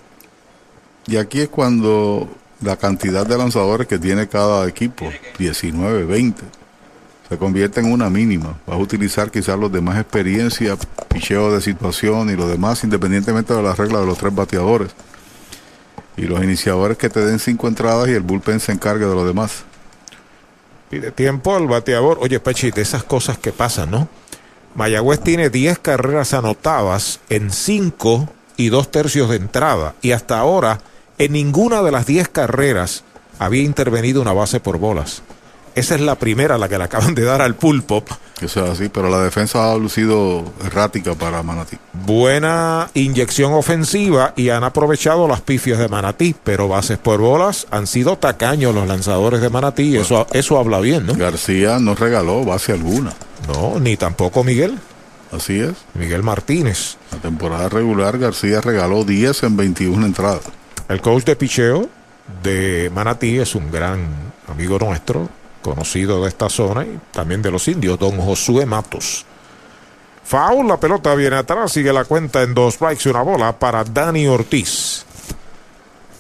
Y aquí es cuando la cantidad de lanzadores que tiene cada equipo, 19, 20, se convierte en una mínima. Vas a utilizar quizás los demás experiencia, picheo de situación y lo demás, independientemente de las reglas de los tres bateadores. Y los iniciadores que te den cinco entradas y el bullpen se encargue de lo demás. Pide tiempo al bateador. Oye, Pachi, de esas cosas que pasan, ¿no? Mayagüez tiene 10 carreras anotadas en 5 y 2 tercios de entrada. Y hasta ahora, en ninguna de las 10 carreras había intervenido una base por bolas. Esa es la primera, la que le acaban de dar al pulpo. Eso es así, pero la defensa ha lucido errática para Manatí. Buena inyección ofensiva y han aprovechado las pifias de Manatí, pero bases por bolas han sido tacaños los lanzadores de Manatí. Eso, eso habla bien, ¿no? García no regaló base alguna. No, ni tampoco Miguel. Así es. Miguel Martínez. La temporada regular, García regaló 10 en 21 entradas. El coach de picheo de Manatí es un gran amigo nuestro, conocido de esta zona y también de los indios, don Josué Matos. Foul, la pelota viene atrás, sigue la cuenta en dos strikes y una bola para Dani Ortiz.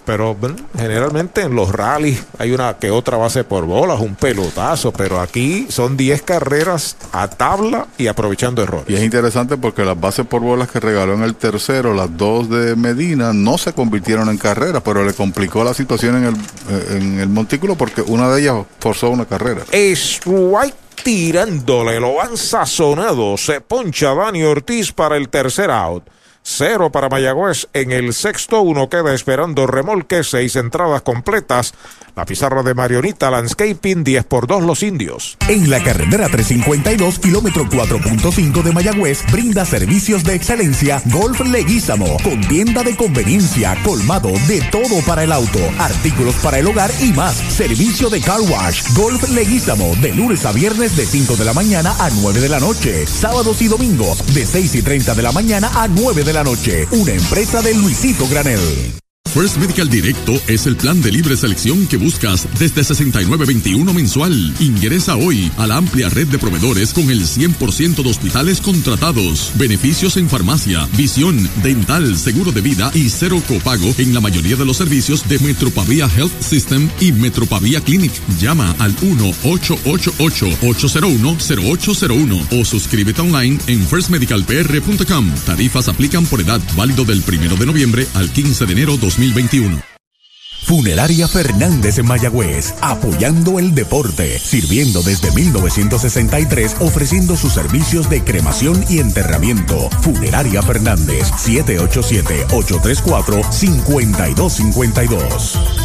Pero bueno, generalmente en los rallies hay una que otra base por bolas, un pelotazo, pero aquí son 10 carreras a tabla y aprovechando errores. Y es interesante porque las bases por bolas que regaló en el tercero, las dos de Medina, no se convirtieron en carreras, pero le complicó la situación en el, eh, en el montículo porque una de ellas forzó una carrera. Strike tirándole, lo han sazonado. Se poncha Dani Ortiz para el tercer out. Cero para Mayagüez en el sexto. Uno queda esperando remolque. Seis entradas completas. La pizarra de Marionita Landscaping 10 por 2 los indios. En la carretera 352, kilómetro 4.5 de Mayagüez, brinda servicios de excelencia Golf Leguízamo, con tienda de conveniencia, colmado de todo para el auto, artículos para el hogar y más. Servicio de car wash, Golf Leguízamo, de lunes a viernes de 5 de la mañana a 9 de la noche, sábados y domingos de 6 y 30 de la mañana a 9 de la noche. Una empresa de Luisito Granel. First Medical Directo es el plan de libre selección que buscas desde 69.21 mensual. Ingresa hoy a la amplia red de proveedores con el 100% de hospitales contratados. Beneficios en farmacia, visión, dental, seguro de vida y cero copago en la mayoría de los servicios de Metropavia Health System y Metropavia Clinic. Llama al 1-888-801-0801 o suscríbete online en firstmedicalpr.com. Tarifas aplican por edad válido del 1 de noviembre al 15 de enero 2021. Funeraria Fernández en Mayagüez, apoyando el deporte, sirviendo desde 1963, ofreciendo sus servicios de cremación y enterramiento. Funeraria Fernández, 787-834-5252.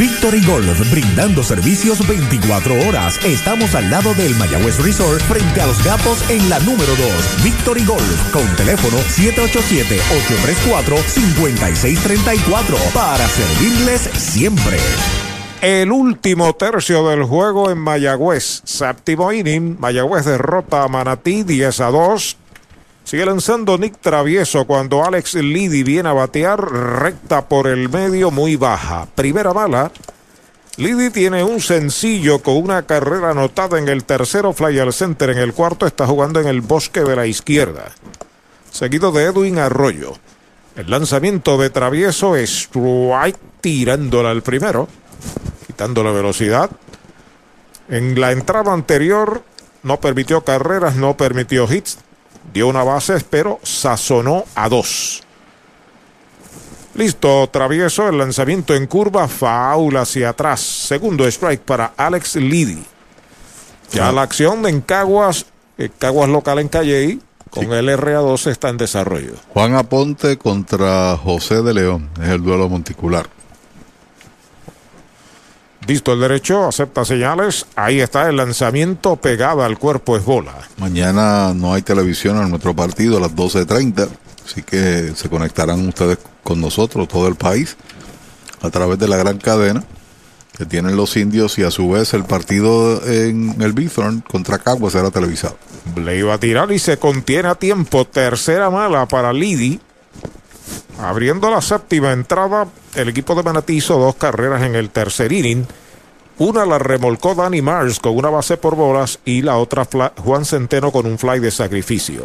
Victory Golf, brindando servicios 24 horas. Estamos al lado del Mayagüez Resort, frente a los gatos en la número 2. Victory Golf, con teléfono 787-834-5634, para servirles siempre. El último tercio del juego en Mayagüez. Séptimo inning. Mayagüez derrota a Manatí 10 a 2. Sigue lanzando Nick Travieso cuando Alex Liddy viene a batear recta por el medio muy baja. Primera bala. Liddy tiene un sencillo con una carrera anotada en el tercero, fly al center en el cuarto, está jugando en el bosque de la izquierda. Seguido de Edwin Arroyo. El lanzamiento de Travieso es strike tirándola al primero, quitando la velocidad. En la entrada anterior no permitió carreras, no permitió hits, dio una base, pero sazonó a dos. Listo, travieso, el lanzamiento en curva, foul hacia atrás. Segundo strike para Alex Liddy. Ya la acción en Caguas, eh, Caguas local en Calley, con el RA12 está en desarrollo. Juan Aponte contra José de León, es el duelo monticular. Listo el derecho, acepta señales. Ahí está el lanzamiento pegado al cuerpo es bola. Mañana no hay televisión en nuestro partido a las 12.30, así que se conectarán ustedes con nosotros, todo el país, a través de la gran cadena que tienen los indios y a su vez el partido en el Bithorn contra Caguas será televisado. Le iba a tirar y se contiene a tiempo. Tercera mala para Lidi. Abriendo la séptima entrada, el equipo de Manatí hizo dos carreras en el tercer inning. Una la remolcó Danny Mars con una base por bolas y la otra Juan Centeno con un fly de sacrificio.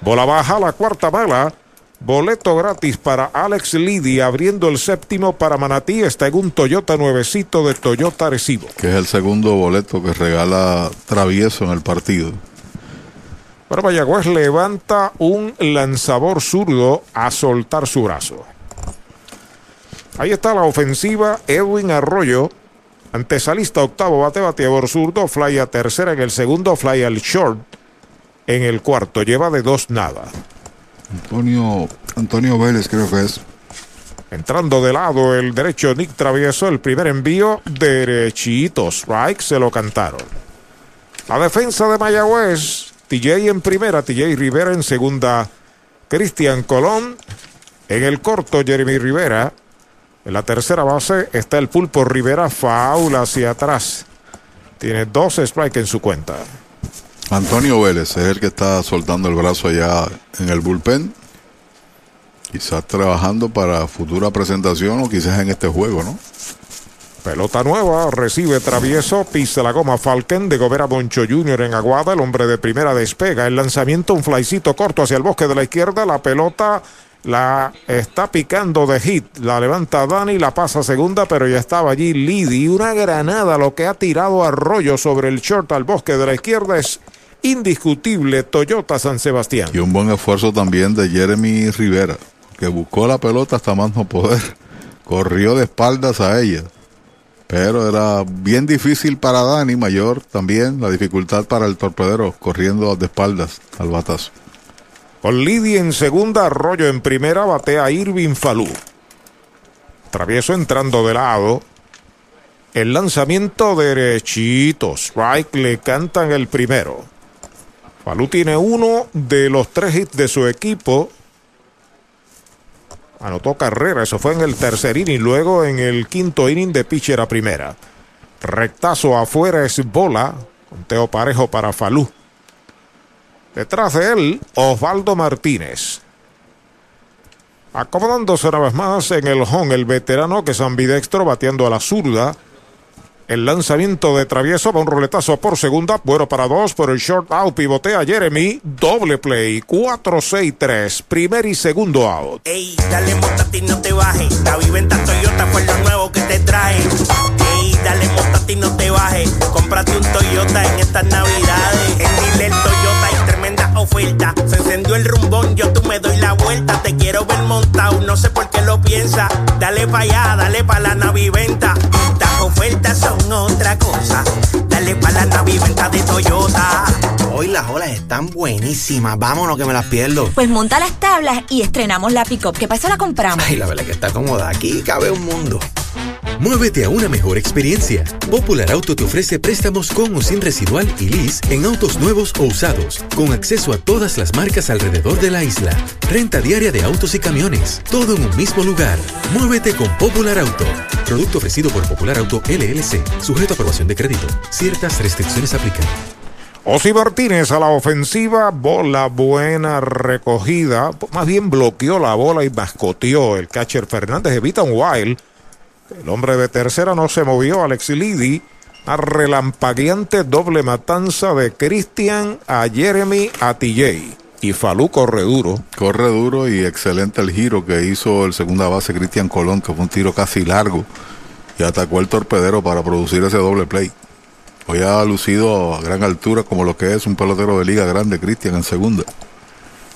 Bola baja, la cuarta bala. Boleto gratis para Alex Liddy abriendo el séptimo para Manatí. Está en un Toyota nuevecito de Toyota Recibo. Que es el segundo boleto que regala Travieso en el partido. Pero Mayagüez levanta un lanzador zurdo a soltar su brazo. Ahí está la ofensiva. Edwin Arroyo. Antesalista octavo bate, bateador zurdo. Fly a tercera en el segundo. Fly al short. en el cuarto. Lleva de dos nada. Antonio, Antonio Vélez creo que es. Entrando de lado el derecho Nick Travieso, el primer envío derechito. Strike se lo cantaron. La defensa de Mayagüez, TJ en primera, TJ Rivera en segunda, Cristian Colón en el corto, Jeremy Rivera. En la tercera base está el pulpo Rivera, faula hacia atrás. Tiene dos strikes en su cuenta. Antonio Vélez es el que está soltando el brazo allá en el bullpen. Quizás trabajando para futura presentación o quizás en este juego, ¿no? Pelota nueva, recibe travieso, pisa la goma Falken de Gobera Boncho Jr. en Aguada, el hombre de primera despega, el lanzamiento, un flycito corto hacia el bosque de la izquierda, la pelota la está picando de hit, la levanta Dani, la pasa segunda, pero ya estaba allí Lidi, una granada lo que ha tirado Arroyo sobre el short al bosque de la izquierda es indiscutible. Toyota San Sebastián. Y un buen esfuerzo también de Jeremy Rivera, que buscó la pelota hasta más no poder, corrió de espaldas a ella. Pero era bien difícil para Dani, mayor también la dificultad para el torpedero, corriendo de espaldas al batazo. Con Lidia en segunda, Arroyo en primera, batea Irving Falú. Travieso entrando de lado. El lanzamiento derechito. Strike le cantan el primero. Falú tiene uno de los tres hits de su equipo. Anotó carrera, eso fue en el tercer inning, luego en el quinto inning de pitcher a primera. Rectazo afuera es bola, conteo parejo para Falú. Detrás de él, Osvaldo Martínez. Acomodándose una vez más en el home, el veterano que es ambidextro, bateando a la zurda. El lanzamiento de travieso va un roletazo por segunda, bueno para dos por el short out, pivotea Jeremy, doble play, 4-6-3, primer y segundo out. Ey, dale montate y no te bajes, la viventa Toyota fue lo nuevo que te trae. Ey, dale montate y no te bajes, cómprate un Toyota en estas navidades. En tremenda oferta, se encendió el rumbón, yo tú me doy la vuelta, te quiero ver montado, no sé por qué lo piensa. Dale pa' allá, dale pa' la naviventa, las ofertas son otra cosa. Dale pa' la naviventa de Toyota. Hoy las olas están buenísimas. Vámonos que me las pierdo. Pues monta las tablas y estrenamos la pick-up. ¿Qué pasó? La compramos. Ay, la verdad que está cómoda. Aquí cabe un mundo. Muévete a una mejor experiencia. Popular Auto te ofrece préstamos con o sin residual y lease en autos nuevos o usados, con acceso a todas las marcas alrededor de la isla. Renta diaria de autos y camiones, todo en un mismo lugar. Muévete con Popular Auto. Producto ofrecido por Popular Auto LLC, sujeto a aprobación de crédito. Ciertas restricciones aplican. Osi Martínez a la ofensiva, bola buena recogida, más bien bloqueó la bola y mascoteó el catcher Fernández, evita un wild. El hombre de tercera no se movió, Alex Lidi. A relampagueante doble matanza de Cristian a Jeremy a. Y Falú corre duro. Corre duro y excelente el giro que hizo el segunda base Cristian Colón, que fue un tiro casi largo. Y atacó el torpedero para producir ese doble play. Hoy ha lucido a gran altura como lo que es un pelotero de liga grande, Cristian, en segunda.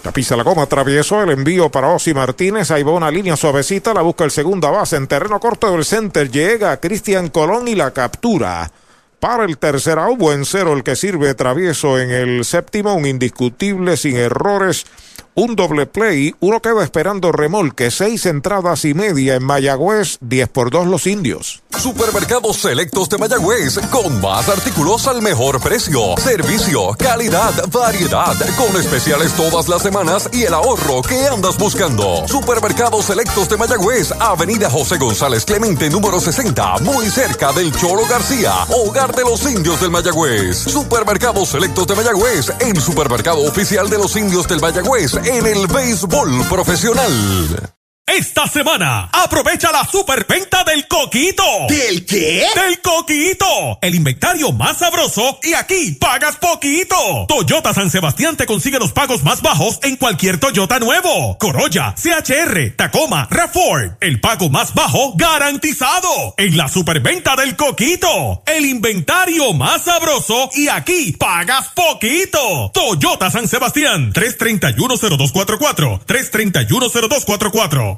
La pisa la goma, atravesó el envío para Osi Martínez. Ahí va una línea suavecita, la busca el segunda base en terreno corto del center. Llega Cristian Colón y la captura. Para el tercer out, buen cero el que sirve travieso en el séptimo, un indiscutible sin errores. Un doble play, uno queda esperando remolque, seis entradas y media en Mayagüez, 10 por 2 los indios. Supermercados Selectos de Mayagüez, con más artículos al mejor precio. Servicio, calidad, variedad, con especiales todas las semanas y el ahorro que andas buscando. Supermercados Selectos de Mayagüez, Avenida José González Clemente, número 60, muy cerca del Cholo García, hogar de los indios del Mayagüez. Supermercados Selectos de Mayagüez, el supermercado oficial de los indios del Mayagüez en el béisbol profesional. Esta semana, aprovecha la superventa del Coquito. ¿Del qué? Del Coquito. El inventario más sabroso y aquí pagas poquito. Toyota San Sebastián te consigue los pagos más bajos en cualquier Toyota nuevo. Corolla, CHR, Tacoma, RAV4. El pago más bajo garantizado. En la superventa del Coquito. El inventario más sabroso y aquí pagas poquito. Toyota San Sebastián. 3310244. 3310244.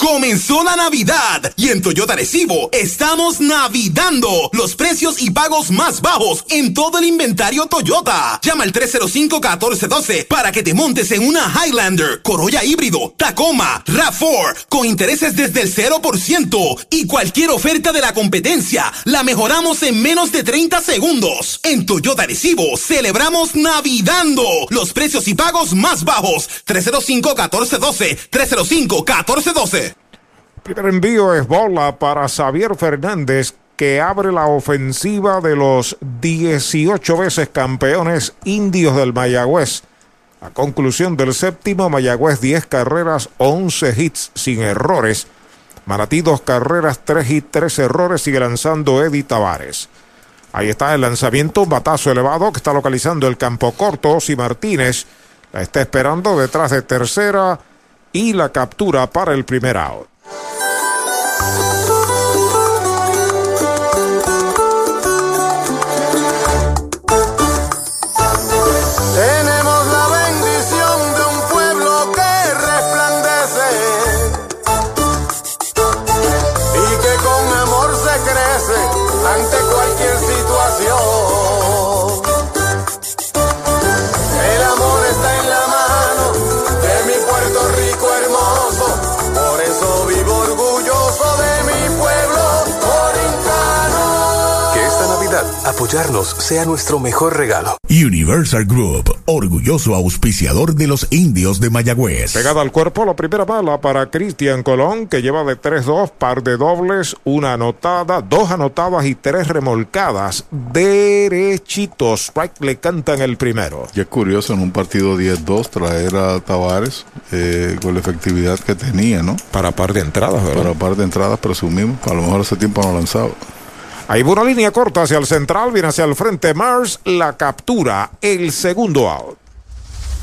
Comenzó la Navidad y en Toyota Recibo estamos navidando los precios y pagos más bajos en todo el inventario Toyota. Llama al 305-1412 para que te montes en una Highlander, Corolla híbrido, Tacoma, RAV4 con intereses desde el 0% y cualquier oferta de la competencia la mejoramos en menos de 30 segundos. En Toyota Recibo celebramos navidando los precios y pagos más bajos. 305-1412, 305-1412. Primer envío es bola para Xavier Fernández que abre la ofensiva de los 18 veces campeones indios del Mayagüez. A conclusión del séptimo, Mayagüez 10 carreras, 11 hits sin errores. Maratí 2 carreras, 3 hits, 3 errores. Sigue lanzando Eddie Tavares. Ahí está el lanzamiento, un batazo elevado que está localizando el campo corto. Osi Martínez la está esperando detrás de tercera y la captura para el primer out. Tenemos la bendición de un pueblo que resplandece y que con amor se crece ante cualquier situación. Apoyarnos sea nuestro mejor regalo. Universal Group, orgulloso auspiciador de los indios de Mayagüez. Pegada al cuerpo, la primera bala para Cristian Colón, que lleva de 3-2, par de dobles, una anotada, dos anotadas y tres remolcadas. Derechitos. Strike le cantan el primero. Y es curioso en un partido 10-2 traer a Tavares eh, con la efectividad que tenía, ¿no? Para par de entradas, ¿verdad? Para par de entradas, presumimos. A lo mejor hace tiempo no lanzaba. Ahí va una línea corta hacia el central, viene hacia el frente Mars, la captura, el segundo out.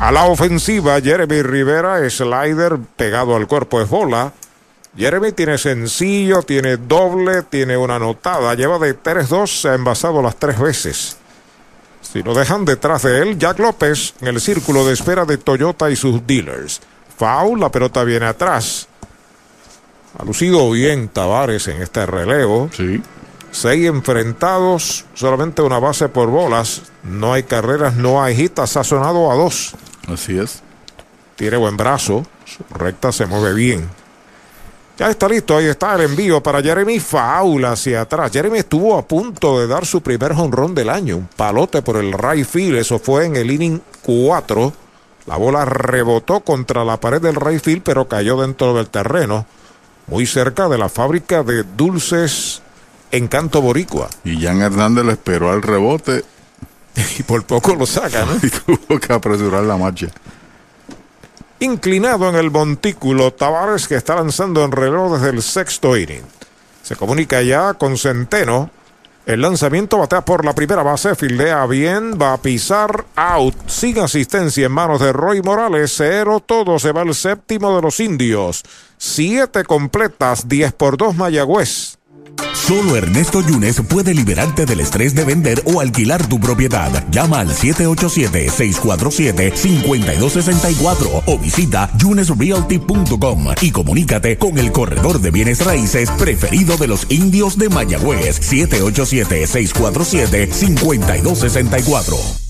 A la ofensiva, Jeremy Rivera, slider pegado al cuerpo es bola. Jeremy tiene sencillo, tiene doble, tiene una anotada, lleva de 3-2, se ha envasado las tres veces. Si lo dejan detrás de él, Jack López en el círculo de espera de Toyota y sus dealers. Foul, la pelota viene atrás. Ha lucido bien Tavares en este relevo. Sí. Seis enfrentados, solamente una base por bolas. No hay carreras, no hay hit, ha sazonado a dos. Así es. Tiene buen brazo, su recta se mueve bien. Ya está listo, ahí está el envío para Jeremy Faula hacia atrás. Jeremy estuvo a punto de dar su primer jonrón del año, un palote por el right field, eso fue en el inning 4. La bola rebotó contra la pared del right field, pero cayó dentro del terreno, muy cerca de la fábrica de dulces Encanto Boricua. Y Jan Hernández le esperó al rebote. Y por poco lo saca, ¿no? y tuvo que apresurar la marcha. Inclinado en el montículo, Tavares que está lanzando en reloj desde el sexto inning. Se comunica ya con Centeno. El lanzamiento batea por la primera base, fildea bien, va a pisar out, sin asistencia en manos de Roy Morales, cero todo, se va el séptimo de los indios. Siete completas, 10 por 2 Mayagüez. Solo Ernesto Yunes puede liberarte del estrés de vender o alquilar tu propiedad. Llama al 787-647-5264 o visita yunesrealty.com y comunícate con el corredor de bienes raíces preferido de los indios de Mayagüez. 787-647-5264.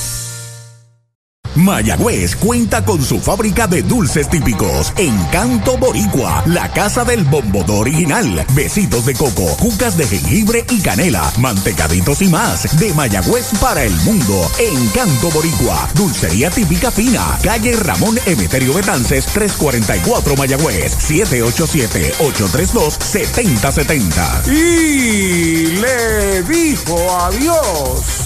Mayagüez cuenta con su fábrica de dulces típicos. Encanto Boricua, la casa del bombodo original. Besitos de coco, cucas de jengibre y canela, mantecaditos y más. De Mayagüez para el mundo. Encanto Boricua, dulcería típica fina. Calle Ramón Emeterio Betances, 344 Mayagüez, 787-832-7070. Y le dijo adiós.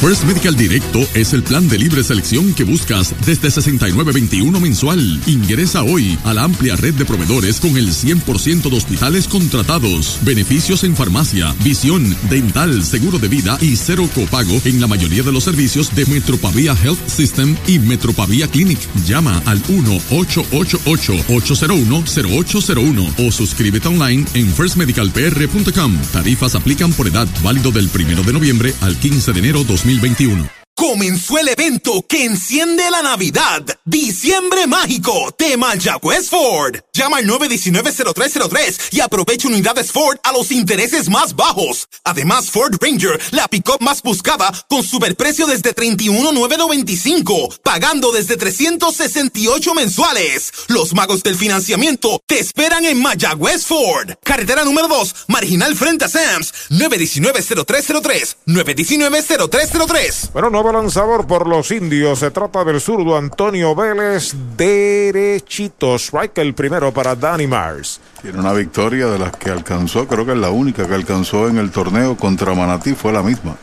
First Medical Directo es el plan de libre selección que buscas desde 69.21 mensual. Ingresa hoy a la amplia red de proveedores con el 100% de hospitales contratados, beneficios en farmacia, visión, dental, seguro de vida y cero copago en la mayoría de los servicios de Metropavia Health System y Metropavia Clinic. Llama al 1-888-801-0801 o suscríbete online en firstmedicalpr.com. Tarifas aplican por edad válido del 1 de noviembre al 15 de enero 2020. 2021. Comenzó el evento que enciende la Navidad. Diciembre Mágico de Mayagüez Ford. Llama al 919-0303 y aprovecha unidades Ford a los intereses más bajos. Además, Ford Ranger, la pick-up más buscada, con superprecio desde 31,995, pagando desde 368 mensuales. Los magos del financiamiento te esperan en Mayagüez Ford. Carretera número 2, marginal frente a Sams. 919-0303. 919-0303. Bueno, no lanzador por los indios. Se trata del zurdo Antonio Vélez, derechito. Strike el primero para Danny Mars. Tiene una victoria de las que alcanzó, creo que es la única que alcanzó en el torneo contra Manatí, fue la misma.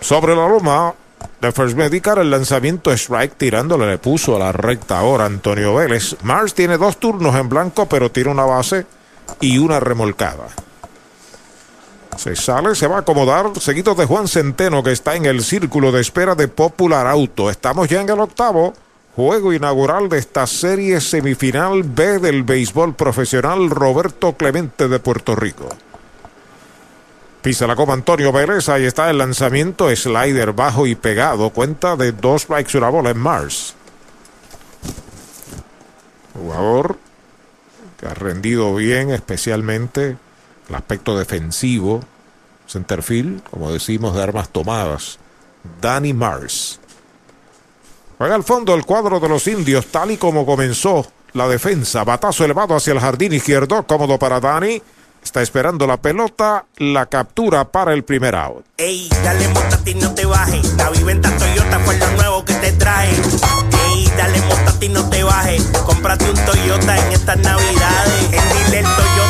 Sobre la loma de First Medical, el lanzamiento strike tirándole le puso a la recta ahora Antonio Vélez. Mars tiene dos turnos en blanco, pero tiene una base y una remolcada. Se sale, se va a acomodar, seguido de Juan Centeno, que está en el círculo de espera de Popular Auto. Estamos ya en el octavo. Juego inaugural de esta serie semifinal B del béisbol profesional Roberto Clemente de Puerto Rico. Pisa la coma Antonio Vélez, ahí está el lanzamiento, slider bajo y pegado, cuenta de dos strikes y una bola en Mars. Jugador que ha rendido bien, especialmente el aspecto defensivo, centerfield, como decimos, de armas tomadas. Danny Mars. Juega al fondo el cuadro de los indios, tal y como comenzó la defensa. Batazo elevado hacia el jardín izquierdo, cómodo para Danny. Está esperando la pelota, la captura para el primer out. Ey, dale ti no te bajes. La viventa Toyota fue lo nuevo que te trae. Ey, dale ti no te bajes. Cómprate un Toyota en estas navidades. En Dile Toyota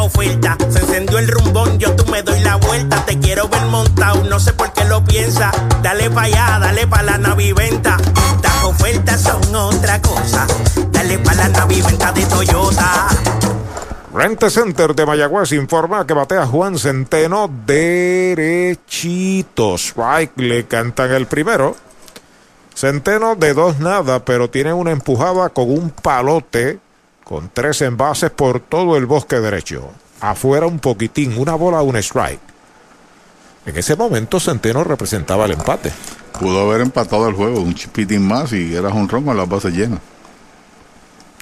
oferta. Se encendió el rumbón, yo tú me doy la vuelta. Te quiero ver montado, no sé por qué lo piensa. Dale pa' allá, dale pa' la naviventa. Estas ofertas son otra cosa. Dale pa' la naviventa de Toyota. Rente Center de Mayagüez informa que batea Juan Centeno derechito. Strike le cantan el primero. Centeno de dos nada, pero tiene una empujada con un palote con tres envases por todo el bosque derecho. Afuera un poquitín, una bola, un strike. En ese momento Centeno representaba el empate. Pudo haber empatado el juego, un chipitín más y era un ron con las bases llenas.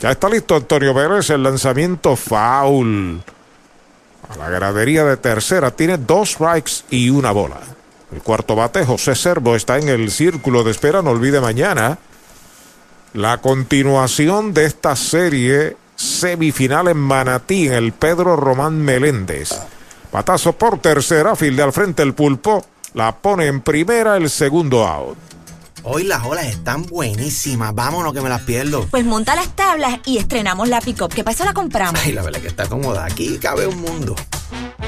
Ya está listo Antonio Pérez, el lanzamiento foul. A la gradería de tercera tiene dos strikes y una bola. El cuarto bate, José Servo, está en el círculo de espera. No olvide mañana la continuación de esta serie semifinal en Manatí, en el Pedro Román Meléndez. Patazo por tercera, de al frente el pulpo. La pone en primera el segundo out. Hoy las olas están buenísimas. Vámonos que me las pierdo. Pues monta las tablas y estrenamos la pick-up. ¿Qué pasa? La compramos. Ay, la verdad que está cómoda. Aquí cabe un mundo.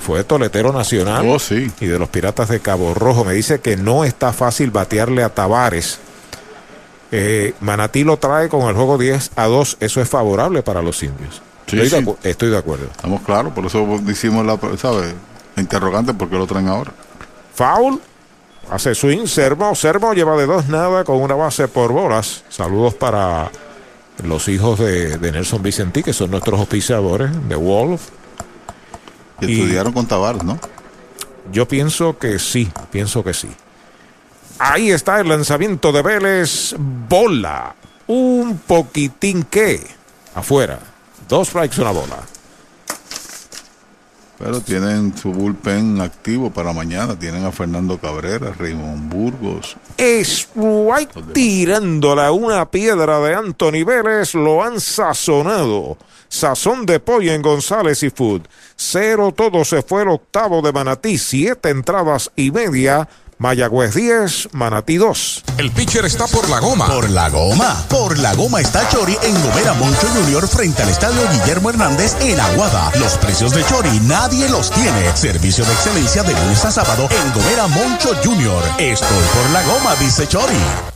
fue toletero nacional Oh, sí. y de los Piratas de Cabo Rojo. Me dice que no está fácil batearle a Tavares. Eh, Manatí lo trae con el juego 10 a 2. Eso es favorable para los indios. Sí, estoy, sí. De, acu- estoy de acuerdo. Estamos claros, por eso hicimos la, interrogante, ¿por qué lo traen ahora? Foul. Hace swing. Servo. Servo lleva de dos nada con una base por bolas. Saludos para los hijos de, de Nelson Vicentí, que son nuestros auspiciadores de Wolf. Y estudiaron con Tavares, ¿no? Yo pienso que sí, pienso que sí. Ahí está el lanzamiento de Vélez. Bola. Un poquitín que. Afuera. Dos strikes, una bola. Pero tienen su bullpen activo para mañana. Tienen a Fernando Cabrera, Raymond Burgos. Strike tirándola una piedra de Anthony Vélez. Lo han sazonado. Sazón de pollo en González y Food. Cero todo se fue el octavo de Manatí. Siete entradas y media. Mayagüez 10, Manatí 2. El pitcher está por la goma. Por la goma. Por la goma está Chori en Gomera Moncho Junior frente al estadio Guillermo Hernández en Aguada. Los precios de Chori nadie los tiene. Servicio de excelencia de lunes a sábado en Gomera Moncho Junior. Estoy por la goma, dice Chori.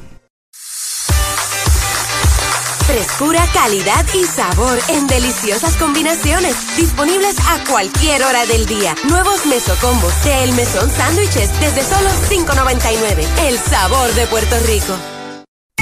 Frescura, calidad y sabor en deliciosas combinaciones. Disponibles a cualquier hora del día. Nuevos mesocombos de El Mesón Sándwiches desde solo $5.99. El sabor de Puerto Rico.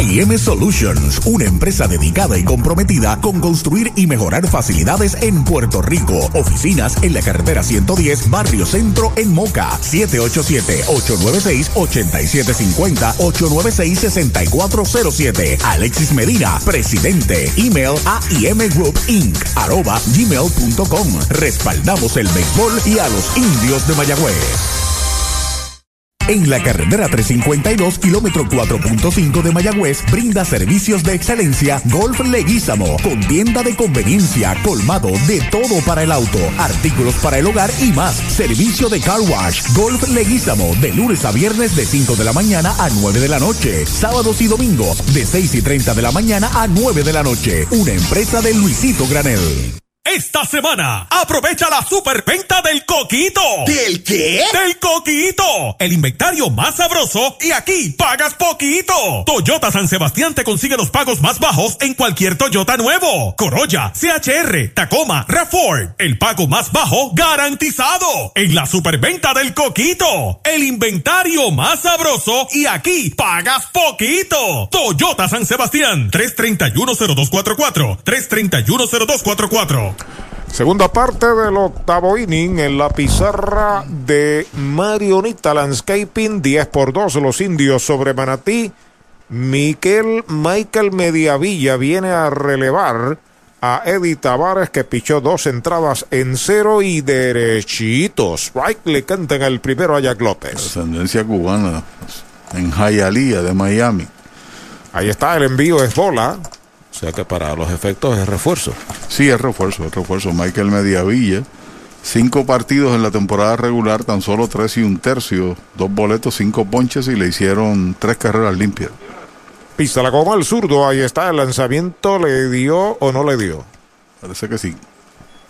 IM Solutions, una empresa dedicada y comprometida con construir y mejorar facilidades en Puerto Rico. Oficinas en la carretera 110, Barrio Centro en Moca. 787-896-8750, 896-6407. Alexis Medina, presidente. Email a imgroupinc, arroba gmail.com. Respaldamos el béisbol y a los indios de Mayagüez. En la carretera 352, kilómetro 4.5 de Mayagüez, brinda servicios de excelencia Golf Leguízamo, con tienda de conveniencia, colmado de todo para el auto, artículos para el hogar y más. Servicio de car wash, Golf Leguízamo, de lunes a viernes de 5 de la mañana a 9 de la noche, sábados y domingos de 6 y 30 de la mañana a 9 de la noche. Una empresa de Luisito Granel. Esta semana, aprovecha la superventa del Coquito. ¿Del qué? Del Coquito. El inventario más sabroso y aquí pagas poquito. Toyota San Sebastián te consigue los pagos más bajos en cualquier Toyota nuevo. Corolla, CHR, Tacoma, RAV4. El pago más bajo garantizado. En la superventa del Coquito. El inventario más sabroso y aquí pagas poquito. Toyota San Sebastián. 3310244. 3310244. Segunda parte del octavo inning en la pizarra de Marionita Landscaping, 10 por 2 los indios sobre Manatí. Miquel Michael Mediavilla viene a relevar a Eddie Tavares que pichó dos entradas en cero y derechitos. Strike le cantan el primero a Jack López. Ascendencia cubana en Hialeah de Miami. Ahí está el envío, es bola. O sea que para los efectos es refuerzo. Sí, es refuerzo, es refuerzo. Michael Mediavilla, cinco partidos en la temporada regular, tan solo tres y un tercio, dos boletos, cinco ponches y le hicieron tres carreras limpias. Pístala como el zurdo, ahí está el lanzamiento, ¿le dio o no le dio? Parece que sí.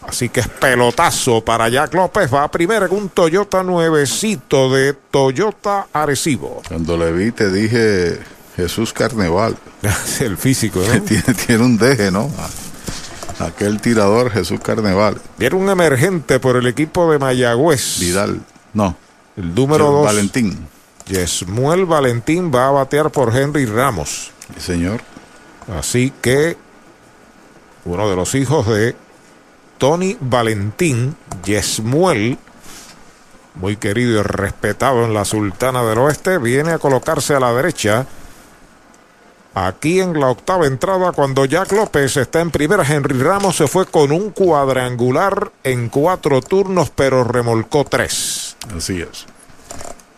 Así que es pelotazo para Jack López, va a primera con un Toyota nuevecito de Toyota Arecibo. Cuando le vi te dije Jesús Carneval. el físico, ¿no? tiene, tiene un deje, ¿no? Aquel tirador Jesús Carneval. Viene un emergente por el equipo de Mayagüez. Vidal, no. El número 2. Valentín. Yesmuel Valentín va a batear por Henry Ramos. Sí, señor. Así que uno de los hijos de Tony Valentín, Yesmuel, muy querido y respetado en la Sultana del Oeste, viene a colocarse a la derecha. Aquí en la octava entrada, cuando Jack López está en primera, Henry Ramos se fue con un cuadrangular en cuatro turnos, pero remolcó tres. Así es.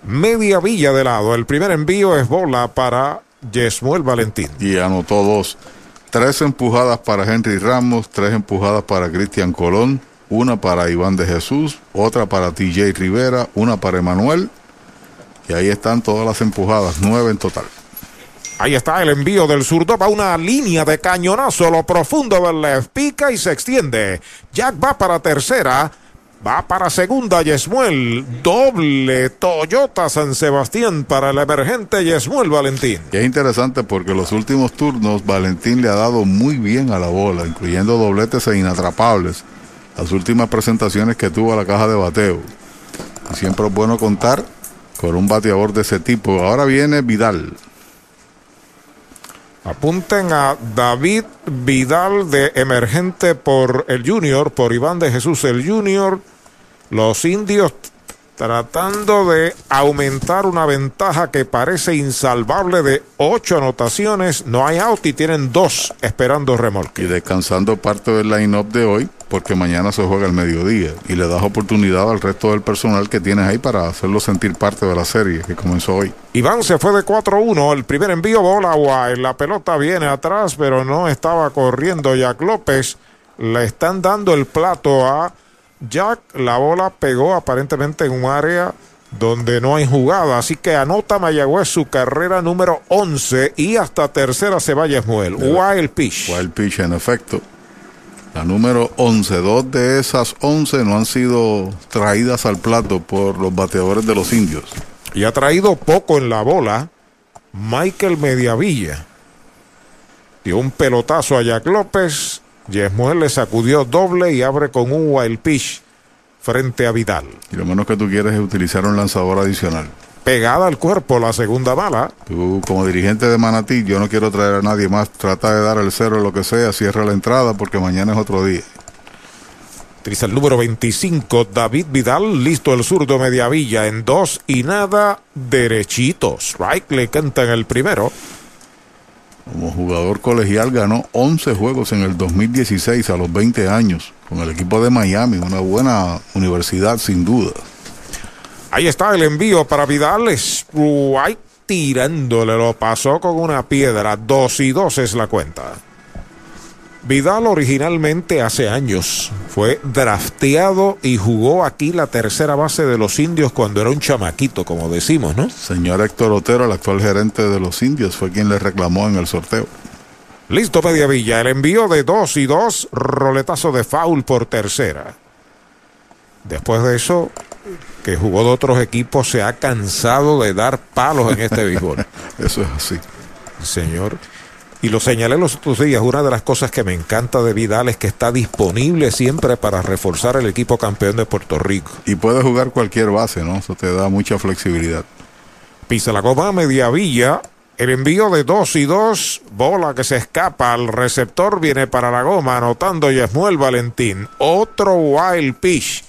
Media villa de lado. El primer envío es bola para Yesmuel Valentín. Y anotó dos. Tres empujadas para Henry Ramos, tres empujadas para Cristian Colón, una para Iván de Jesús, otra para TJ Rivera, una para Emanuel. Y ahí están todas las empujadas, nueve en total. Ahí está el envío del zurdo. Va una línea de cañonazo lo profundo del left. Pica y se extiende. Jack va para tercera. Va para segunda Yesmuel. Doble Toyota San Sebastián para el emergente Yesmuel Valentín. Y es interesante porque los últimos turnos Valentín le ha dado muy bien a la bola, incluyendo dobletes e inatrapables. Las últimas presentaciones que tuvo a la caja de bateo. Y siempre es bueno contar con un bateador de ese tipo. Ahora viene Vidal. Apunten a David Vidal de emergente por el Junior, por Iván de Jesús el Junior. Los indios tratando de aumentar una ventaja que parece insalvable de ocho anotaciones. No hay out y tienen dos esperando remolque. Y descansando parte del line-up de hoy, porque mañana se juega al mediodía. Y le das oportunidad al resto del personal que tienes ahí para hacerlo sentir parte de la serie que comenzó hoy. Iván se fue de 4-1. El primer envío, bola guay. La pelota viene atrás, pero no estaba corriendo Jack López. Le están dando el plato a Jack. La bola pegó aparentemente en un área donde no hay jugada. Así que anota Mayagüez su carrera número 11 y hasta tercera se va Yesmuel. Wild pitch. Wild pitch, en efecto. La número 11. Dos de esas 11 no han sido traídas al plato por los bateadores de los indios. Y ha traído poco en la bola Michael Mediavilla. Dio un pelotazo a Jack López. Yesmuel le sacudió doble y abre con un wild pitch frente a Vidal. Y lo menos que tú quieres es utilizar un lanzador adicional. Pegada al cuerpo la segunda bala. Tú, como dirigente de Manatí, yo no quiero traer a nadie más. Trata de dar el cero lo que sea, cierra la entrada porque mañana es otro día. Utiliza el número 25, David Vidal, listo el zurdo Mediavilla en dos y nada, derechito. Strike le canta en el primero. Como jugador colegial ganó 11 juegos en el 2016 a los 20 años con el equipo de Miami, una buena universidad sin duda. Ahí está el envío para Vidal, Strike tirándole, lo pasó con una piedra, 2 y 2 es la cuenta. Vidal originalmente hace años fue drafteado y jugó aquí la tercera base de los indios cuando era un chamaquito, como decimos, ¿no? Señor Héctor Otero, el actual gerente de los indios, fue quien le reclamó en el sorteo. Listo, Mediavilla, el envío de 2 y 2, roletazo de foul por tercera. Después de eso, que jugó de otros equipos, se ha cansado de dar palos en este béisbol. eso es así. Señor. Y lo señalé los otros días, una de las cosas que me encanta de Vidal es que está disponible siempre para reforzar el equipo campeón de Puerto Rico. Y puede jugar cualquier base, ¿no? Eso te da mucha flexibilidad. Pisa la goma media villa. El envío de 2 y 2, bola que se escapa al receptor, viene para la goma, anotando Yesmuel Valentín. Otro wild pitch.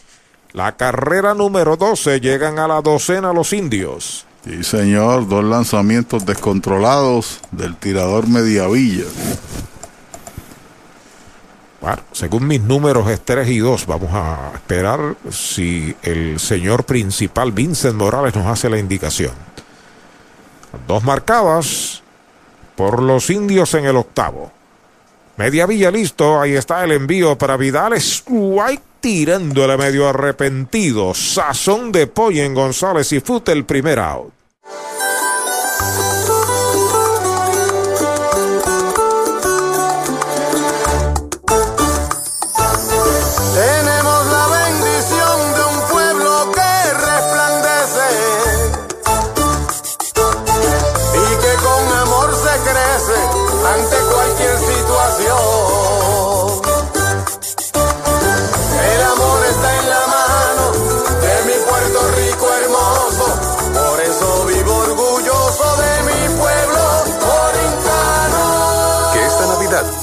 La carrera número 12 llegan a la docena los indios. Sí, señor, dos lanzamientos descontrolados del tirador Mediavilla. Bueno, según mis números es 3 y 2. Vamos a esperar si el señor principal Vincent Morales nos hace la indicación. Dos marcadas por los indios en el octavo. Mediavilla listo, ahí está el envío para Vidal. White tirándole medio arrepentido. Sazón de pollo en González y Fute el primer out.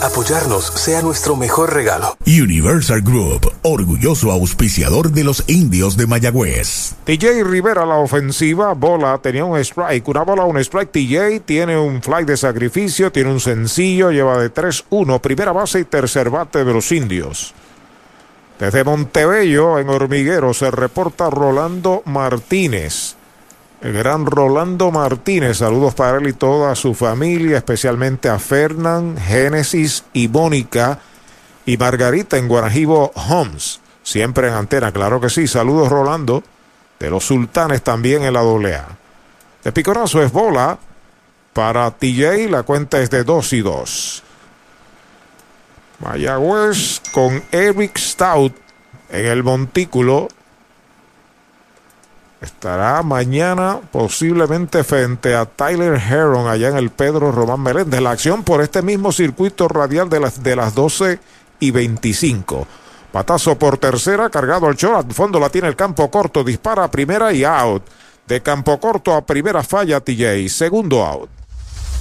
Apoyarnos sea nuestro mejor regalo. Universal Group, orgulloso auspiciador de los indios de Mayagüez. TJ Rivera la ofensiva, bola, tenía un strike, una bola, un strike. TJ tiene un fly de sacrificio, tiene un sencillo, lleva de 3-1, primera base y tercer bate de los indios. Desde Montebello, en Hormiguero, se reporta Rolando Martínez. El gran Rolando Martínez, saludos para él y toda su familia, especialmente a Fernán, Génesis y Mónica y Margarita en Guarajibo Homes. Siempre en antena, claro que sí. Saludos Rolando, de los sultanes también en la AA. De picorazo es bola para TJ, la cuenta es de 2 y 2. Mayagüez con Eric Stout en el montículo. Estará mañana posiblemente frente a Tyler Heron allá en el Pedro Román Meléndez. La acción por este mismo circuito radial de las, de las 12 y 25. Patazo por tercera, cargado al short. Al fondo la tiene el campo corto. Dispara a primera y out. De campo corto a primera falla TJ. Segundo out.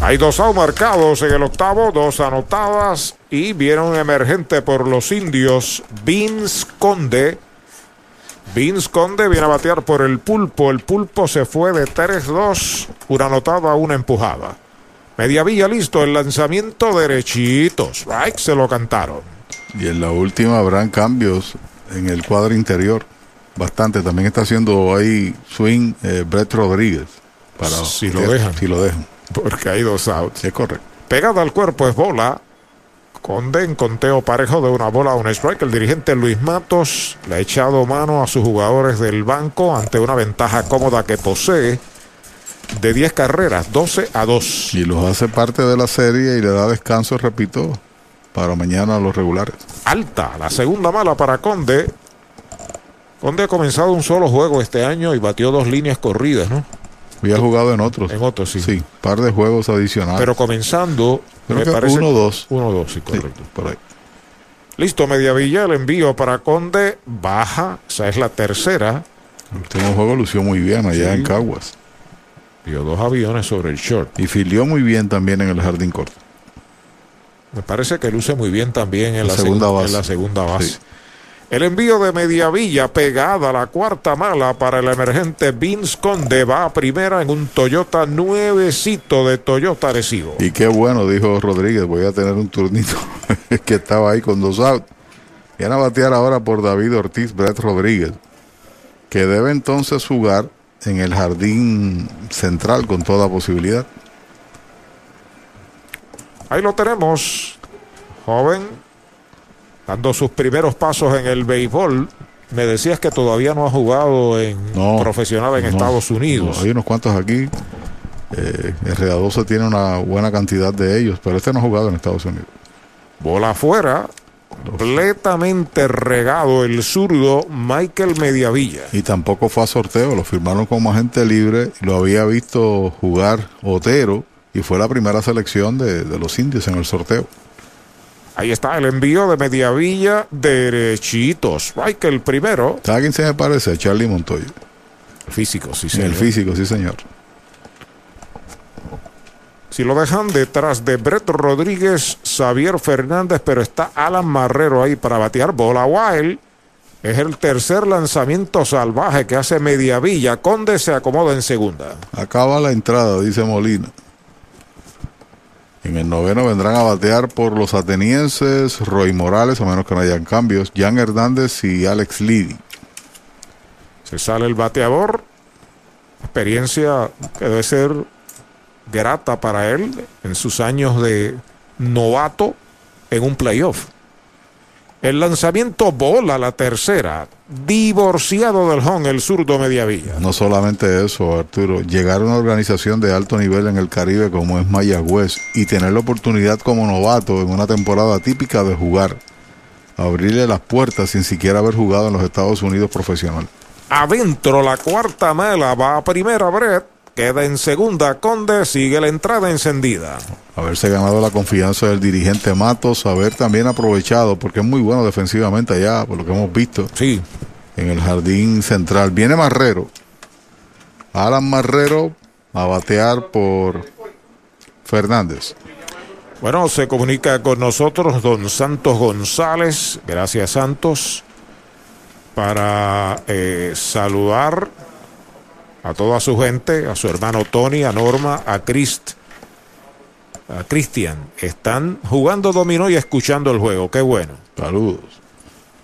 Hay dos out marcados en el octavo, dos anotadas y viene un emergente por los indios, Vince Conde. Vince Conde viene a batear por el pulpo. El pulpo se fue de 3-2, una anotada, una empujada. Media Villa listo, el lanzamiento derechitos. Right, se lo cantaron. Y en la última habrán cambios en el cuadro interior. Bastante. También está haciendo ahí swing eh, Brett Rodríguez. Para Si lo dejan. Si lo dejan. Porque hay dos outs. Es correcto. Pegada al cuerpo es bola. Conde en conteo parejo de una bola a un strike. El dirigente Luis Matos le ha echado mano a sus jugadores del banco ante una ventaja cómoda que posee de 10 carreras, 12 a 2. Y los hace parte de la serie y le da descanso, repito, para mañana a los regulares. Alta, la segunda mala para Conde. Conde ha comenzado un solo juego este año y batió dos líneas corridas, ¿no? Había jugado en otros. En otros, sí. Sí, par de juegos adicionales. Pero comenzando, Creo me que parece. uno o dos. Uno o dos, sí, correcto. por ahí. Listo, Mediavilla, el envío para Conde baja. Esa es la tercera. El último juego lució muy bien allá Sí. en Caguas. Dio dos aviones sobre el short. Y filió muy bien también en el jardín corto. Me parece que luce muy bien también en La la, segunda segun- base. en la segunda base. Sí. El envío de Mediavilla pegada a la cuarta mala para el emergente Vince Conde va a primera en un Toyota nuevecito de Toyota Arecibo. Y qué bueno, dijo Rodríguez, voy a tener un turnito que estaba ahí con dos outs. Viene a batear ahora por David Ortiz, Brett Rodríguez, que debe entonces jugar en el jardín central con toda posibilidad. Ahí lo tenemos, joven, dando sus primeros pasos en el béisbol. Me decías que todavía no ha jugado en No, profesional en no, Estados Unidos. no, hay unos cuantos aquí. Eh, el Readoso tiene una buena cantidad de ellos, pero este no ha jugado en Estados Unidos. Bola afuera, completamente regado el zurdo Michael Mediavilla. Y tampoco fue a sorteo, lo firmaron como agente libre. Lo había visto jugar Otero y fue la primera selección de, de los indios en el sorteo. Ahí está el envío de Mediavilla derechitos. Michael primero. ¿Sabe quién se me parece? Charlie Montoya. Físico, sí, señor. el físico, sí, señor. Si lo dejan detrás de Brett Rodríguez, Xavier Fernández, pero está Alan Marrero ahí para batear bola wild. Es el tercer lanzamiento salvaje que hace Mediavilla. Conde se acomoda en segunda. Acaba la entrada, dice Molina. En el noveno vendrán a batear por los atenienses Roy Morales, a menos que no hayan cambios, Jan Hernández y Alex Liddy. Se sale el bateador. Experiencia que debe ser grata para él en sus años de novato en un playoff. El lanzamiento bola la tercera. Divorciado del home el zurdo Mediavilla. No solamente eso, Arturo. Llegar a una organización de alto nivel en el Caribe como es Mayagüez y tener la oportunidad como novato en una temporada típica de jugar. Abrirle las puertas sin siquiera haber jugado en los Estados Unidos profesional. Adentro la cuarta mela va a primera Brett. Queda en segunda Conde, sigue la entrada encendida. Haberse ganado la confianza del dirigente Matos, haber también aprovechado, porque es muy bueno defensivamente allá, por lo que hemos visto. Sí. En el jardín central. Viene Marrero. Alan Marrero a batear por Fernández. Bueno, se comunica con nosotros don Santos González. Gracias, Santos. Para eh, saludar a toda su gente, a su hermano Tony, a Norma, a Crist, a Cristian. Están jugando dominó y escuchando el juego. Qué bueno. Saludos.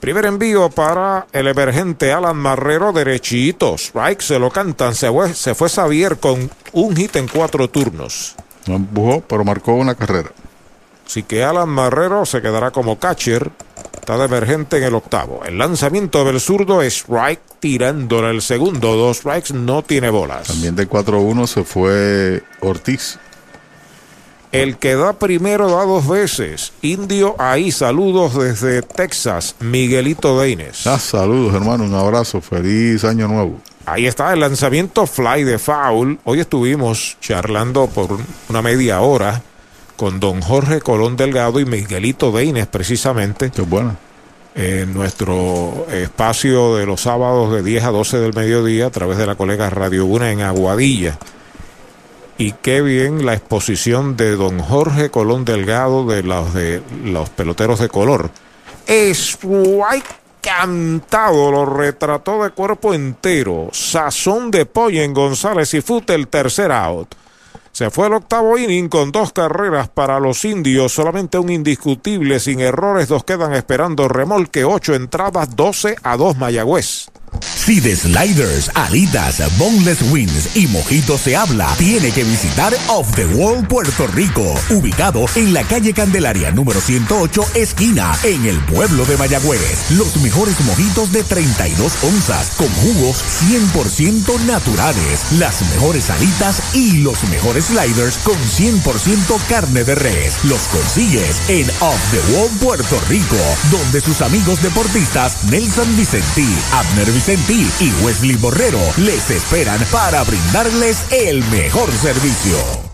Primer envío para el emergente Alan Marrero, derechito. Strike, se lo cantan. Se fue, se fue Xavier con un hit en cuatro turnos. No empujó, pero marcó una carrera. Así que Alan Marrero se quedará como catcher. Está de emergente en el octavo. El lanzamiento del zurdo es strike tirándole el segundo. Dos strikes, no tiene bolas. También de 4-1 se fue Ortiz. El que da primero da dos veces. Indio ahí, saludos desde Texas, Miguelito Deines. Ah, saludos, hermano, un abrazo, feliz año nuevo. Ahí está el lanzamiento fly de foul. Hoy estuvimos charlando por una media hora con don Jorge Colón Delgado y Miguelito Deines, precisamente. Qué bueno. En nuestro espacio de los sábados de 10 a 12 del mediodía a través de la colega Radio Una en Aguadilla. Y qué bien la exposición de don Jorge Colón Delgado de los, de los peloteros de color. Es cantado, lo retrató de cuerpo entero. Sazón de pollo en González y Fute el tercer out. Se fue el octavo inning con dos carreras para los indios, solamente un indiscutible, sin errores, dos quedan esperando remolque, ocho entradas, 12 a 2 Mayagüez. Si de sliders, alitas, boneless wings y mojitos se habla, tiene que visitar Off the Wall Puerto Rico, ubicado en la calle Candelaria número 108, esquina, en el pueblo de Mayagüez. Los mejores mojitos de 32 onzas, con jugos 100% naturales, las mejores alitas y los mejores sliders con 100% carne de res. Los consigues en Off the Wall Puerto Rico, donde sus amigos deportistas Nelson Vicentí, Abner y Wesley Borrero les esperan para brindarles el mejor servicio.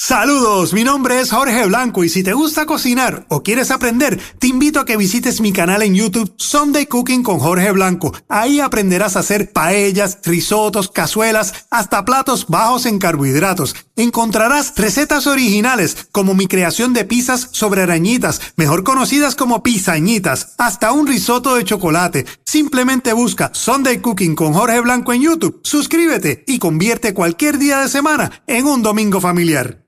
Saludos, mi nombre es Jorge Blanco y si te gusta cocinar o quieres aprender, te invito a que visites mi canal en YouTube Sunday Cooking con Jorge Blanco. Ahí aprenderás a hacer paellas, risotos, cazuelas, hasta platos bajos en carbohidratos. Encontrarás recetas originales como mi creación de pizzas sobre arañitas, mejor conocidas como pizañitas, hasta un risotto de chocolate. Simplemente busca Sunday Cooking con Jorge Blanco en YouTube, suscríbete y convierte cualquier día de semana en un domingo familiar.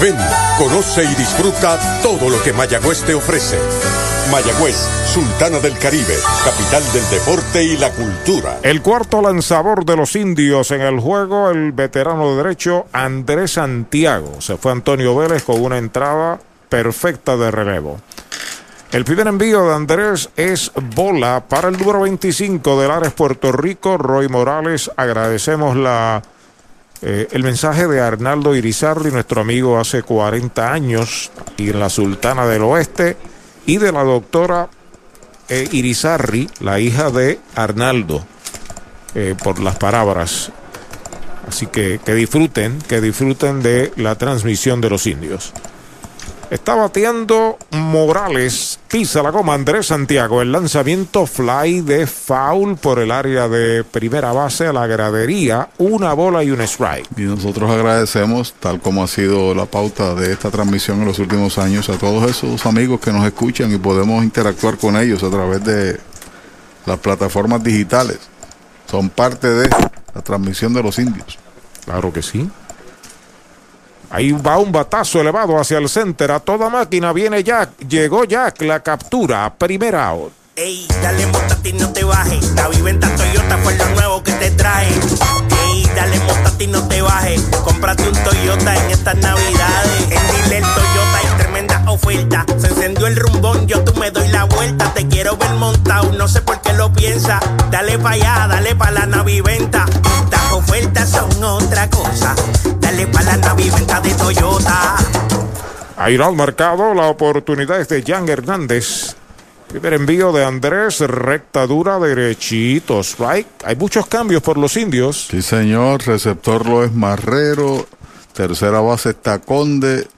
Ven, conoce y disfruta todo lo que Mayagüez te ofrece. Mayagüez, Sultana del Caribe, capital del deporte y la cultura. El cuarto lanzador de los indios en el juego, el veterano de derecho Andrés Santiago. Se fue Antonio Vélez con una entrada perfecta de relevo. El primer envío de Andrés es bola para el número 25 del Ares Puerto Rico, Roy Morales. Agradecemos la, eh, el mensaje de Arnaldo Irizarri, nuestro amigo hace 40 años, y la Sultana del Oeste, y de la doctora eh, Irizarri, la hija de Arnaldo, eh, por las palabras. Así que que disfruten, que disfruten de la transmisión de los indios. Está bateando Morales, pisa la goma Andrés Santiago, el lanzamiento fly de foul por el área de primera base a la gradería, una bola y un strike. Y nosotros agradecemos, tal como ha sido la pauta de esta transmisión en los últimos años, a todos esos amigos que nos escuchan y podemos interactuar con ellos a través de las plataformas digitales. Son parte de la transmisión de los indios. Claro que sí. Ahí va un batazo elevado hacia el center. A toda máquina viene Jack. Llegó Jack. La captura. Primera out. Ey, dale montate y no te bajes. La viventa Toyota fue lo nuevo que te trae. Ey, dale montate y no te bajes. Cómprate un Toyota en estas navidades. En Dile Toyota hay tremenda oferta. Se encendió el rumbón, yo tú me doy la vuelta. Te quiero ver montado, no sé por qué lo piensa. Dale pa' allá, dale pa' la naviventa. Las ofertas son otra cosa. Dale pa' la naviventa de Toyota. Ahí lo han marcado. La oportunidad es de Jan Hernández. Primer envío de Andrés, recta dura, derechito, strike. Hay muchos cambios por los indios. Sí, señor. Receptor lo es Marrero. Tercera base está Conde.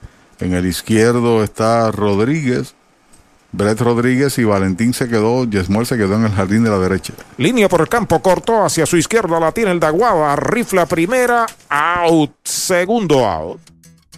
En el izquierdo está Rodríguez. Brett Rodríguez y Valentín se quedó, Yesmuel se quedó en el jardín de la derecha. Línea por el campo, cortó hacia su izquierda, la tiene el Daguaba, rifla primera, out, segundo out.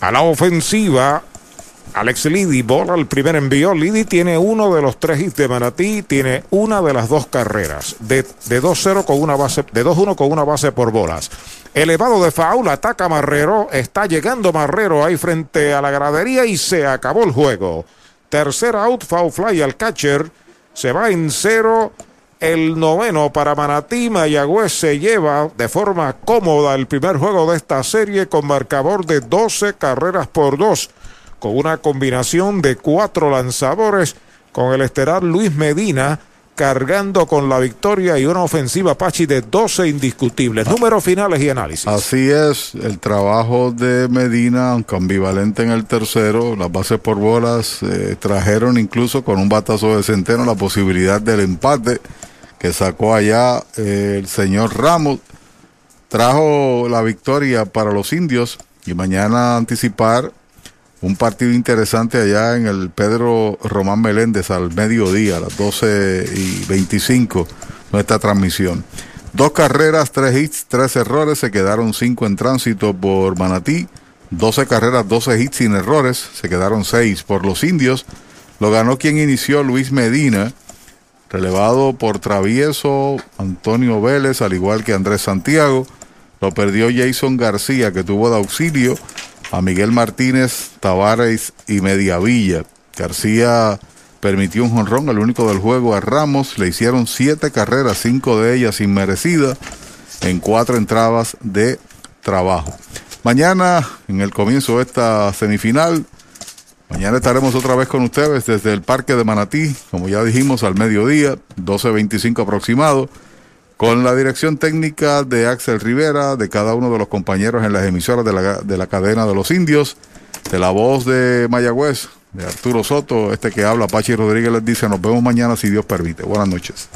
A la ofensiva, Alex Liddy bola el primer envío. Liddy tiene uno de los tres hits de Manatí, tiene una de las dos carreras, de, de 2-0 con una base, de 2-1 con una base por bolas. Elevado de faula, ataca Marrero, está llegando Marrero ahí frente a la gradería y se acabó el juego. Tercera out, foul fly al catcher, se va en cero. El noveno para Manatí, Mayagüez se lleva de forma cómoda el primer juego de esta serie con marcador de 12 carreras por dos, con una combinación de cuatro lanzadores, con el estelar Luis Medina cargando con la victoria y una ofensiva Pachi de 12 indiscutibles. Números finales y análisis. Así es, el trabajo de Medina, aunque ambivalente en el tercero, las bases por bolas eh, trajeron incluso con un batazo de centeno la posibilidad del empate que sacó allá eh, el señor Ramos. Trajo la victoria para los indios y mañana anticipar un partido interesante allá en el Pedro Román Meléndez al mediodía, a las 12 y 25, nuestra transmisión. Dos carreras, tres hits, tres errores, se quedaron cinco en tránsito por Manatí. 12 carreras, 12 hits sin errores, se quedaron seis por los indios. Lo ganó quien inició Luis Medina, relevado por Travieso, Antonio Vélez, al igual que Andrés Santiago. Lo perdió Jason García, que tuvo de auxilio a Miguel Martínez, Tavares y Mediavilla. García permitió un jonrón, el único del juego a Ramos. Le hicieron siete carreras, cinco de ellas inmerecidas, en cuatro entradas de trabajo. Mañana, en el comienzo de esta semifinal, mañana estaremos otra vez con ustedes desde el Parque de Manatí, como ya dijimos, al mediodía, 12.25 aproximado con la dirección técnica de Axel Rivera, de cada uno de los compañeros en las emisoras de la, de la cadena de los indios, de la voz de Mayagüez, de Arturo Soto, este que habla, Pachi Rodríguez les dice, nos vemos mañana si Dios permite. Buenas noches.